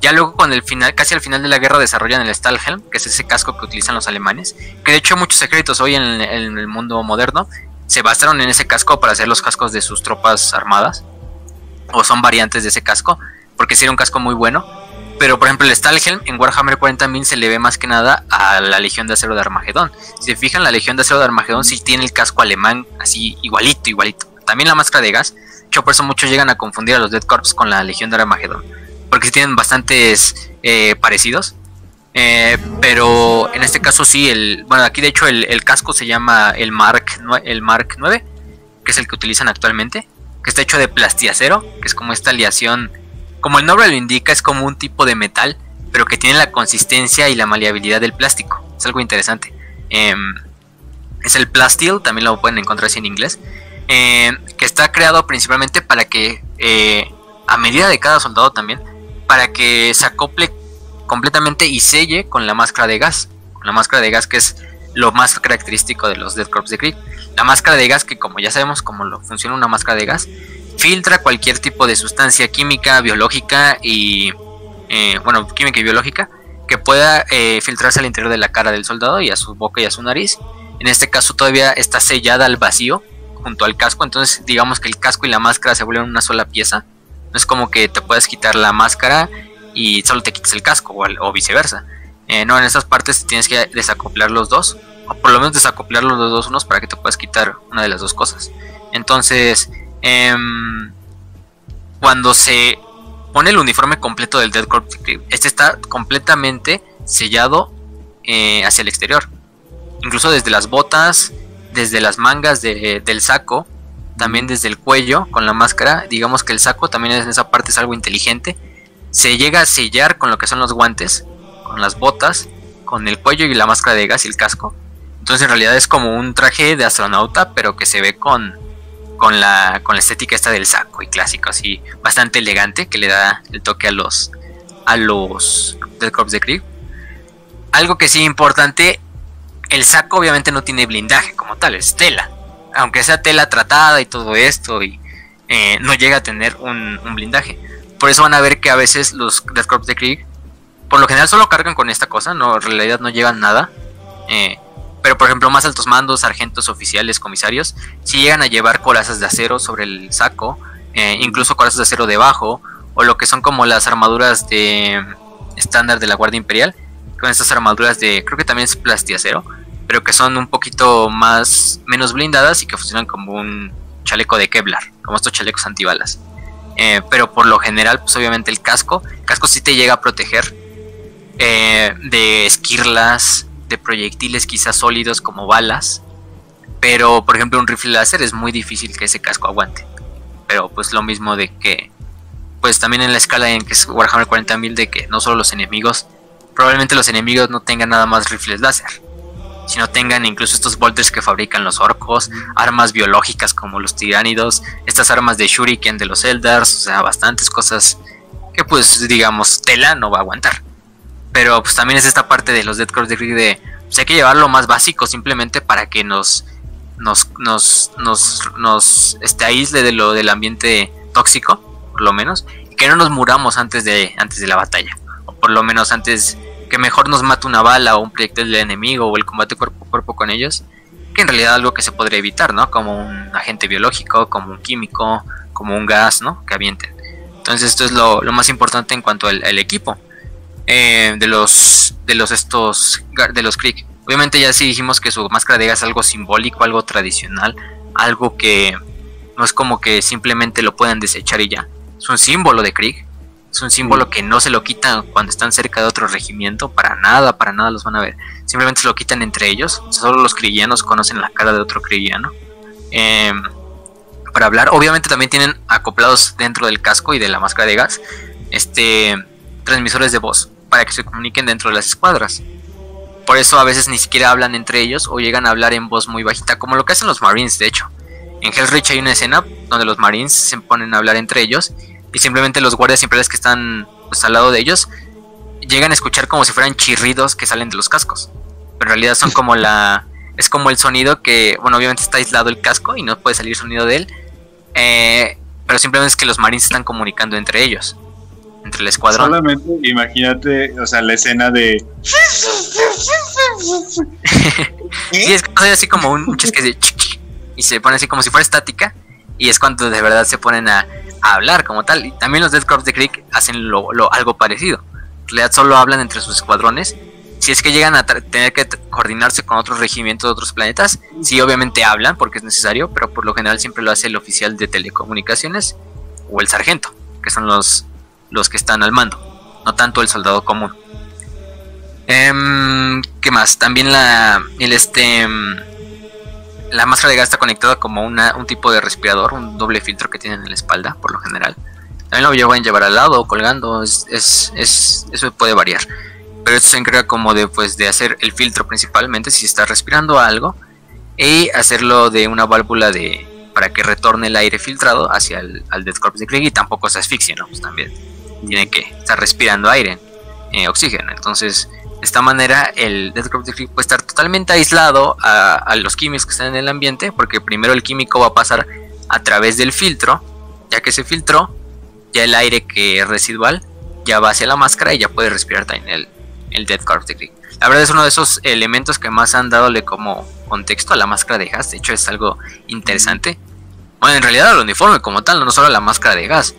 Ya luego con el final, casi al final de la guerra desarrollan el Stahlhelm, que es ese casco que utilizan los alemanes, que de hecho muchos secretos hoy en el mundo moderno se basaron en ese casco para hacer los cascos de sus tropas armadas. O son variantes de ese casco. Porque sí era un casco muy bueno. Pero por ejemplo el Stahlhelm en Warhammer 40.000 se le ve más que nada a la Legión de Acero de Armagedón. Si se fijan, la Legión de Acero de Armagedón sí tiene el casco alemán así igualito, igualito. También la máscara de gas. Yo por eso muchos llegan a confundir a los Dead Corps con la Legión de Armagedón. Porque sí tienen bastantes eh, parecidos. Eh, pero en este caso sí, el, bueno, aquí de hecho el, casco se llama el Mark, el Mark 9, que es el que utilizan actualmente, que está hecho de plastiacero, que es como esta aleación, como el nombre lo indica, es como un tipo de metal, pero que tiene la consistencia y la maleabilidad del plástico. Es algo interesante. Em, es el Plastil, también lo pueden encontrar así en inglés, em, que está creado principalmente para que, eh, a medida de cada soldado también, para que se acople completamente y selle con la máscara de gas. la máscara de gas que es lo más característico de los Dead Corps de Krieg. La máscara de gas que como ya sabemos cómo lo funciona una máscara de gas, filtra cualquier tipo de sustancia química, biológica y... Eh, bueno, química y biológica que pueda eh, filtrarse al interior de la cara del soldado y a su boca y a su nariz. En este caso todavía está sellada al vacío junto al casco, entonces digamos que el casco y la máscara se vuelven una sola pieza. No es como que te puedas quitar la máscara y solo te quites el casco o, viceversa. Eh, no, en esas partes tienes que desacoplar los dos, o por lo menos desacoplar los dos unos para que te puedas quitar una de las dos cosas. Entonces, em, cuando se pone el uniforme completo del Dead Corps, este está completamente sellado eh, hacia el exterior. incluso desde las botas, desde las mangas del saco, también desde el cuello con la máscara. Digamos que el saco también en esa parte es algo inteligente. Se llega a sellar con lo que son los guantes, con las botas, con el cuello y la máscara de gas y el casco. Entonces en realidad es como un traje de astronauta, pero que se ve con, con, la, con la estética esta del saco y clásico, así bastante elegante, que le da el toque a los, a los Corps de Krieg. Algo que sí importante, el saco obviamente no tiene blindaje como tal, es tela aunque sea tela tratada y todo esto, y eh, no llega a tener un, blindaje. Por eso van a ver que a veces los Death Corps de Krieg, por lo general solo cargan con esta cosa, no, en realidad no llevan nada. Eh, pero por ejemplo, más altos mandos, sargentos, oficiales, comisarios, si llegan a llevar corazas de acero sobre el saco, eh, incluso corazas de acero debajo, o lo que son como las armaduras de estándar de la Guardia Imperial, con estas armaduras de, creo que también es plastiacero, pero que son un poquito más menos blindadas y que funcionan como un chaleco de Kevlar, como estos chalecos antibalas. Eh, pero por lo general, pues obviamente el casco, el casco sí te llega a proteger eh, de esquirlas, de proyectiles quizás sólidos como balas, pero por ejemplo un rifle láser es muy difícil que ese casco aguante. Pero pues lo mismo de que, pues también en la escala en que es Warhammer 40.000 de que no solo los enemigos, probablemente los enemigos no tengan nada más rifles láser si no tengan incluso estos bolters que fabrican los orcos, armas biológicas como los tiránidos, estas armas de shuriken de los eldars, o sea, bastantes cosas que pues digamos tela no va a aguantar. Pero pues también es esta parte de los Dead de de pues, hay que llevar lo más básico simplemente para que nos nos nos nos, nos este, aísle de lo del ambiente tóxico, por lo menos, y que no nos muramos antes de antes de la batalla, o por lo menos antes que mejor nos mata una bala o un proyectil del enemigo o el combate cuerpo a cuerpo con ellos, que en realidad algo que se podría evitar, ¿no? Como un agente biológico, como un químico, como un gas, ¿no? Que avienten. Entonces esto es lo, más importante en cuanto al, equipo eh, de los de los estos de los Krieg. Obviamente ya sí dijimos que su máscara de gas es algo simbólico, algo tradicional, algo que no es como que simplemente lo puedan desechar y ya. Es un símbolo de Krieg es un símbolo que no se lo quitan cuando están cerca de otro regimiento, para nada, para nada los van a ver. Simplemente se lo quitan entre ellos. Solo los cristianos conocen la cara de otro cristiano. Em, para hablar, obviamente también tienen acoplados dentro del casco y de la máscara de gas este transmisores de voz para que se comuniquen dentro de las escuadras. Por eso a veces ni siquiera hablan entre ellos o llegan a hablar en voz muy bajita, como lo que hacen los Marines, de hecho. En Hell's hay una escena donde los Marines se ponen a hablar entre ellos y simplemente los guardias imperiales que están pues, al lado de ellos llegan a escuchar como si fueran chirridos que salen de los cascos. Pero en realidad son como la... Es como el sonido que, bueno, obviamente está aislado el casco y no puede salir sonido de él. Eh, pero simplemente es que los marines están comunicando entre ellos. Entre el escuadrón. Solamente imagínate, o sea, la escena de... y es así como un, un de... Y se pone así como si fuera estática. Y es cuando de verdad se ponen a hablar como tal. Y también los Death Corps de Krieg hacen lo, algo parecido. En realidad solo hablan entre sus escuadrones. Si es que llegan a tener que coordinarse con otros regimientos de otros planetas, sí obviamente hablan porque es necesario, pero por lo general siempre lo hace el oficial de telecomunicaciones o el sargento, que son los, los que están al mando, no tanto el soldado común. Em, ¿Qué más? También la, el este, em, la máscara de gas está conectada como una, un tipo de respirador, un doble filtro que tienen en la espalda, por lo general. También lo llevan llevar al lado o colgando, es, es, es, eso puede variar. Pero esto se encarga como de, pues, de hacer el filtro principalmente si está respirando algo y hacerlo de una válvula de para que retorne el aire filtrado hacia el al Death Corps de Krieg y tampoco se asfixie, ¿no? Pues también tiene que estar respirando aire, eh, oxígeno. Entonces de esta manera, el Death Crop puede estar totalmente aislado a, los químicos que están en el ambiente, porque primero el químico va a pasar a través del filtro, ya que se filtró, ya el aire que es residual ya va hacia la máscara y ya puede respirar también el, el Death Corp La verdad es uno de esos elementos que más han dadole como contexto a la máscara de gas, de hecho es algo interesante. Bueno, en realidad el uniforme como tal, no solo la máscara de gas.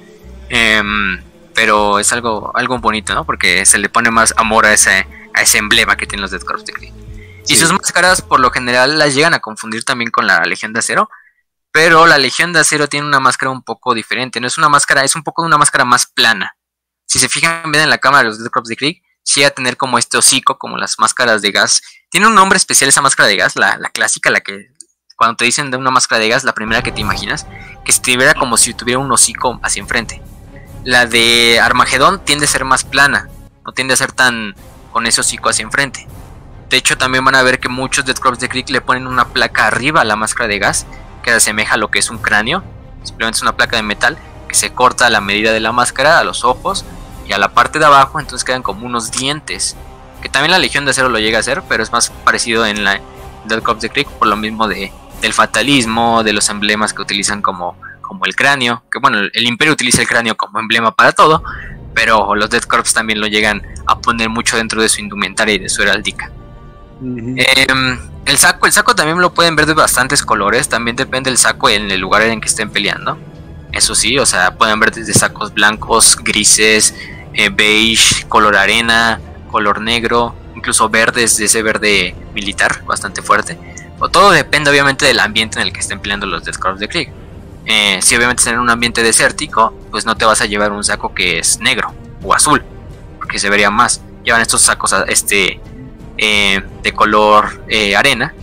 Em, pero es algo, algo bonito, ¿no? Porque se le pone más amor a ese, a ese emblema que tienen los Death Corps de Kree. Y sus máscaras por lo general las llegan a confundir también con la Legión de Acero, pero la Legión de Acero tiene una máscara un poco diferente, no es una máscara, es un poco una máscara más plana. Si se fijan bien en la cámara de los Death Corps de Krieg, sí a tener como este hocico, como las máscaras de gas. Tiene un nombre especial esa máscara de gas, la, la clásica, la que cuando te dicen de una máscara de gas, la primera que te imaginas, que se te viera como si tuviera un hocico hacia enfrente. La de Armagedón tiende a ser más plana, no tiende a ser tan con ese hocico hacia enfrente. De hecho, también van a ver que muchos Death Corps de Creek le ponen una placa arriba a la máscara de gas, que asemeja a lo que es un cráneo. Simplemente es una placa de metal que se corta a la medida de la máscara, a los ojos y a la parte de abajo, entonces quedan como unos dientes. Que también la Legión de Acero lo llega a hacer, pero es más parecido en la Death Corps de Creek por lo mismo de, del fatalismo, de los emblemas que utilizan como, como el cráneo. Que bueno, el Imperio utiliza el cráneo como emblema para todo, pero los Death Corps también lo llegan a poner mucho dentro de su indumentaria y de su heráldica. Em, el saco, el saco también lo pueden ver de bastantes colores, también depende del saco en el lugar en que estén peleando. Eso sí, o sea, pueden ver desde sacos blancos, grises, eh, beige, color arena, color negro, incluso verdes de ese verde militar bastante fuerte. O todo depende obviamente del ambiente en el que estén peleando los Death Corps de Krieg. Eh, si obviamente están en un ambiente desértico, pues no te vas a llevar un saco que es negro o azul, porque se vería más. Llevan estos sacos este eh, de color eh, arena,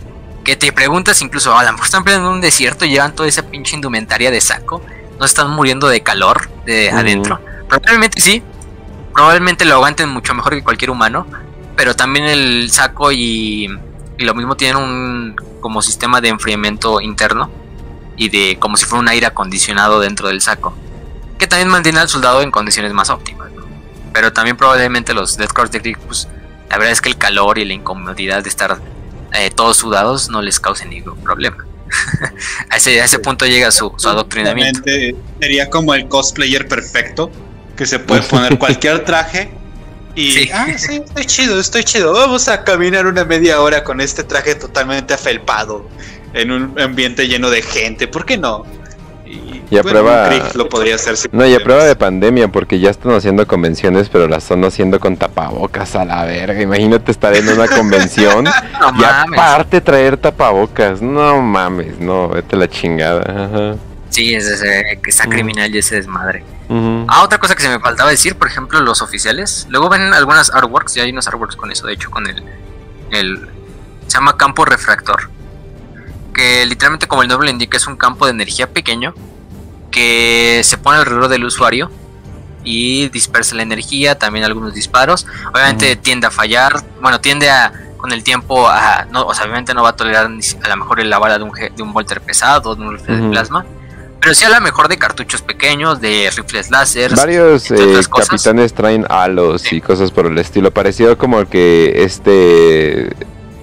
que te preguntas incluso, a lo mejor están peleando en un desierto y llevan toda esa pinche indumentaria de saco, no están muriendo de calor de adentro. Probablemente sí, probablemente lo aguanten mucho mejor que cualquier humano, pero también el saco y, lo mismo tienen un como sistema de enfriamiento interno y de como si fuera un aire acondicionado dentro del saco, que también mantiene al soldado en condiciones más óptimas. Pero también probablemente los Death Corps de Krieg pues, la verdad es que el calor y la incomodidad de estar eh, todos sudados no les cause ningún problema. a, ese, ese punto llega su, su adoctrinamiento. Sería como el cosplayer perfecto, que se puede poner cualquier traje y, ah, sí, estoy chido, estoy chido. Vamos a caminar una media hora con este traje totalmente afelpado en un ambiente lleno de gente. ¿Por qué no? Y a prueba. Lo podría hacer no, y a prueba de pandemia, porque ya están haciendo convenciones, pero las están haciendo con tapabocas a la verga. Imagínate estar en una convención y aparte traer tapabocas. No mames, no, vete la chingada. Sí, es ese, que está criminal y ese desmadre. Ah, otra cosa que se me faltaba decir, por ejemplo, los oficiales. Luego ven algunas artworks, y hay unos artworks con eso, de hecho, con el. el se llama campo refractor. Que literalmente, como el nombre indica, es un campo de energía pequeño que se pone alrededor del usuario y dispersa la energía, también algunos disparos. Obviamente tiende a fallar, bueno, tiende a con el tiempo a, no, o sea, obviamente no va a tolerar a lo mejor la bala de un, de un volter pesado, de un rifle de plasma. Pero sí a lo mejor de cartuchos pequeños, de rifles láser. Varios eh, capitanes traen halos y cosas por el estilo. Parecido como que este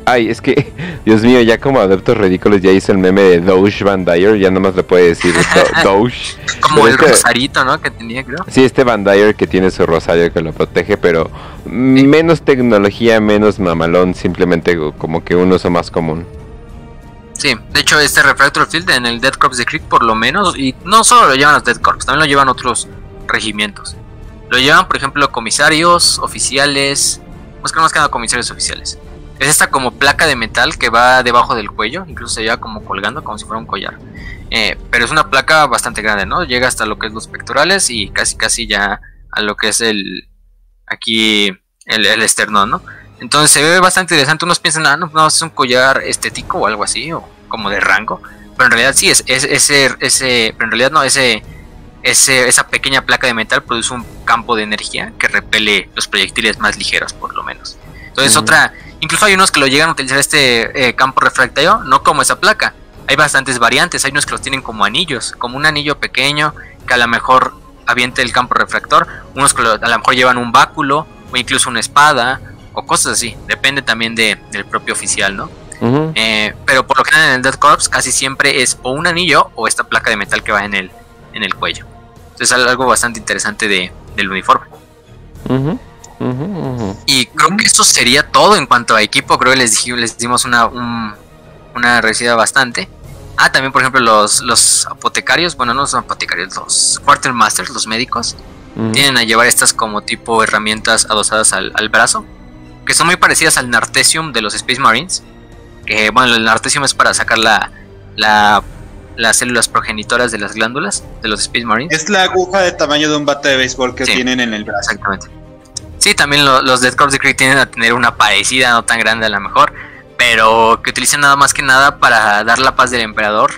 Ay, es que, Dios mío, ya como adeptos ridículos ya hizo el meme de Doge Van Dyer, ya nomás le puede decir Doge. Como el este rosarito, ¿no? Que tenía, creo. Sí, este Van Dyer que tiene su rosario que lo protege, pero menos tecnología, menos mamalón, simplemente como que un uso más común. Sí, de hecho este Refractor Field en el Dead Corps de Creek por lo menos, y no solo lo llevan los Dead Corps, también lo llevan otros regimientos. Lo llevan, por ejemplo, comisarios, oficiales, más que nada comisarios oficiales. Es esta como placa de metal que va debajo del cuello, incluso se lleva como colgando, como si fuera un collar. Eh, pero es una placa bastante grande, ¿no? Llega hasta lo que es los pectorales y casi casi ya a lo que es el aquí el, el esternón, ¿no? Entonces se ve bastante interesante. Unos piensan, ah, no, no, es un collar estético o algo así, o como de rango. Pero en realidad sí, es, ese, ese, pero en realidad no, ese, ese, esa pequeña placa de metal produce un campo de energía que repele los proyectiles más ligeros, por lo menos. Entonces otra Incluso hay unos que lo llegan a utilizar este eh, campo refractario, no como esa placa. Hay bastantes variantes, hay unos que los tienen como anillos, como un anillo pequeño que a lo mejor aviente el campo refractor, unos que a lo mejor llevan un báculo o incluso una espada o cosas así, depende también de, del propio oficial, ¿no? Eh, pero por lo general en el Death Corps casi siempre es o un anillo o esta placa de metal que va en el, en el cuello. Entonces es algo bastante interesante de, del uniforme. Y creo que eso sería todo en cuanto a equipo. Creo que les, les dimos una, una recibida bastante. Ah, también, por ejemplo, los, los apotecarios, bueno, no son apotecarios, los quartermasters, los médicos, tienen a llevar estas como tipo herramientas adosadas al, brazo, que son muy parecidas al Nartesium de los Space Marines. Que, bueno, el Nartesium es para sacar la, la, las células progenitoras de las glándulas de los Space Marines. Es la aguja de tamaño de un bate de béisbol que tienen en el brazo. Exactamente. Sí, también los Dead Corps de Krieg tienen a tener una parecida, no tan grande a lo mejor, pero que utilizan nada más que nada para dar la paz del emperador,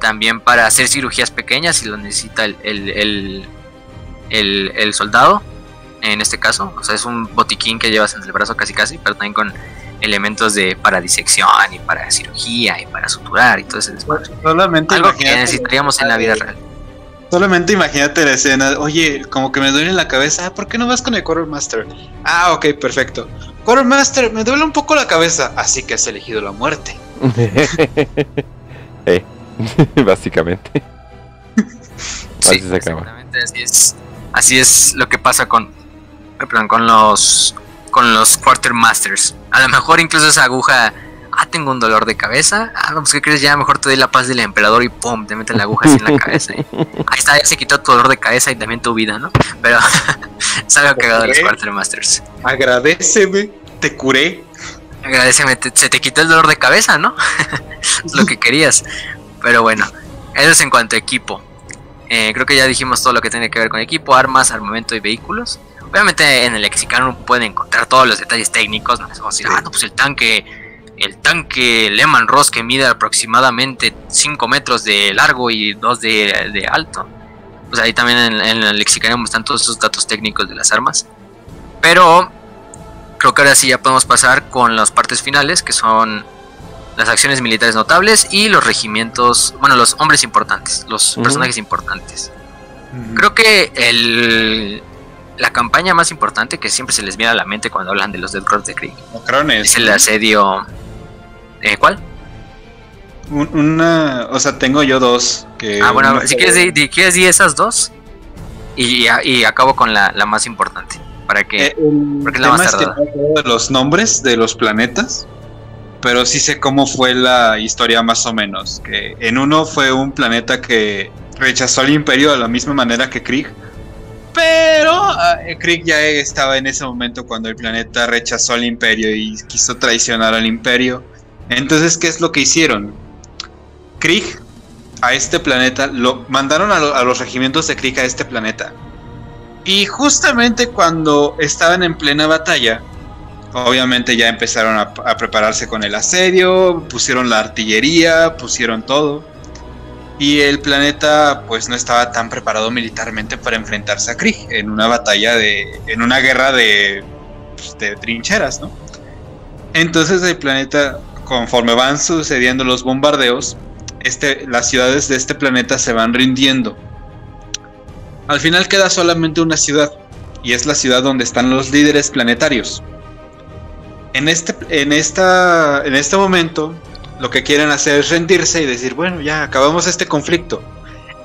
también para hacer cirugías pequeñas si lo necesita el, el, el, el soldado, en este caso, o sea, es un botiquín que llevas en el brazo casi casi, pero también con elementos de para disección y para cirugía y para suturar y todo eso. Solamente Algo que necesitaríamos en la vida real. Solamente imagínate la escena, oye, como que me duele la cabeza, ¿por qué no vas con el Quartermaster? Ah, ok, perfecto. Quartermaster, me duele un poco la cabeza, así que has elegido la muerte. eh, básicamente. Sí, así se acaba. Así es, así es lo que pasa con, perdón, con los con los Quartermasters. A lo mejor incluso esa aguja, ah, tengo un dolor de cabeza. Ah, pues ¿qué crees? Ya mejor te doy la paz del emperador y pum, te meten la aguja así en la cabeza. Ahí está, ya se quitó tu dolor de cabeza y también tu vida, ¿no? Pero es algo cagado de los Quartermasters. Agradeceme, te curé. Agradeceme, se te quitó el dolor de cabeza, ¿no? es lo que querías. Pero bueno, eso es en cuanto a equipo. Eh, creo que ya dijimos todo lo que tiene que ver con equipo, armas, armamento y vehículos. Obviamente en el lexicano pueden encontrar todos los detalles técnicos, no vamos a decir, ah, no, pues el tanque, el tanque Lehman Ross que mide aproximadamente 5 metros de largo y 2 de, alto. Pues ahí también en, el lexicano están todos esos datos técnicos de las armas. Pero creo que ahora sí ya podemos pasar con las partes finales, que son las acciones militares notables y los regimientos, bueno, los hombres importantes, los personajes importantes. Creo que el, la campaña más importante que siempre se les viene a la mente cuando hablan de los Dead Cross de Krieg. Es el asedio. Eh, ¿Cuál? Una, o sea, tengo yo dos. Que ah, bueno, si quieres, di, quieres esas dos y, y, acabo con la, más importante. Para que. Eh, porque la más de los nombres de los planetas, pero sí sé cómo fue la historia más o menos. Que en uno fue un planeta que rechazó al Imperio de la misma manera que Krieg pero uh, Krieg ya estaba en ese momento cuando el planeta rechazó al imperio y quiso traicionar al imperio. Entonces, ¿qué es lo que hicieron? Krieg a este planeta, lo mandaron a, los regimientos de Krieg a este planeta. Y justamente cuando estaban en plena batalla, obviamente ya empezaron a prepararse con el asedio, pusieron la artillería, pusieron todo y el planeta pues no estaba tan preparado militarmente para enfrentarse a Krieg en una batalla de en una guerra de, pues, de trincheras, ¿no? Entonces el planeta conforme van sucediendo los bombardeos, este, las ciudades de este planeta se van rindiendo. Al final queda solamente una ciudad y es la ciudad donde están los líderes planetarios. En este, en esta, en este momento, lo que quieren hacer es rendirse y decir, bueno, ya acabamos este conflicto.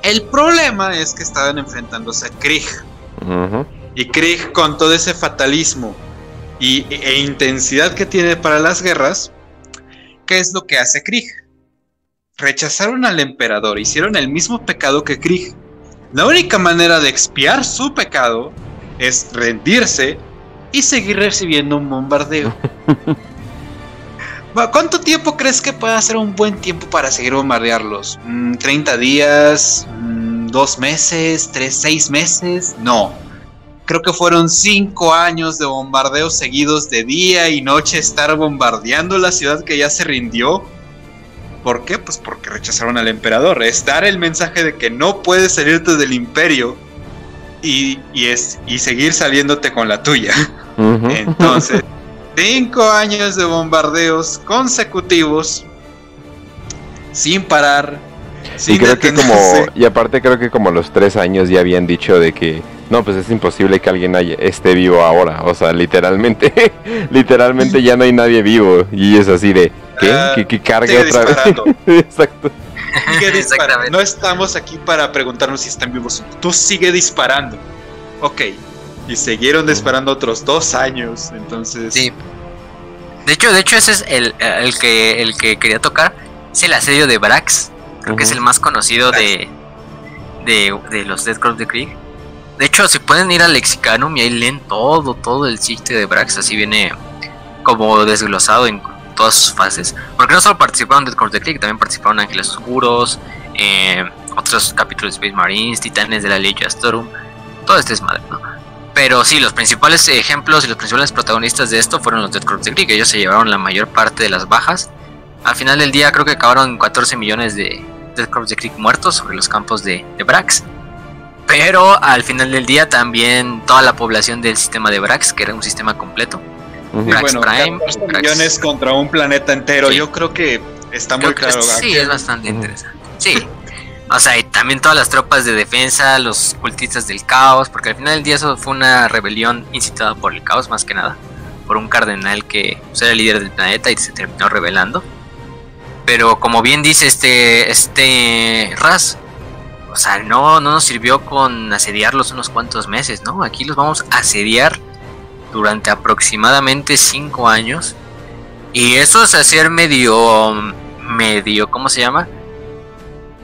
El problema es que estaban enfrentándose a Krieg. Y Krieg con todo ese fatalismo y, e intensidad que tiene para las guerras, ¿qué es lo que hace Krieg? Rechazaron al emperador, hicieron el mismo pecado que Krieg. La única manera de expiar su pecado es rendirse y seguir recibiendo un bombardeo. ¿Cuánto tiempo crees que puede ser un buen tiempo para seguir bombardearlos? ¿30 mm, días? Mm, ¿Dos meses? ¿Tres, seis meses? No. Creo que fueron cinco años de bombardeos seguidos de día y noche estar bombardeando la ciudad que ya se rindió. ¿Por qué? Pues porque rechazaron al emperador. Es dar el mensaje de que no puedes salirte del imperio y, es, y seguir saliéndote con la tuya. Entonces, Cinco años de bombardeos consecutivos sin parar. Sin y creo que como y aparte creo que como los tres años ya habían dicho de que no pues es imposible que alguien esté vivo ahora. O sea literalmente literalmente ya no hay nadie vivo. Y es así de ¿qué? Ah, que, cargue otra vez exacto. No estamos aquí para preguntarnos si están vivos. Tú sigue disparando. Ok. Y siguieron disparando otros dos años, entonces... Sí. De hecho, de hecho ese es el, que, el que quería tocar. Es el asedio de Brax. Creo que es el más conocido de, de, los Death Cross de Krieg. De hecho, si pueden ir al Lexicanum y ahí leen todo, todo el sitio de Brax. Así viene como desglosado en todas sus fases. Porque no solo participaron de Krieg, también participaron Ángeles Oscuros, eh, otros capítulos de Space Marines, Titanes de la Legion Storm. Todo este es madre, ¿no? Pero sí, los principales ejemplos y los principales protagonistas de esto fueron los de Greek. Ellos se llevaron la mayor parte de las bajas. Al final del día creo que acabaron 14 millones de Dead de Creek muertos sobre los campos de, de Brax. Pero al final del día también toda la población del sistema de Brax, que era un sistema completo. Brax bueno, Prime, 14 Brax- millones contra un planeta entero. Sí. Yo creo que está Creo muy que claro. sí, es bastante interesante. Sí. O sea, y también todas las tropas de defensa, los cultistas del caos, porque al final del día eso fue una rebelión incitada por el caos más que nada, por un cardenal que pues, era el líder del planeta y se terminó rebelando. Pero como bien dice este este Raz, o sea, no no nos sirvió con asediarlos unos cuantos meses, ¿no? Aquí los vamos a asediar durante aproximadamente cinco años. Y eso es hacer medio medio, ¿cómo se llama?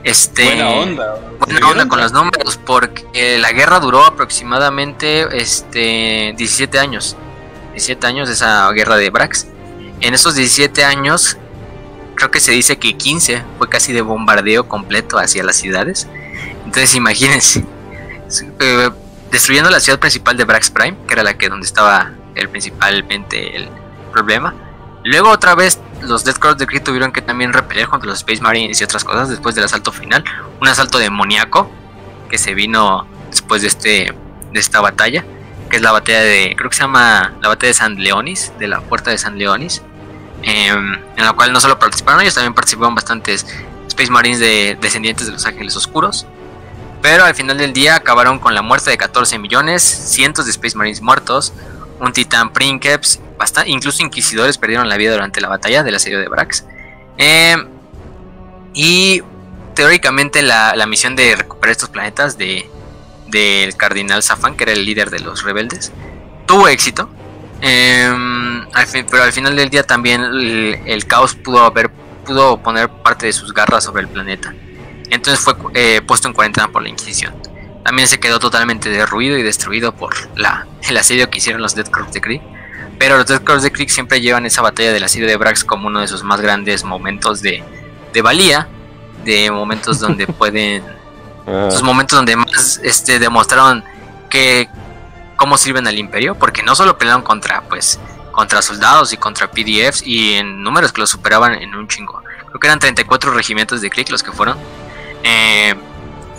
Este Buena onda. buena onda con los números porque la guerra duró aproximadamente este 17 años. 17 años esa guerra de Brax. En esos 17 años creo que se dice que 15 fue casi de bombardeo completo hacia las ciudades. Entonces imagínense eh, destruyendo la ciudad principal de Brax Prime, que era la que donde estaba el principalmente el problema. Luego otra vez los Death Corps de Kree tuvieron que también repeler contra los Space Marines y otras cosas después del asalto final, un asalto demoníaco que se vino después de este de esta batalla, que es la batalla de creo que se llama la batalla de San Leonis, de la puerta de San Leonis, em, en la cual no solo participaron ellos, también participaron bastantes Space Marines de descendientes de los Ángeles Oscuros. Pero al final del día acabaron con la muerte de 14 millones, cientos de Space Marines muertos, un titán Princeps, basta- incluso inquisidores perdieron la vida durante la batalla del asedio de Brax. Eh, y teóricamente la, la misión de recuperar estos planetas de del Cardinal Safan, que era el líder de los rebeldes, tuvo éxito. Fin- pero al final del día también el, el caos pudo haber pudo poner parte de sus garras sobre el planeta. Entonces fue eh, puesto en cuarentena por la Inquisición. También se quedó totalmente derruido y destruido por la, el asedio que hicieron los Death Corps de Kree. Pero los Death Corps de Kree siempre llevan esa batalla del asedio de Brax como uno de sus más grandes momentos de, de valía. De momentos donde pueden. Ah, Esos momentos donde más este, demostraron que cómo sirven al imperio. Porque no solo pelearon contra pues contra soldados y contra PDFs y en números que los superaban en un chingo. Creo que eran 34 regimientos de Kree los que fueron. Eh,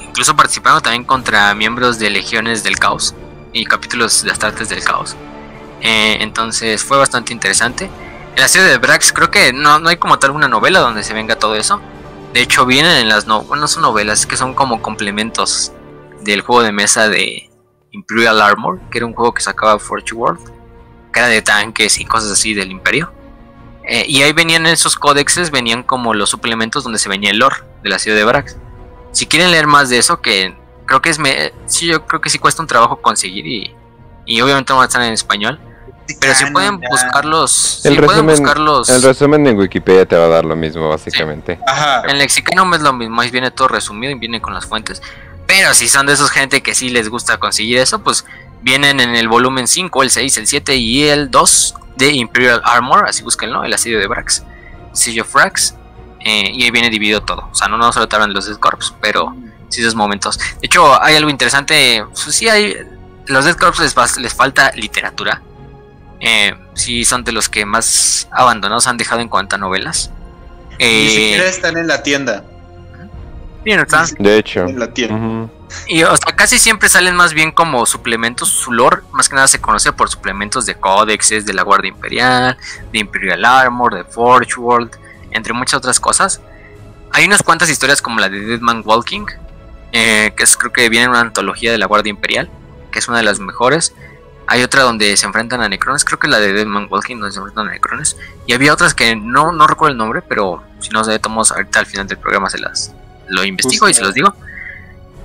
incluso participaron también contra miembros de legiones del caos y capítulos de Astartes del caos. Eh, entonces fue bastante interesante. En la serie de Brax creo que no, no hay como tal una novela donde se venga todo eso. De hecho vienen en las no, no son novelas, es que son como complementos del juego de mesa de Imperial Armor, que era un juego que sacaba Forge World, que era de tanques y cosas así del imperio. Eh, y ahí venían esos códexes, venían como los suplementos donde se venía el lore de la ciudad de Brax. Si quieren leer más de eso, que creo que es me sí, yo creo que sí cuesta un trabajo conseguir y, y obviamente no van a estar en español. Pero si pueden buscarlos, el, si pueden resumen, buscarlos el resumen en Wikipedia te va a dar lo mismo, básicamente. Ajá. en Lexicano es lo mismo, ahí viene todo resumido y viene con las fuentes. Pero si son de esos gente que sí les gusta conseguir eso, pues vienen en el volumen 5, el 6, el 7 y el 2 de Imperial Armor, así búsquenlo, el asedio de Brax, Siege of Brax, eh, y ahí viene dividido todo. O sea, no, no solo te hablan de los Death Corps, pero sí esos momentos. De hecho, hay algo interesante, pues, sí hay, los Death Corps les, les falta literatura. Eh, sí son de los que más abandonados han dejado en cuanto a novelas. Ni Eh, siquiera están en la tienda. bien, están. De hecho. En la tienda. Y o sea, casi siempre salen más bien como suplementos. Su lore, más que nada, se conoce por suplementos de códexes, de la Guardia Imperial, de Imperial Armor, de Forge World, entre muchas otras cosas. Hay unas cuantas historias como la de Dead Man Walking, eh, que es, creo que viene en una antología de la Guardia Imperial, que es una de las mejores. Hay otra donde se enfrentan a Necrones, creo que la de Dead Man Walking, donde se enfrentan a Necrones. Y había otras que no, no recuerdo el nombre, pero si no sé, tomamos ahorita al final del programa se las lo investigo y se los digo.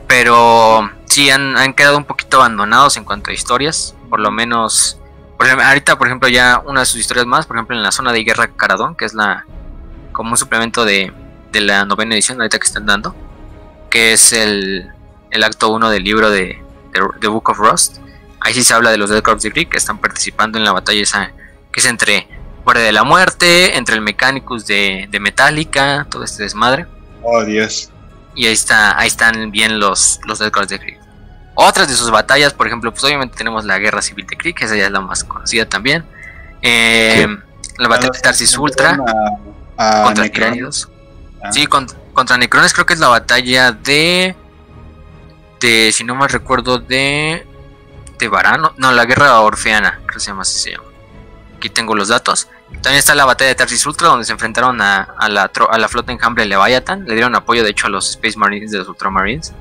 Pero sí han, han quedado un poquito abandonados en cuanto a historias. Por lo menos. Por ejemplo, ahorita, por ejemplo, ya una de sus historias más, por ejemplo, en la zona de guerra Caradón, que es la. Como un suplemento de, de la novena edición ahorita que están dando. Que es el, el acto 1 del libro de, de, de Book of Rust. Ahí sí se habla de los Dead Corps de Greek que están participando en la batalla esa. que es entre Guardia de la Muerte, entre el Mechanicus de, de Metallica, todo este desmadre. Oh, Dios. Y ahí está, ahí están bien los, los Death Corps de Greed. Otras de sus batallas, por ejemplo, pues obviamente tenemos la Guerra Civil de Krieg, esa ya es la más conocida también. Eh, La batalla de Tarsis Ultra a contra Necron. Ah. Sí, con- contra Necrones creo que es la batalla de. De, si no mal recuerdo, de. De Varano. No, la guerra orfeana, creo que se llama así se llama. Aquí tengo los datos. También está la batalla de Tarsis Ultra, donde se enfrentaron a, a la, a la flota enjambre Leviathan. Le dieron apoyo, de hecho, a los Space Marines de los Ultramarines.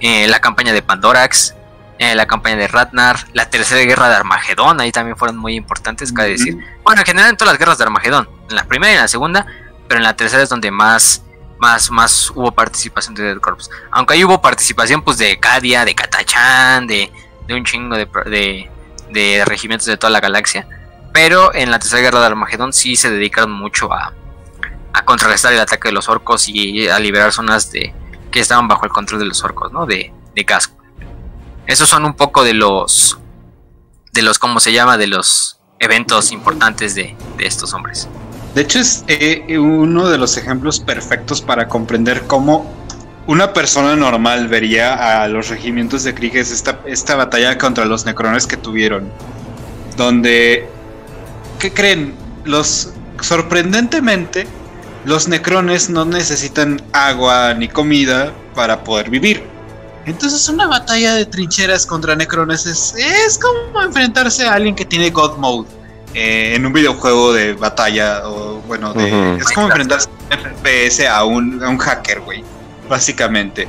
Eh, la campaña de Pandorax. Eh, la campaña de Ratnar. La tercera guerra de Armagedón. Ahí también fueron muy importantes, cabe decir. Bueno, en general en todas las guerras de Armagedón. En la primera y en la segunda. Pero en la tercera es donde más, más, más hubo participación de Dead Corps. Aunque ahí hubo participación pues de Cadia, de Katachan, de, de un chingo de, de, de regimientos de toda la galaxia. Pero en la tercera guerra de Armagedón sí se dedicaron mucho a, a contrarrestar el ataque de los orcos y a liberar zonas de que estaban bajo el control de los orcos, ¿no? De, de casco. Esos son un poco de los de los cómo se llama de los eventos importantes de, estos hombres. De hecho, es eh, uno de los ejemplos perfectos para comprender cómo una persona normal vería a los regimientos de Krieg es esta, esta batalla contra los necrones que tuvieron. Donde, ¿qué creen? Los sorprendentemente, los necrones no necesitan agua ni comida para poder vivir. Entonces una batalla de trincheras contra necrones es, es como enfrentarse a alguien que tiene God Mode eh, en un videojuego de batalla o bueno, de, es como enfrentarse en FPS a un, a un hacker, güey, básicamente.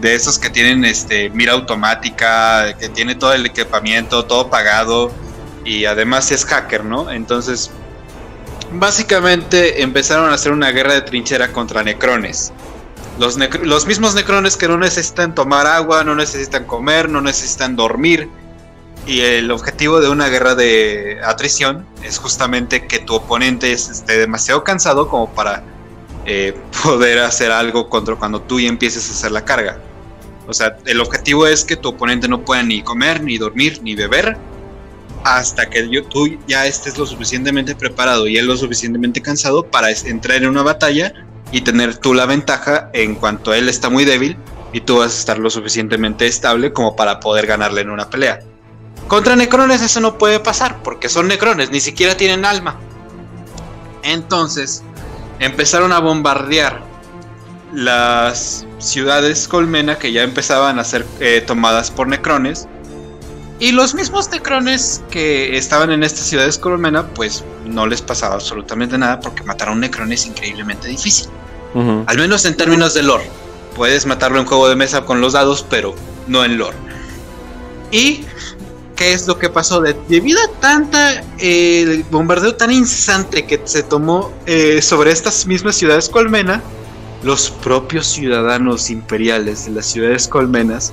De esos que tienen este mira automática, que tiene todo el equipamiento, todo pagado y además es hacker, ¿no? Entonces, básicamente empezaron a hacer una guerra de trinchera contra necrones. Los, mismos necrones que no necesitan tomar agua, no necesitan comer, no necesitan dormir. Y el objetivo de una guerra de atrición es justamente que tu oponente es- esté demasiado cansado como para eh, poder hacer algo contra cuando tú ya empieces a hacer la carga. O sea, el objetivo es que tu oponente no pueda ni comer, ni dormir, ni beber hasta que tú ya estés lo suficientemente preparado y él lo suficientemente cansado para entrar en una batalla y tener tú la ventaja en cuanto él está muy débil y tú vas a estar lo suficientemente estable como para poder ganarle en una pelea. Contra necrones eso no puede pasar porque son necrones, ni siquiera tienen alma. Entonces empezaron a bombardear las ciudades colmena que ya empezaban a ser eh, tomadas por necrones. Y los mismos necrones que estaban en estas ciudades colmena, pues no les pasaba absolutamente nada porque matar a un necron es increíblemente difícil. Al menos en términos de lore. Puedes matarlo en juego de mesa con los dados, pero no en lore. ¿Y qué es lo que pasó? De- debido a tanta eh, bombardeo tan incesante que se tomó eh, sobre estas mismas ciudades colmena, los propios ciudadanos imperiales de las ciudades colmenas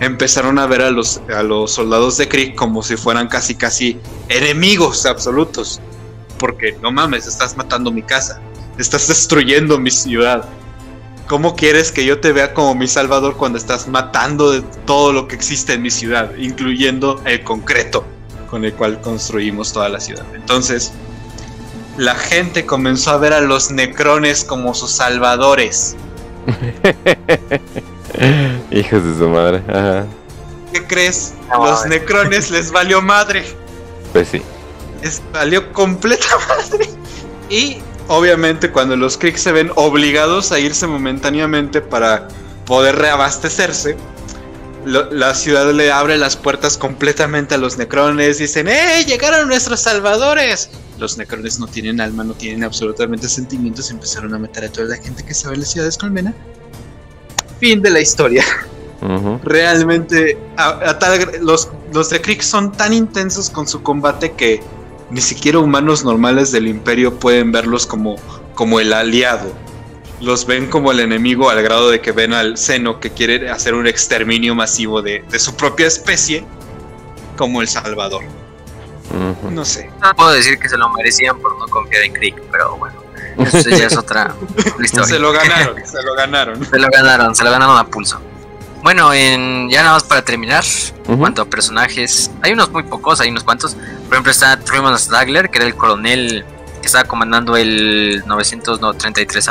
empezaron a ver a los, a los soldados de Krieg como si fueran casi casi enemigos absolutos. Porque no mames, estás matando mi casa, estás destruyendo mi ciudad. ¿Cómo quieres que yo te vea como mi salvador cuando estás matando de todo lo que existe en mi ciudad, incluyendo el concreto con el cual construimos toda la ciudad? Entonces, la gente comenzó a ver a los necrones como sus salvadores. Hijos de su madre. Ajá. ¿Qué crees? No, los necrones les valió madre. Pues sí. Les valió completa madre. Y obviamente cuando los Krieg se ven obligados a irse momentáneamente para poder reabastecerse, lo- la ciudad le abre las puertas completamente a los necrones. Dicen, ¡eh! Llegaron nuestros salvadores. Los necrones no tienen alma, no tienen absolutamente sentimientos. Empezaron a meter a toda la gente que sabe las ciudades colmena. Fin de la historia realmente a- a tal los, los de Krieg son tan intensos con su combate que ni siquiera humanos normales del imperio pueden verlos como, como el aliado. Los ven como el enemigo al grado de que ven al seno que quiere hacer un exterminio masivo de, de su propia especie como el salvador. No sé. No puedo decir que se lo merecían por no confiar en Krieg, pero bueno, eso ya es otra historia. Se lo ganaron, se lo ganaron. Se lo ganaron, se lo ganaron a pulso. Bueno, en, ya nada más para terminar, en Ujú. cuanto a personajes, hay unos muy pocos, hay unos cuantos. Por ejemplo, está Truman Stagler, que era el coronel que estaba comandando el 933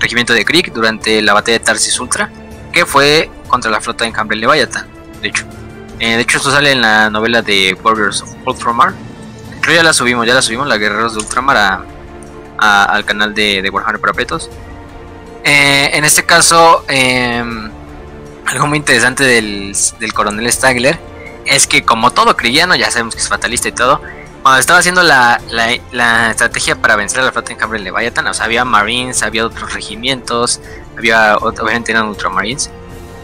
Regimiento de Krieg durante la batalla de Tarsis Ultra, que fue contra la flota de Enjambre Leviathan. de hecho. Eh, de hecho, esto sale en la novela de Warriors of Ultramar. Creo ya la subimos, ya la subimos, la Guerreros de Ultramar, al canal de, de Warhammer para Petos. Eh, en este caso, em, algo muy interesante del, del coronel Stagler es que como todo cristiano, ya sabemos que es fatalista y todo, cuando estaba haciendo la, la, estrategia para vencer a la flota en Cambre Leviathan, o sea, había Marines, había otros regimientos, había, obviamente eran Ultramarines.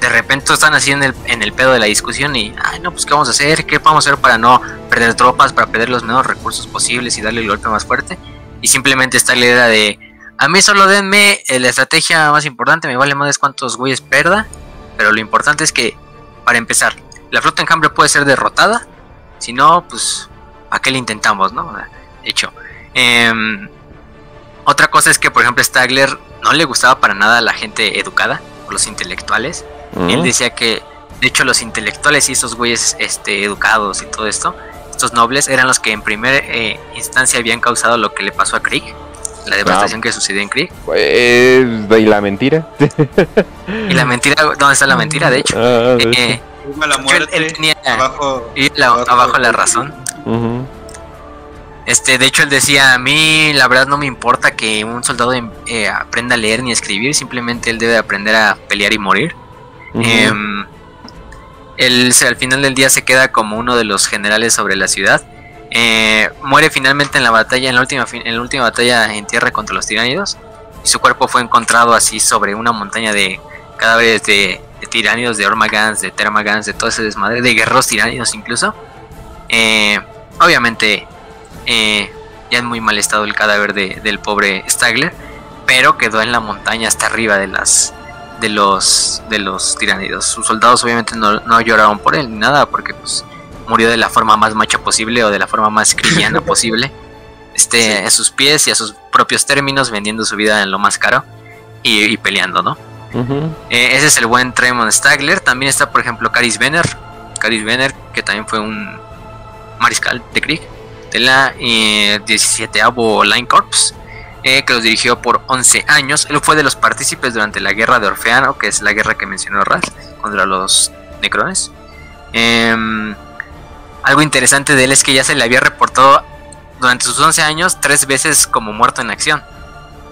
De repente están así en el, en el pedo de la discusión y, ay, no, pues, ¿qué vamos a hacer? ¿Qué podemos hacer para no perder tropas, para perder los menos recursos posibles y darle el golpe más fuerte? Y simplemente está la idea de, a mí solo denme eh, la estrategia más importante, me vale más cuántos güeyes perda, pero lo importante es que, para empezar, la flota en Cambre puede ser derrotada, si no, pues ¿a qué le intentamos, no? Hecho. Em, otra cosa es que, por ejemplo, Stagler no le gustaba para nada a la gente educada, o los intelectuales. Él decía que, de hecho, los intelectuales y esos güeyes este, educados y todo esto, estos nobles, eran los que en primera eh, instancia habían causado lo que le pasó a Krieg, la devastación ah. que sucedió en Krieg. Pues, ¿Y la mentira? ¿Y la mentira? ¿Dónde está la mentira, de hecho? Ah, eh, la muerte, él, tenía abajo, abajo la razón. Este, de hecho, él decía, a mí la verdad no me importa que un soldado em, eh, aprenda a leer ni a escribir, simplemente él debe aprender a pelear y morir. Em, él al final del día se queda como uno de los generales sobre la ciudad. Eh, muere finalmente en la batalla, en la última, en la última batalla en tierra contra los tiránidos. Y su cuerpo fue encontrado así sobre una montaña de cadáveres de, de tiránidos, de Ormagans, de Termagans, de todo ese desmadre, de guerreros tiránidos incluso. Eh, obviamente, eh, ya en muy mal estado el cadáver de, del pobre Stagler, pero quedó en la montaña hasta arriba de las de los de los tiranidos. Sus soldados obviamente no, no lloraron por él ni nada, porque pues murió de la forma más macha posible o de la forma más cristiana posible. Este, a sus pies y a sus propios términos, vendiendo su vida en lo más caro y, peleando, ¿no? Eh, ese es el buen Tremont Stagler. También está, por ejemplo, Caris Venner. Caris Venner, que también fue un, mariscal de Krieg de la 17 eh, Line Corps, eh, que los dirigió por 11 años. Él fue de los partícipes durante la guerra de Orfeano, que es la guerra que mencionó Raz contra los Necrones. Em, algo interesante de él es que ya se le había reportado durante sus 11 años tres veces como muerto en acción.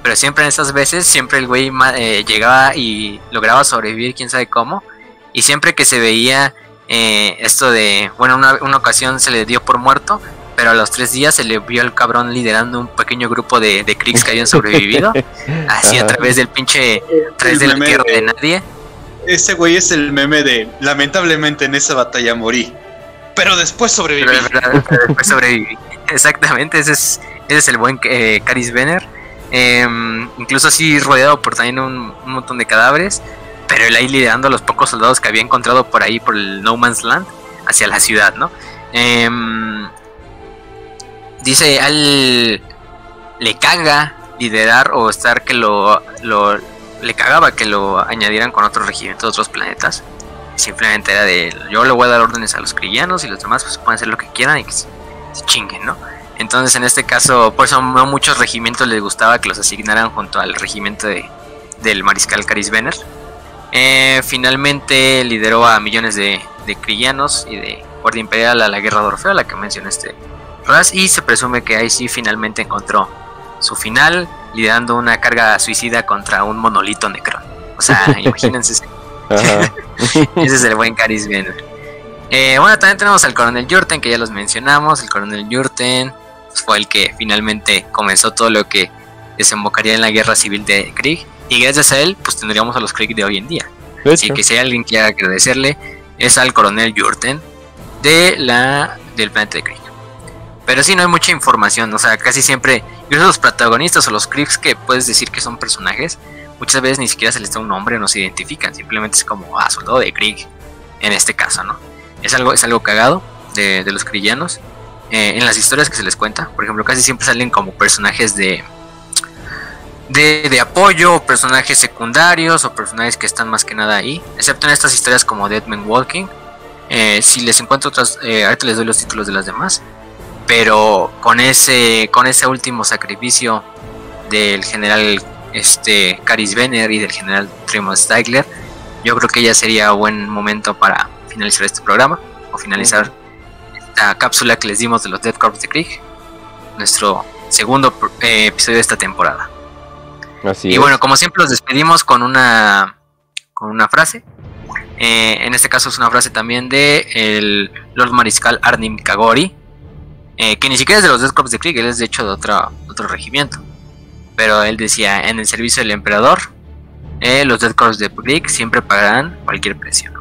Pero siempre en esas veces, siempre el güey eh, llegaba y lograba sobrevivir, quién sabe cómo. Y siempre que se veía eh, esto de, bueno, una, una, ocasión se le dio por muerto, pero a los tres días se le vio al cabrón liderando un pequeño grupo de, de que habían sobrevivido, así a través del pinche, a través del tierra de, nadie. Ese güey es el meme de, lamentablemente en esa batalla morí, pero después sobreviví. después sobreviví. Exactamente, ese es, el buen eh, Caris Venner. Em, incluso así rodeado por también un, montón de cadáveres pero él ahí liderando a los pocos soldados que había encontrado por ahí, por el No Man's Land, hacia la ciudad, ¿no? Em, dice, él le caga liderar o estar que lo, lo, le cagaba que lo añadieran con otros regimientos, otros planetas. Simplemente era de, yo le voy a dar órdenes a los crillanos y los demás pues pueden hacer lo que quieran y que se, chinguen, ¿no? Entonces en este caso, por eso no muchos regimientos les gustaba que los asignaran junto al regimiento de, del mariscal Caris Venner eh, finalmente lideró a millones de, de crillanos y de Guardia Imperial a la guerra de Orfeo, la que mencioné este Raz, y se presume que ahí sí finalmente encontró su final, liderando una carga suicida contra un monolito Necron. O sea, imagínense. ese es el buen Caris eh, bueno, también tenemos al coronel Jurten, que ya los mencionamos. El coronel Jurten fue el que finalmente comenzó todo lo que desembocaría en la guerra civil de Krieg. Y gracias a él, pues tendríamos a los Krieg de hoy en día. Así que si hay alguien que quiera agradecerle, es al coronel Jurten de la, del planeta de Krieg. Pero sí, no hay mucha información, o sea, casi siempre, incluso los protagonistas o los Kriegs que puedes decir que son personajes, muchas veces ni siquiera se les da un nombre, no se identifican, simplemente es como, ah, soldado de Krieg, en este caso, ¿no? Es algo, es algo cagado de, los krillanos. Eh, en las historias que se les cuenta, por ejemplo, casi siempre salen como personajes de, de, apoyo, personajes secundarios o personajes que están más que nada ahí, excepto en estas historias como Dead Man Walking. Eh, si les encuentro otras, eh, ahorita les doy los títulos de las demás, pero con ese, con ese último sacrificio del general este, Caris Venner y del general Tremont Steigler, yo creo que ya sería buen momento para finalizar este programa o finalizar esta cápsula que les dimos de los Dead Corps de Krieg, nuestro segundo eh, episodio de esta temporada. Así y es. bueno, como siempre los despedimos con una con una frase. Eh, en este caso es una frase también de el Lord Mariscal Arnim Kagori, eh, que ni siquiera es de los Death Corps de Krieg, él es de hecho de otro, otro regimiento. Pero él decía, en el servicio del emperador, eh, los Corps de Krieg siempre pagarán cualquier precio.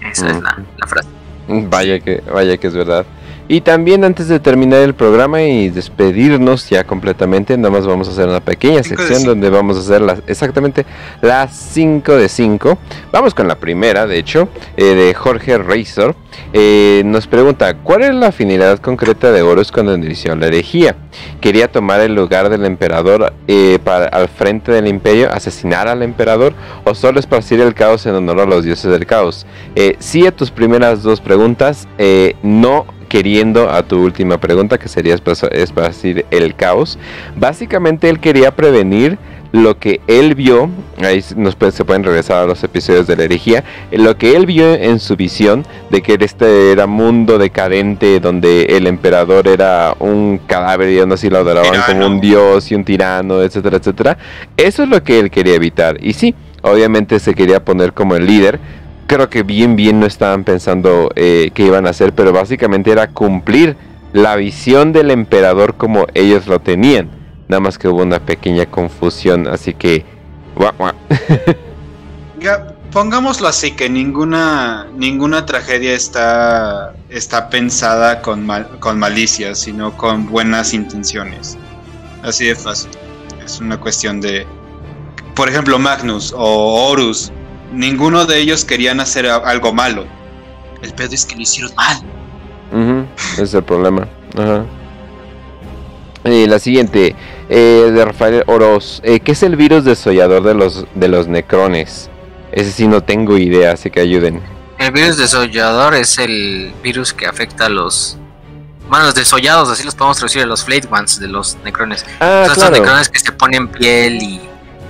Esa es la, la frase. Vaya que, vaya que es verdad. Y también antes de terminar el programa y despedirnos ya completamente, nada más vamos a hacer una pequeña sección donde vamos a hacer las, exactamente las 5 de 5. Vamos con la primera, de hecho, eh, de Jorge Razor. Eh, nos pregunta, ¿cuál es la finalidad concreta de Horus cuando inició la herejía? ¿Quería tomar el lugar del emperador eh, para, al frente del imperio, asesinar al emperador o solo esparcir el caos en honor a los dioses del caos? Sí a tus primeras dos preguntas, no queriendo a tu última pregunta, que sería espa- esparcir el caos. Básicamente él quería prevenir lo que él vio, ahí s- nos puede- se pueden regresar a los episodios de la herejía, lo que él vio en su visión de que este era mundo decadente donde el emperador era un cadáver y aún así lo adoraban como un dios y un tirano, etcétera, etcétera. Eso es lo que él quería evitar. Y sí, obviamente se quería poner como el líder. Creo que bien, bien no estaban pensando eh, qué iban a hacer, pero básicamente era cumplir la visión del emperador como ellos lo tenían. Nada más que hubo una pequeña confusión, así que... pongámoslo así, que ninguna, ninguna tragedia está, está pensada con, mal- con malicia, sino con buenas intenciones. Así de fácil. Es una cuestión de... Por ejemplo, Magnus o Horus, ninguno de ellos querían hacer algo malo. El pedo es que lo hicieron mal. Ujú, ese es el problema. Ajá. Y la siguiente, eh, de Rafael Oroz. eh, ¿Qué es el virus desollador de los, de los necrones? Ese sí no tengo idea, así que ayuden. El virus desollador es el virus que afecta a los. Bueno, los desollados, así los podemos traducir a los Flayed Ones de los necrones. Ah, Son claro. necrones que se ponen piel y,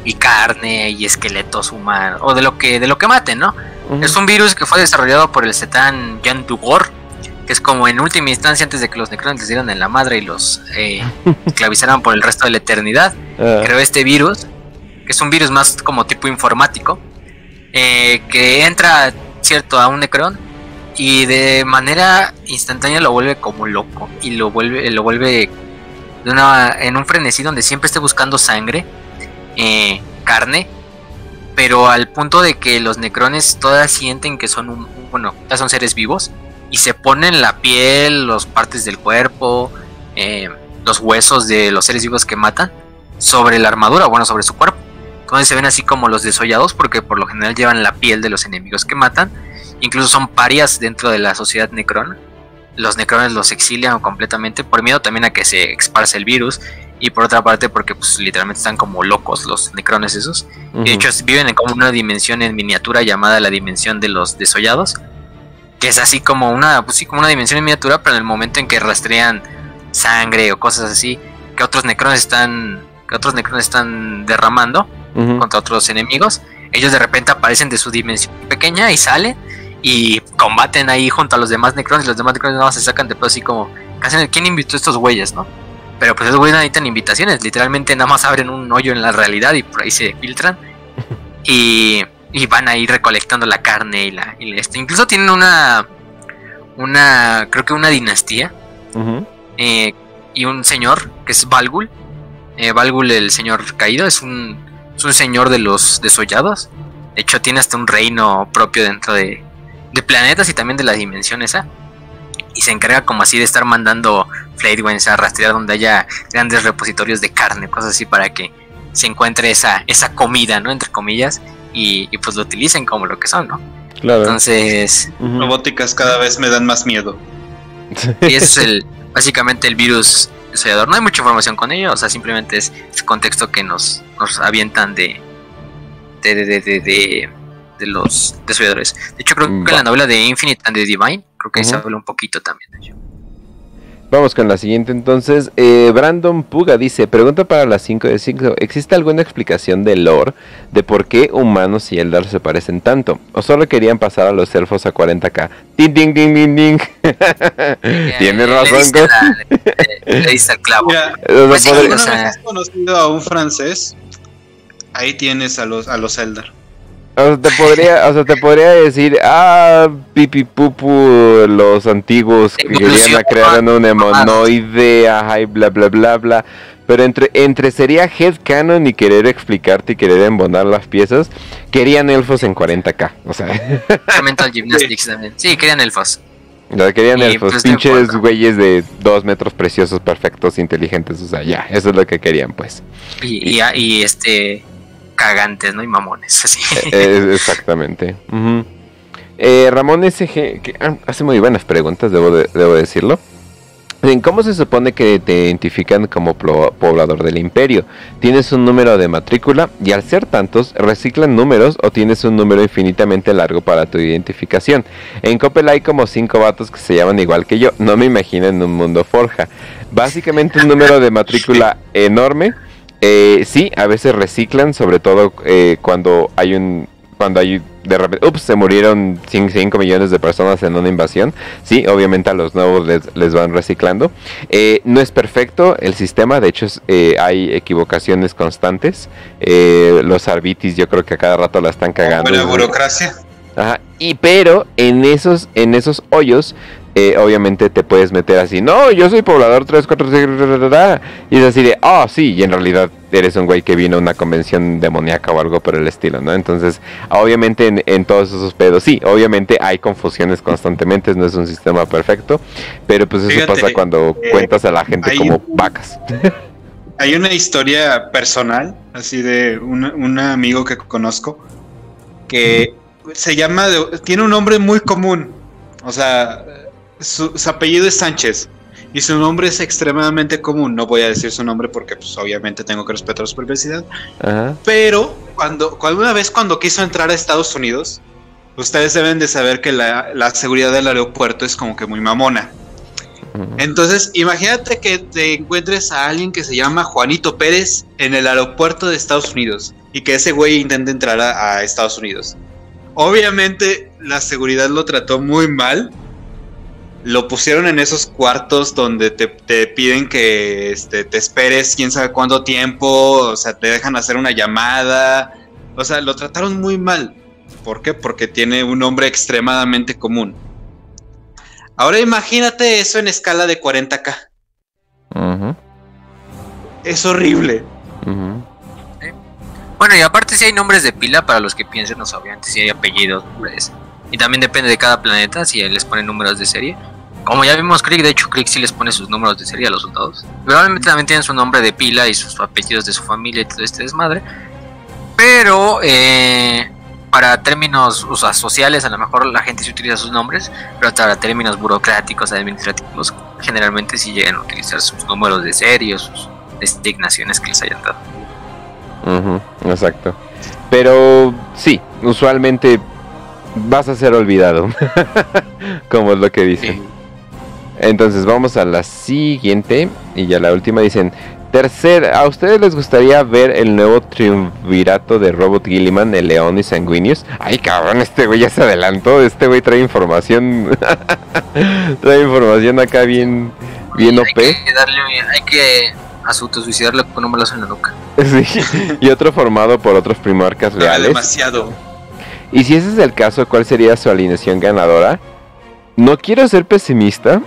y carne y esqueletos humanos. O de lo que, de lo que maten, ¿no? Es un virus que fue desarrollado por el Zetan Jan Dugor, que es como en última instancia antes de que los necrones les dieran en la madre y los eh, esclavizaran por el resto de la eternidad. Ah, Creó este virus, que es un virus más como tipo informático, eh, que entra, cierto, a un necrón y de manera instantánea lo vuelve como loco y lo vuelve, lo vuelve de una, en un frenesí donde siempre esté buscando sangre, eh, carne, pero al punto de que los necrones todas sienten que son un, bueno, ya son seres vivos y se ponen la piel, las partes del cuerpo, eh, los huesos de los seres vivos que matan sobre la armadura, bueno, sobre su cuerpo. Entonces se ven así como los desollados porque por lo general llevan la piel de los enemigos que matan. Incluso son parias dentro de la sociedad necrona. Los necrones los exilian completamente por miedo también a que se esparce el virus y por otra parte porque pues literalmente están como locos los necrones esos. Y de ujú. hecho viven en como una dimensión en miniatura llamada la dimensión de los desollados. Que es así como una, pues sí, como una dimensión en miniatura, pero en el momento en que rastrean sangre o cosas así, que otros necrones están. que otros necrones están derramando contra otros enemigos. Ellos de repente aparecen de su dimensión pequeña y salen y combaten ahí junto a los demás necrones. Y los demás necrones nada más se sacan de pedo así como. ¿quién invitó a estos güeyes, no? Pero pues esos güeyes necesitan invitaciones, literalmente nada más abren un hoyo en la realidad y por ahí se filtran. Y, y van ahí recolectando la carne y la, y este. Incluso tienen una, una, creo que una dinastía eh, y un señor que es Balgul. Eh, Balgul, el señor caído, es un, es un señor de los desollados. De hecho, tiene hasta un reino propio dentro de, de planetas y también de la dimensión esa. Y se encarga como así de estar mandando Fladeways a rastrear donde haya grandes repositorios de carne, cosas así para que se encuentre esa, esa comida, ¿no? Entre comillas. Y, y pues lo utilicen como lo que son, ¿no? Claro. Entonces. Robóticas cada vez me dan más miedo. Y ese es el, básicamente el virus desollador. No hay mucha información con ello, o sea, simplemente es ese contexto que nos, nos avientan de de, de, de, de, de- de los desolladores. De hecho, creo que en la novela de Infinite and the Divine, creo que ahí se habla un poquito también de ello. Vamos con la siguiente entonces. Eh, Brandon Puga dice, pregunta para las 5 de 5. ¿Existe alguna explicación de lore de por qué humanos y Eldar se parecen tanto? ¿O solo querían pasar a los elfos a 40k? ¡Ding, ding, ding, ding, ding! Tienes razón. Le diste el clavo. Pues, si alguna vez has conocido a un francés, ahí tienes a los, a los Eldar. O sea, te podría, o sea, te podría decir, ah, pipi pupu, los antiguos que querían crear un hemonoide, ajá, y bla, bla, bla, bla. Pero entre, entre sería headcanon y querer explicarte y querer embonar las piezas, querían elfos en 40k. O sea, Mental Gymnastics también. Sí, querían elfos. o sea, querían Y, elfos, pues, pinches güeyes de dos metros preciosos, perfectos, inteligentes. O sea, ya, eso es lo que querían, pues. Y, y, y, este. Cagantes, ¿no? Y mamones, así. Eh, exactamente. Ujú. Eh, Ramón SG, que ah, hace muy buenas preguntas, debo, de- debo decirlo. En ¿Cómo se supone que te identifican como poblador del imperio? ¿Tienes un número de matrícula? Y al ser tantos, ¿reciclan números o tienes un número infinitamente largo para tu identificación? En Coppel hay como cinco vatos que se llaman igual que yo. No me imagino en un mundo forja. Básicamente un número de matrícula enorme. Eh, sí, a veces reciclan, sobre todo eh, cuando hay un... Cuando hay de repente, ups, se murieron 5 millones de personas en una invasión. Sí, obviamente a los nuevos les, les van reciclando. Eh, no es perfecto el sistema, de hecho es, eh, hay equivocaciones constantes. Eh, los arbitis yo creo que a cada rato la están cagando. Buena burocracia. Ajá, y pero en esos, en esos hoyos, eh, obviamente te puedes meter así, no, yo soy poblador 3, 4, 6, y es así de, ah, sí, y en realidad eres un güey que vino a una convención demoníaca o algo por el estilo, ¿no? Entonces, obviamente en, en todos esos pedos, sí, obviamente hay confusiones constantemente, no es un sistema perfecto, pero pues eso Fíjate, pasa cuando eh, cuentas a la gente hay como vacas. Hay una historia personal, así de un, un amigo que conozco, que se llama, tiene un nombre muy común, o sea, su, su apellido es Sánchez y su nombre es extremadamente común. No voy a decir su nombre porque pues obviamente tengo que respetar su privacidad, Ajá. pero cuando, cuando una vez cuando quiso entrar a Estados Unidos, ustedes deben de saber que la, la seguridad del aeropuerto es como que muy mamona. Entonces, imagínate que te encuentres a alguien que se llama Juanito Pérez en el aeropuerto de Estados Unidos y que ese güey intente entrar a, a Estados Unidos. Obviamente, la seguridad lo trató muy mal. Lo pusieron en esos cuartos donde te, te piden que este, te esperes quién sabe cuánto tiempo, o sea, te dejan hacer una llamada. O sea, lo trataron muy mal. ¿Por qué? Porque tiene un nombre extremadamente común. Ahora imagínate eso en escala de 40k. Ujú. Es horrible. Bueno, y aparte si hay nombres de pila para los que piensen, no obviamente si hay apellidos, nombres. Y también depende de cada planeta si les ponen números de serie. Como ya vimos Krieg, de hecho Krieg sí les pone sus números de serie a los soldados. Probablemente también tienen su nombre de pila y sus apellidos de su familia y todo este desmadre. Pero eh, para términos o sea, sociales a lo mejor la gente sí utiliza sus nombres, pero para términos burocráticos, administrativos, generalmente sí llegan a utilizar sus números de serie o sus designaciones que les hayan dado. Ujú, exacto. Pero sí, usualmente vas a ser olvidado. Como es lo que dicen. Entonces vamos a la siguiente. Y ya la última dicen. Tercer, ¿a ustedes les gustaría ver el nuevo triunvirato de Robot Gilliman, el León y Sanguinius? Ay, cabrón, este güey ya se adelantó. Este güey trae información. trae información acá bien, bien OP. Hay que darle, hay que autosuicidarle con un balazo en la nuca. Sí, y otro formado por otros primarcas Era reales. demasiado. Y si ese es el caso, ¿cuál sería su alineación ganadora? No quiero ser pesimista.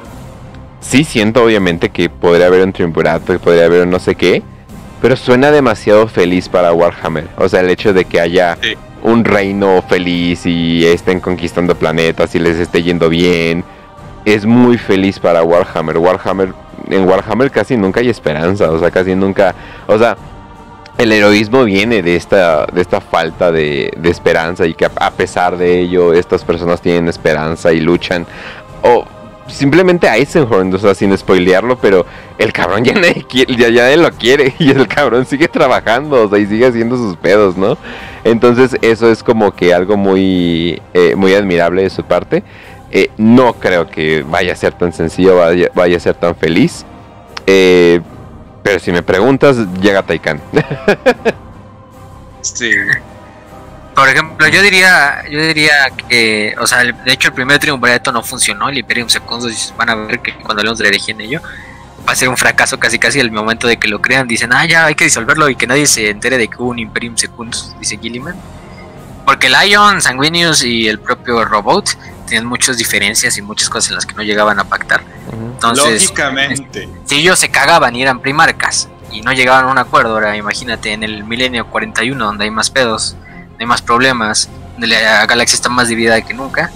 Sí siento obviamente que podría haber un triunvirato y podría haber un no sé qué. Pero suena demasiado feliz para Warhammer. O sea, el hecho de que haya Sí. un reino feliz y estén conquistando planetas y les esté yendo bien. Es muy feliz para Warhammer. Warhammer, en Warhammer casi nunca hay esperanza. O sea, casi nunca. O sea, el heroísmo viene de esta, de esta falta de, de esperanza y que a, a pesar de ello estas personas tienen esperanza y luchan. O simplemente Eisenhorn, o sea, sin spoilearlo, pero el cabrón ya nadie, ya, ya lo quiere y el cabrón sigue trabajando, o sea, y sigue haciendo sus pedos, ¿no? Entonces eso es como que algo muy, eh, muy admirable de su parte. Eh, no creo que vaya a ser tan sencillo, vaya, vaya a ser tan feliz. Eh, pero si me preguntas, llega Taikan. Sí. Por ejemplo, yo diría, yo diría que, o sea, el- de hecho el primer triunvirato no funcionó, el Imperium Secundus van a ver que cuando hablemos de en ello, va a ser un fracaso casi casi el momento de que lo crean, dicen, ah ya hay que disolverlo y que nadie se entere de que hubo un Imperium Secundus, dice Gilliman. Porque Lion, Sanguinius y el propio Robot tenían muchas diferencias y muchas cosas en las que no llegaban a pactar. Entonces, Lógicamente. si ellos se cagaban y eran primarcas y no llegaban a un acuerdo, ahora imagínate en el milenio 41 donde hay más pedos, hay más problemas, la galaxia está más dividida que nunca.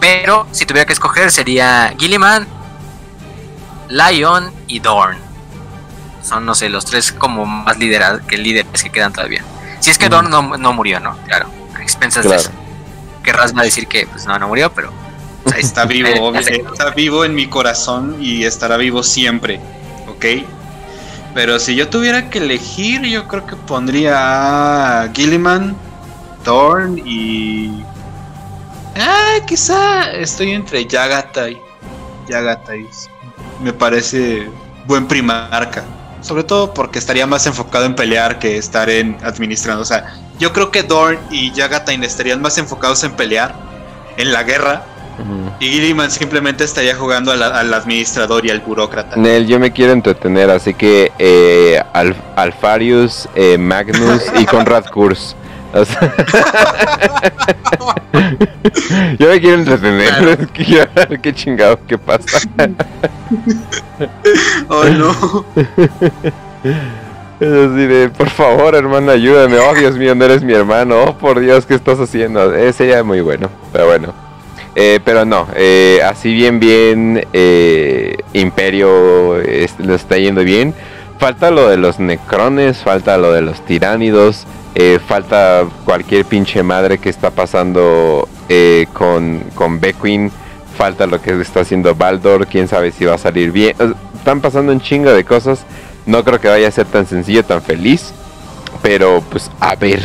Pero si tuviera que escoger sería Gilliman, Lion y Dorn. Son, no sé, los tres como más liderados que líderes que quedan todavía. Si es que Ujú. Dorn no, no murió, ¿no? Claro, a expensas de eso. Querrás decir que pues no, no murió, pero... o sea, Está vivo, obvio, sé. está vivo en mi corazón y estará vivo siempre, ¿ok? Pero si yo tuviera que elegir, yo creo que pondría a Gilliman, Thorn y... Ah, quizá estoy entre Yagatai. Yagatai. Me parece buen primarca. Sobre todo porque estaría más enfocado en pelear que estar en administrando. O sea, yo creo que Dorn y Yagatai estarían más enfocados en pelear, en la guerra, y Gilliman simplemente estaría jugando al, al administrador y al burócrata. Nel, yo me quiero entretener, así que eh, Al- Alfarius, eh, Magnus y Conrad Kurz. O sea, yo me quiero entretener, quiero ver qué chingado qué pasa. Oh no. Es así de, por favor, hermano, ayúdame. Oh, Dios mío, no eres mi hermano. Oh, por Dios, ¿qué estás haciendo? Eh, sería muy bueno, pero bueno. Eh, pero no, eh, así bien, bien, eh, Imperio es- le está yendo bien. Falta lo de los necrones, falta lo de los tiránidos, eh, falta cualquier pinche madre que está pasando eh, con, con Beckwin, falta lo que está haciendo Baldor, quién sabe si va a salir bien. Están pasando un chingo de cosas. No creo que vaya a ser tan sencillo, tan feliz. Pero pues a ver,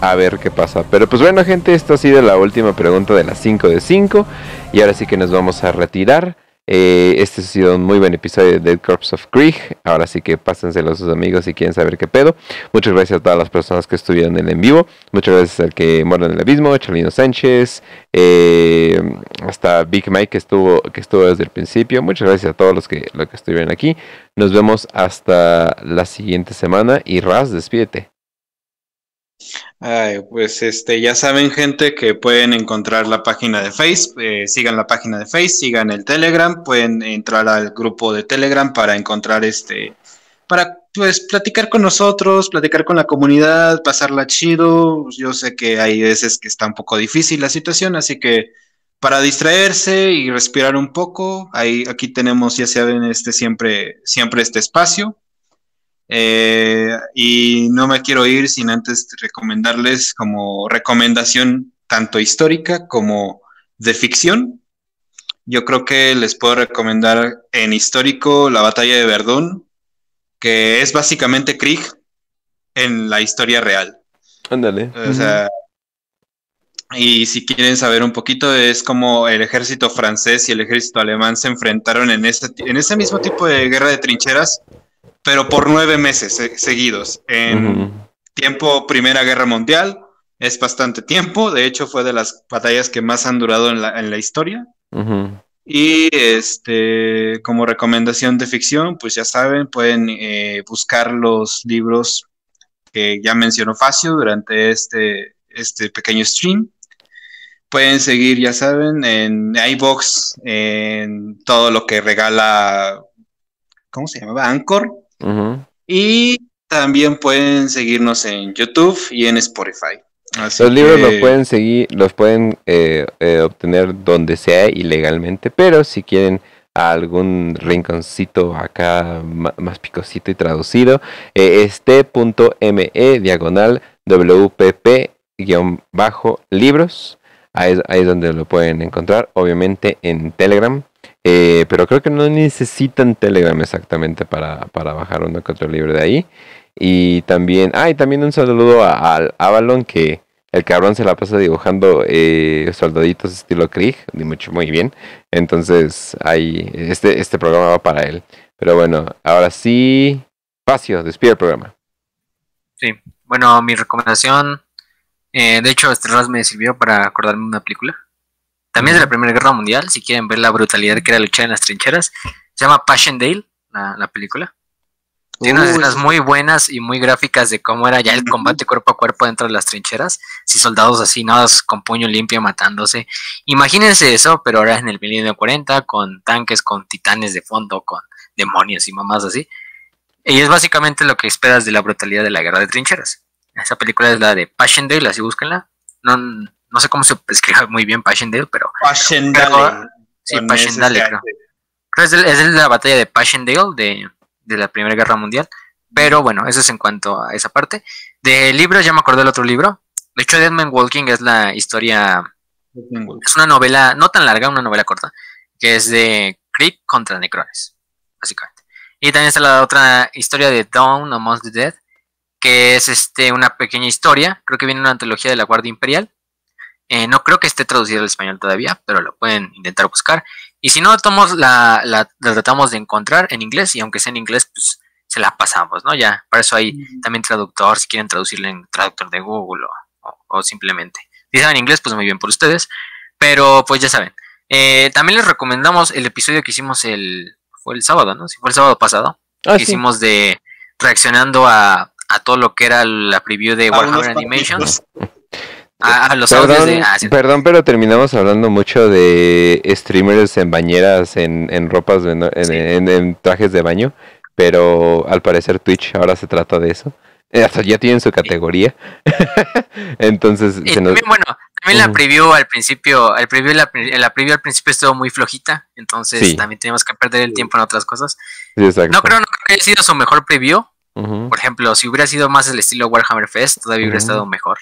a ver qué pasa. Pero pues bueno gente, esto ha sido la última pregunta de las 5 de 5. Y ahora sí que nos vamos a retirar. Eh, este ha sido un muy buen episodio de Dead Corpse of Krieg. Ahora sí que pásenselo a sus amigos si quieren saber qué pedo. Muchas gracias a todas las personas que estuvieron en el vivo. Muchas gracias al que mora en el abismo, Chalino Sánchez, eh, hasta Big Mike que estuvo, que estuvo desde el principio. Muchas gracias a todos los que, los que estuvieron aquí. Nos vemos hasta la siguiente semana. Y Raz, despídete. Ay, pues este, ya saben, gente, que pueden encontrar la página de Face, eh, sigan la página de Face, sigan el Telegram, pueden entrar al grupo de Telegram para encontrar este, para pues platicar con nosotros, platicar con la comunidad, pasarla chido. Yo sé que hay veces que está un poco difícil la situación, así que para distraerse y respirar un poco, ahí aquí tenemos, ya saben, este siempre, siempre este espacio. Eh, y no me quiero ir sin antes recomendarles como recomendación tanto histórica como de ficción. Yo creo que les puedo recomendar en histórico la batalla de Verdún, que es básicamente Krieg en la historia real. Ándale. O sea, y si quieren saber un poquito, es como el ejército francés y el ejército alemán se enfrentaron en ese, en ese mismo tipo de guerra de trincheras, pero por nueve meses seguidos. En tiempo Primera Guerra Mundial, es bastante tiempo, de hecho fue de las batallas que más han durado en la, en la historia. Y este, como recomendación de ficción, pues ya saben, pueden eh, buscar los libros que ya mencionó Facio durante este, este pequeño stream. Pueden seguir, ya saben, en iBox, en todo lo que regala, ¿cómo se llamaba? Anchor. Y también pueden seguirnos en YouTube y en Spotify. Así Los libros los pueden seguir, los pueden eh, eh, obtener donde sea ilegalmente, pero si quieren algún rinconcito acá más picosito y traducido, eh, es t.me diagonal wpp guion bajo libros. Ahí, es- ahí es donde lo pueden encontrar, obviamente en Telegram. Eh, pero creo que no necesitan Telegram exactamente para, para bajar uno que otro libro de ahí. Y también, ah, también un saludo al Avalon que el cabrón se la pasa dibujando eh, soldaditos estilo Krieg, mucho muy bien. Entonces, ahí, este, este programa va para él. Pero bueno, ahora sí, Facio, despide el programa. Sí, bueno, mi recomendación, eh, de hecho, este Ras me sirvió para acordarme una película. También es de la Primera Guerra Mundial, si quieren ver la brutalidad que era luchar en las trincheras. Se llama Passchendaele, la, la película. Tiene unas escenas muy buenas y muy gráficas de cómo era ya el combate cuerpo a cuerpo dentro de las trincheras. Si soldados así, nada con puño limpio matándose. Imagínense eso, pero ahora en el milenio 40, con tanques, con titanes de fondo, con demonios y mamás así. Y es básicamente lo que esperas de la brutalidad de la guerra de trincheras. Esa película es la de Passchendaele, así búsquenla. No, no sé cómo se escribe muy bien Passchendaele, pero Passchendaele, sí, Passchendaele, creo. Creo es, de, es de la batalla de Passchendaele de, de la Primera Guerra Mundial. Pero bueno, eso es en cuanto a esa parte. De libros, ya me acordé del otro libro. De hecho, Dead Man Walking es la historia. Es una novela, no tan larga, una novela corta, que es de Creep contra Necrones, básicamente. Y también está la otra historia de Dawn Amongst the Dead, que es este una pequeña historia. Creo que viene una antología de la Guardia Imperial. Eh, no creo que esté traducido al español todavía, pero lo pueden intentar buscar. Y si no, tomamos la, la, la tratamos de encontrar en inglés, y aunque sea en inglés, pues se la pasamos, ¿no? Ya, para eso hay también traductor, si quieren traducirla en traductor de Google o, o- o simplemente. Si saben inglés, pues muy bien por ustedes. Pero pues ya saben. Eh, también les recomendamos el episodio que hicimos el. Fue el sábado, ¿no? Si fue el sábado pasado. Ah, que hicimos de. Reaccionando a, a todo lo que era la preview de Warhammer Animations. partidos. A, a los audios Perdón, de. ah, sí. perdón, pero terminamos hablando mucho de streamers en bañeras, en, en ropas, en, Sí. en- en trajes de baño, pero al parecer Twitch ahora se trata de eso. Eh, Hasta ya tienen su categoría. Entonces, Y se nos... también, bueno, también la preview al principio, el preview, la, la preview al principio estuvo muy flojita, entonces Sí. también tenemos que perder el tiempo en otras cosas. sí, exacto. No creo, no creo que haya sido su mejor preview. Por ejemplo, si hubiera sido más el estilo Warhammer Fest, todavía hubiera estado mejor.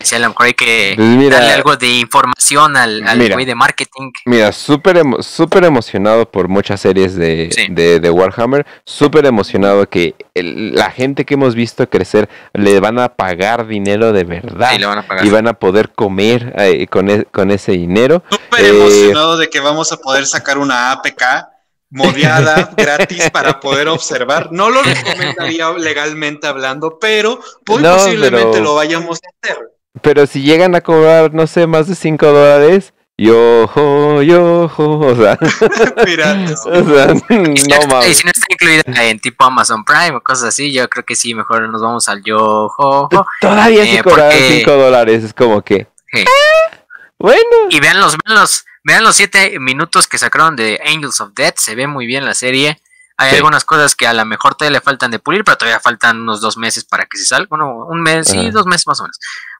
Si a lo mejor hay que Pues mira, darle algo de información al, al Mira. güey de marketing. Mira, súper emo- súper emocionado por muchas series de, Sí. de, de Warhammer, súper emocionado que el- la gente que hemos visto crecer le van a pagar dinero de verdad Sí, le van a pagar. y van a poder comer eh, con, e- con ese dinero. Súper Eh, emocionado de que vamos a poder sacar una APK modeada gratis para poder observar. No lo recomendaría legalmente hablando, pero muy No, posiblemente pero- lo vayamos a hacer. Pero si llegan a cobrar, no sé, más de 5 dólares, yo, yo, jo, o sea, Piratas. o sea, Y si, no no, y mames. si no está incluida en tipo Amazon Prime o cosas así, yo creo que sí, mejor nos vamos al yo, jo, jo. Todavía si eh, porque- 5 dólares, es como que, Sí. bueno, Y vean los, vean los, vean los siete minutos que sacaron de Angels of Death, se ve muy bien la serie. Hay Sí. algunas cosas que a lo mejor todavía le faltan de pulir, pero todavía faltan unos dos meses para que se salga. Bueno, un mes, sí, Ajá. dos meses más o menos,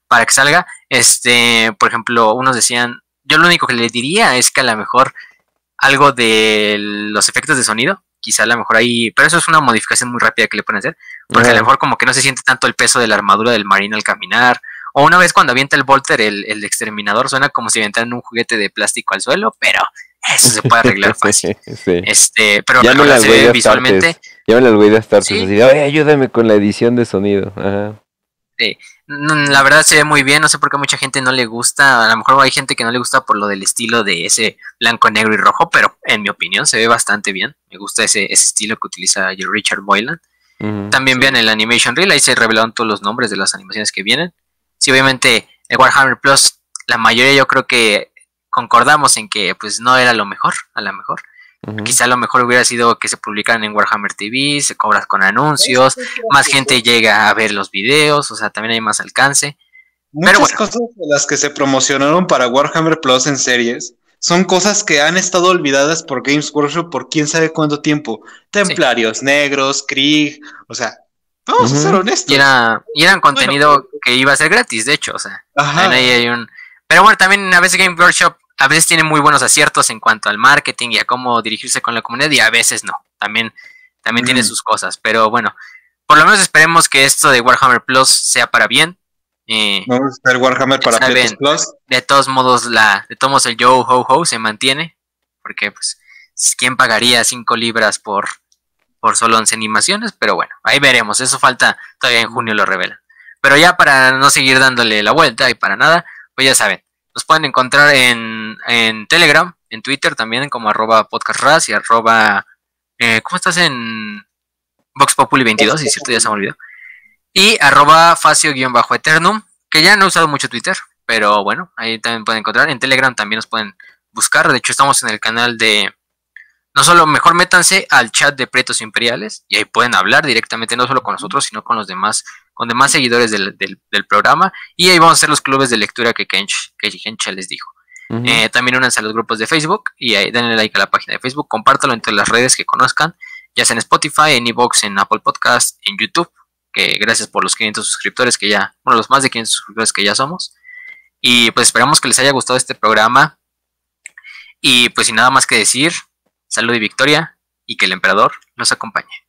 para que salga. Este, por ejemplo, unos decían, yo lo único que le diría es que a lo mejor algo de los efectos de sonido, quizá a lo mejor ahí, pero eso es una modificación muy rápida que le pueden hacer, porque a lo mejor como que no se siente tanto el peso de la armadura del marino al caminar, o una vez cuando avienta el Volter, el, el exterminador, suena como si aventaran un juguete de plástico al suelo, pero eso se puede arreglar fácil. sí. Este, pero Llámenle ahora al se visualmente. Llámenle al güey de Astartes Sí. así de, "Oye, ayúdame con la edición de sonido. Ajá. mm, la verdad se ve muy bien, no sé por qué a mucha gente no le gusta, a lo mejor hay gente que no le gusta por lo del estilo de ese blanco, negro y rojo, pero en mi opinión se ve bastante bien, me gusta ese, ese estilo que utiliza Richard Boylan. También vean el Animation Reel, ahí se revelaron todos los nombres de las animaciones que vienen. Sí, obviamente, el Warhammer Plus, la mayoría yo creo que concordamos en que pues no era lo mejor, a lo mejor. Quizá lo mejor hubiera sido que se publicaran en Warhammer TV, se cobras con anuncios, más gente llega a ver los videos, o sea, también hay más alcance. Muchas Pero bueno. cosas de las que se promocionaron para Warhammer Plus en series son cosas que han estado olvidadas por Games Workshop por quién sabe cuánto tiempo. Templarios negros, Krieg, o sea, vamos a ser honestos. Y, era, y eran contenido que iba a ser gratis, de hecho, o sea, Ajá. también ahí hay un... Pero bueno, también a veces Game Workshop a veces tiene muy buenos aciertos en cuanto al marketing y a cómo dirigirse con la comunidad y a veces no. También, también tiene sus cosas. Pero bueno, por lo menos esperemos que esto de Warhammer Plus sea para bien. Eh, Vamos a hacer Warhammer para bien. Plus. de todos modos, la, de todos modos el Yo Ho Ho se mantiene. Porque pues, ¿quién pagaría 5 libras por, por solo 11 animaciones? Pero bueno, ahí veremos. Eso falta, todavía en junio lo revelan. Pero ya para no seguir dándole la vuelta y para nada, pues ya saben, nos pueden encontrar en, en Telegram, en Twitter también como arroba podcastras y arroba... Eh, ¿Cómo estás en Vox Populi 22? Si cierto, ya se me olvidó. Y arroba facio-eternum, que ya no he usado mucho Twitter, pero bueno, ahí también pueden encontrar. En Telegram también nos pueden buscar. De hecho, estamos en el canal de... No solo, mejor métanse al chat de Pretos Imperiales y ahí pueden hablar directamente, no solo con nosotros, sino con los demás, con demás seguidores del, programa. Y ahí vamos a hacer los clubes de lectura que Kench, que Kench les dijo. Eh, también únanse a los grupos de Facebook y ahí denle like a la página de Facebook, compártalo entre las redes que conozcan, ya sea en Spotify, en Evox, en Apple Podcast, en YouTube, que gracias por los 500 suscriptores que ya, bueno, los más de 500 suscriptores que ya somos. Y pues esperamos que les haya gustado este programa. Y pues sin nada más que decir, salud y victoria y que el emperador los acompañe.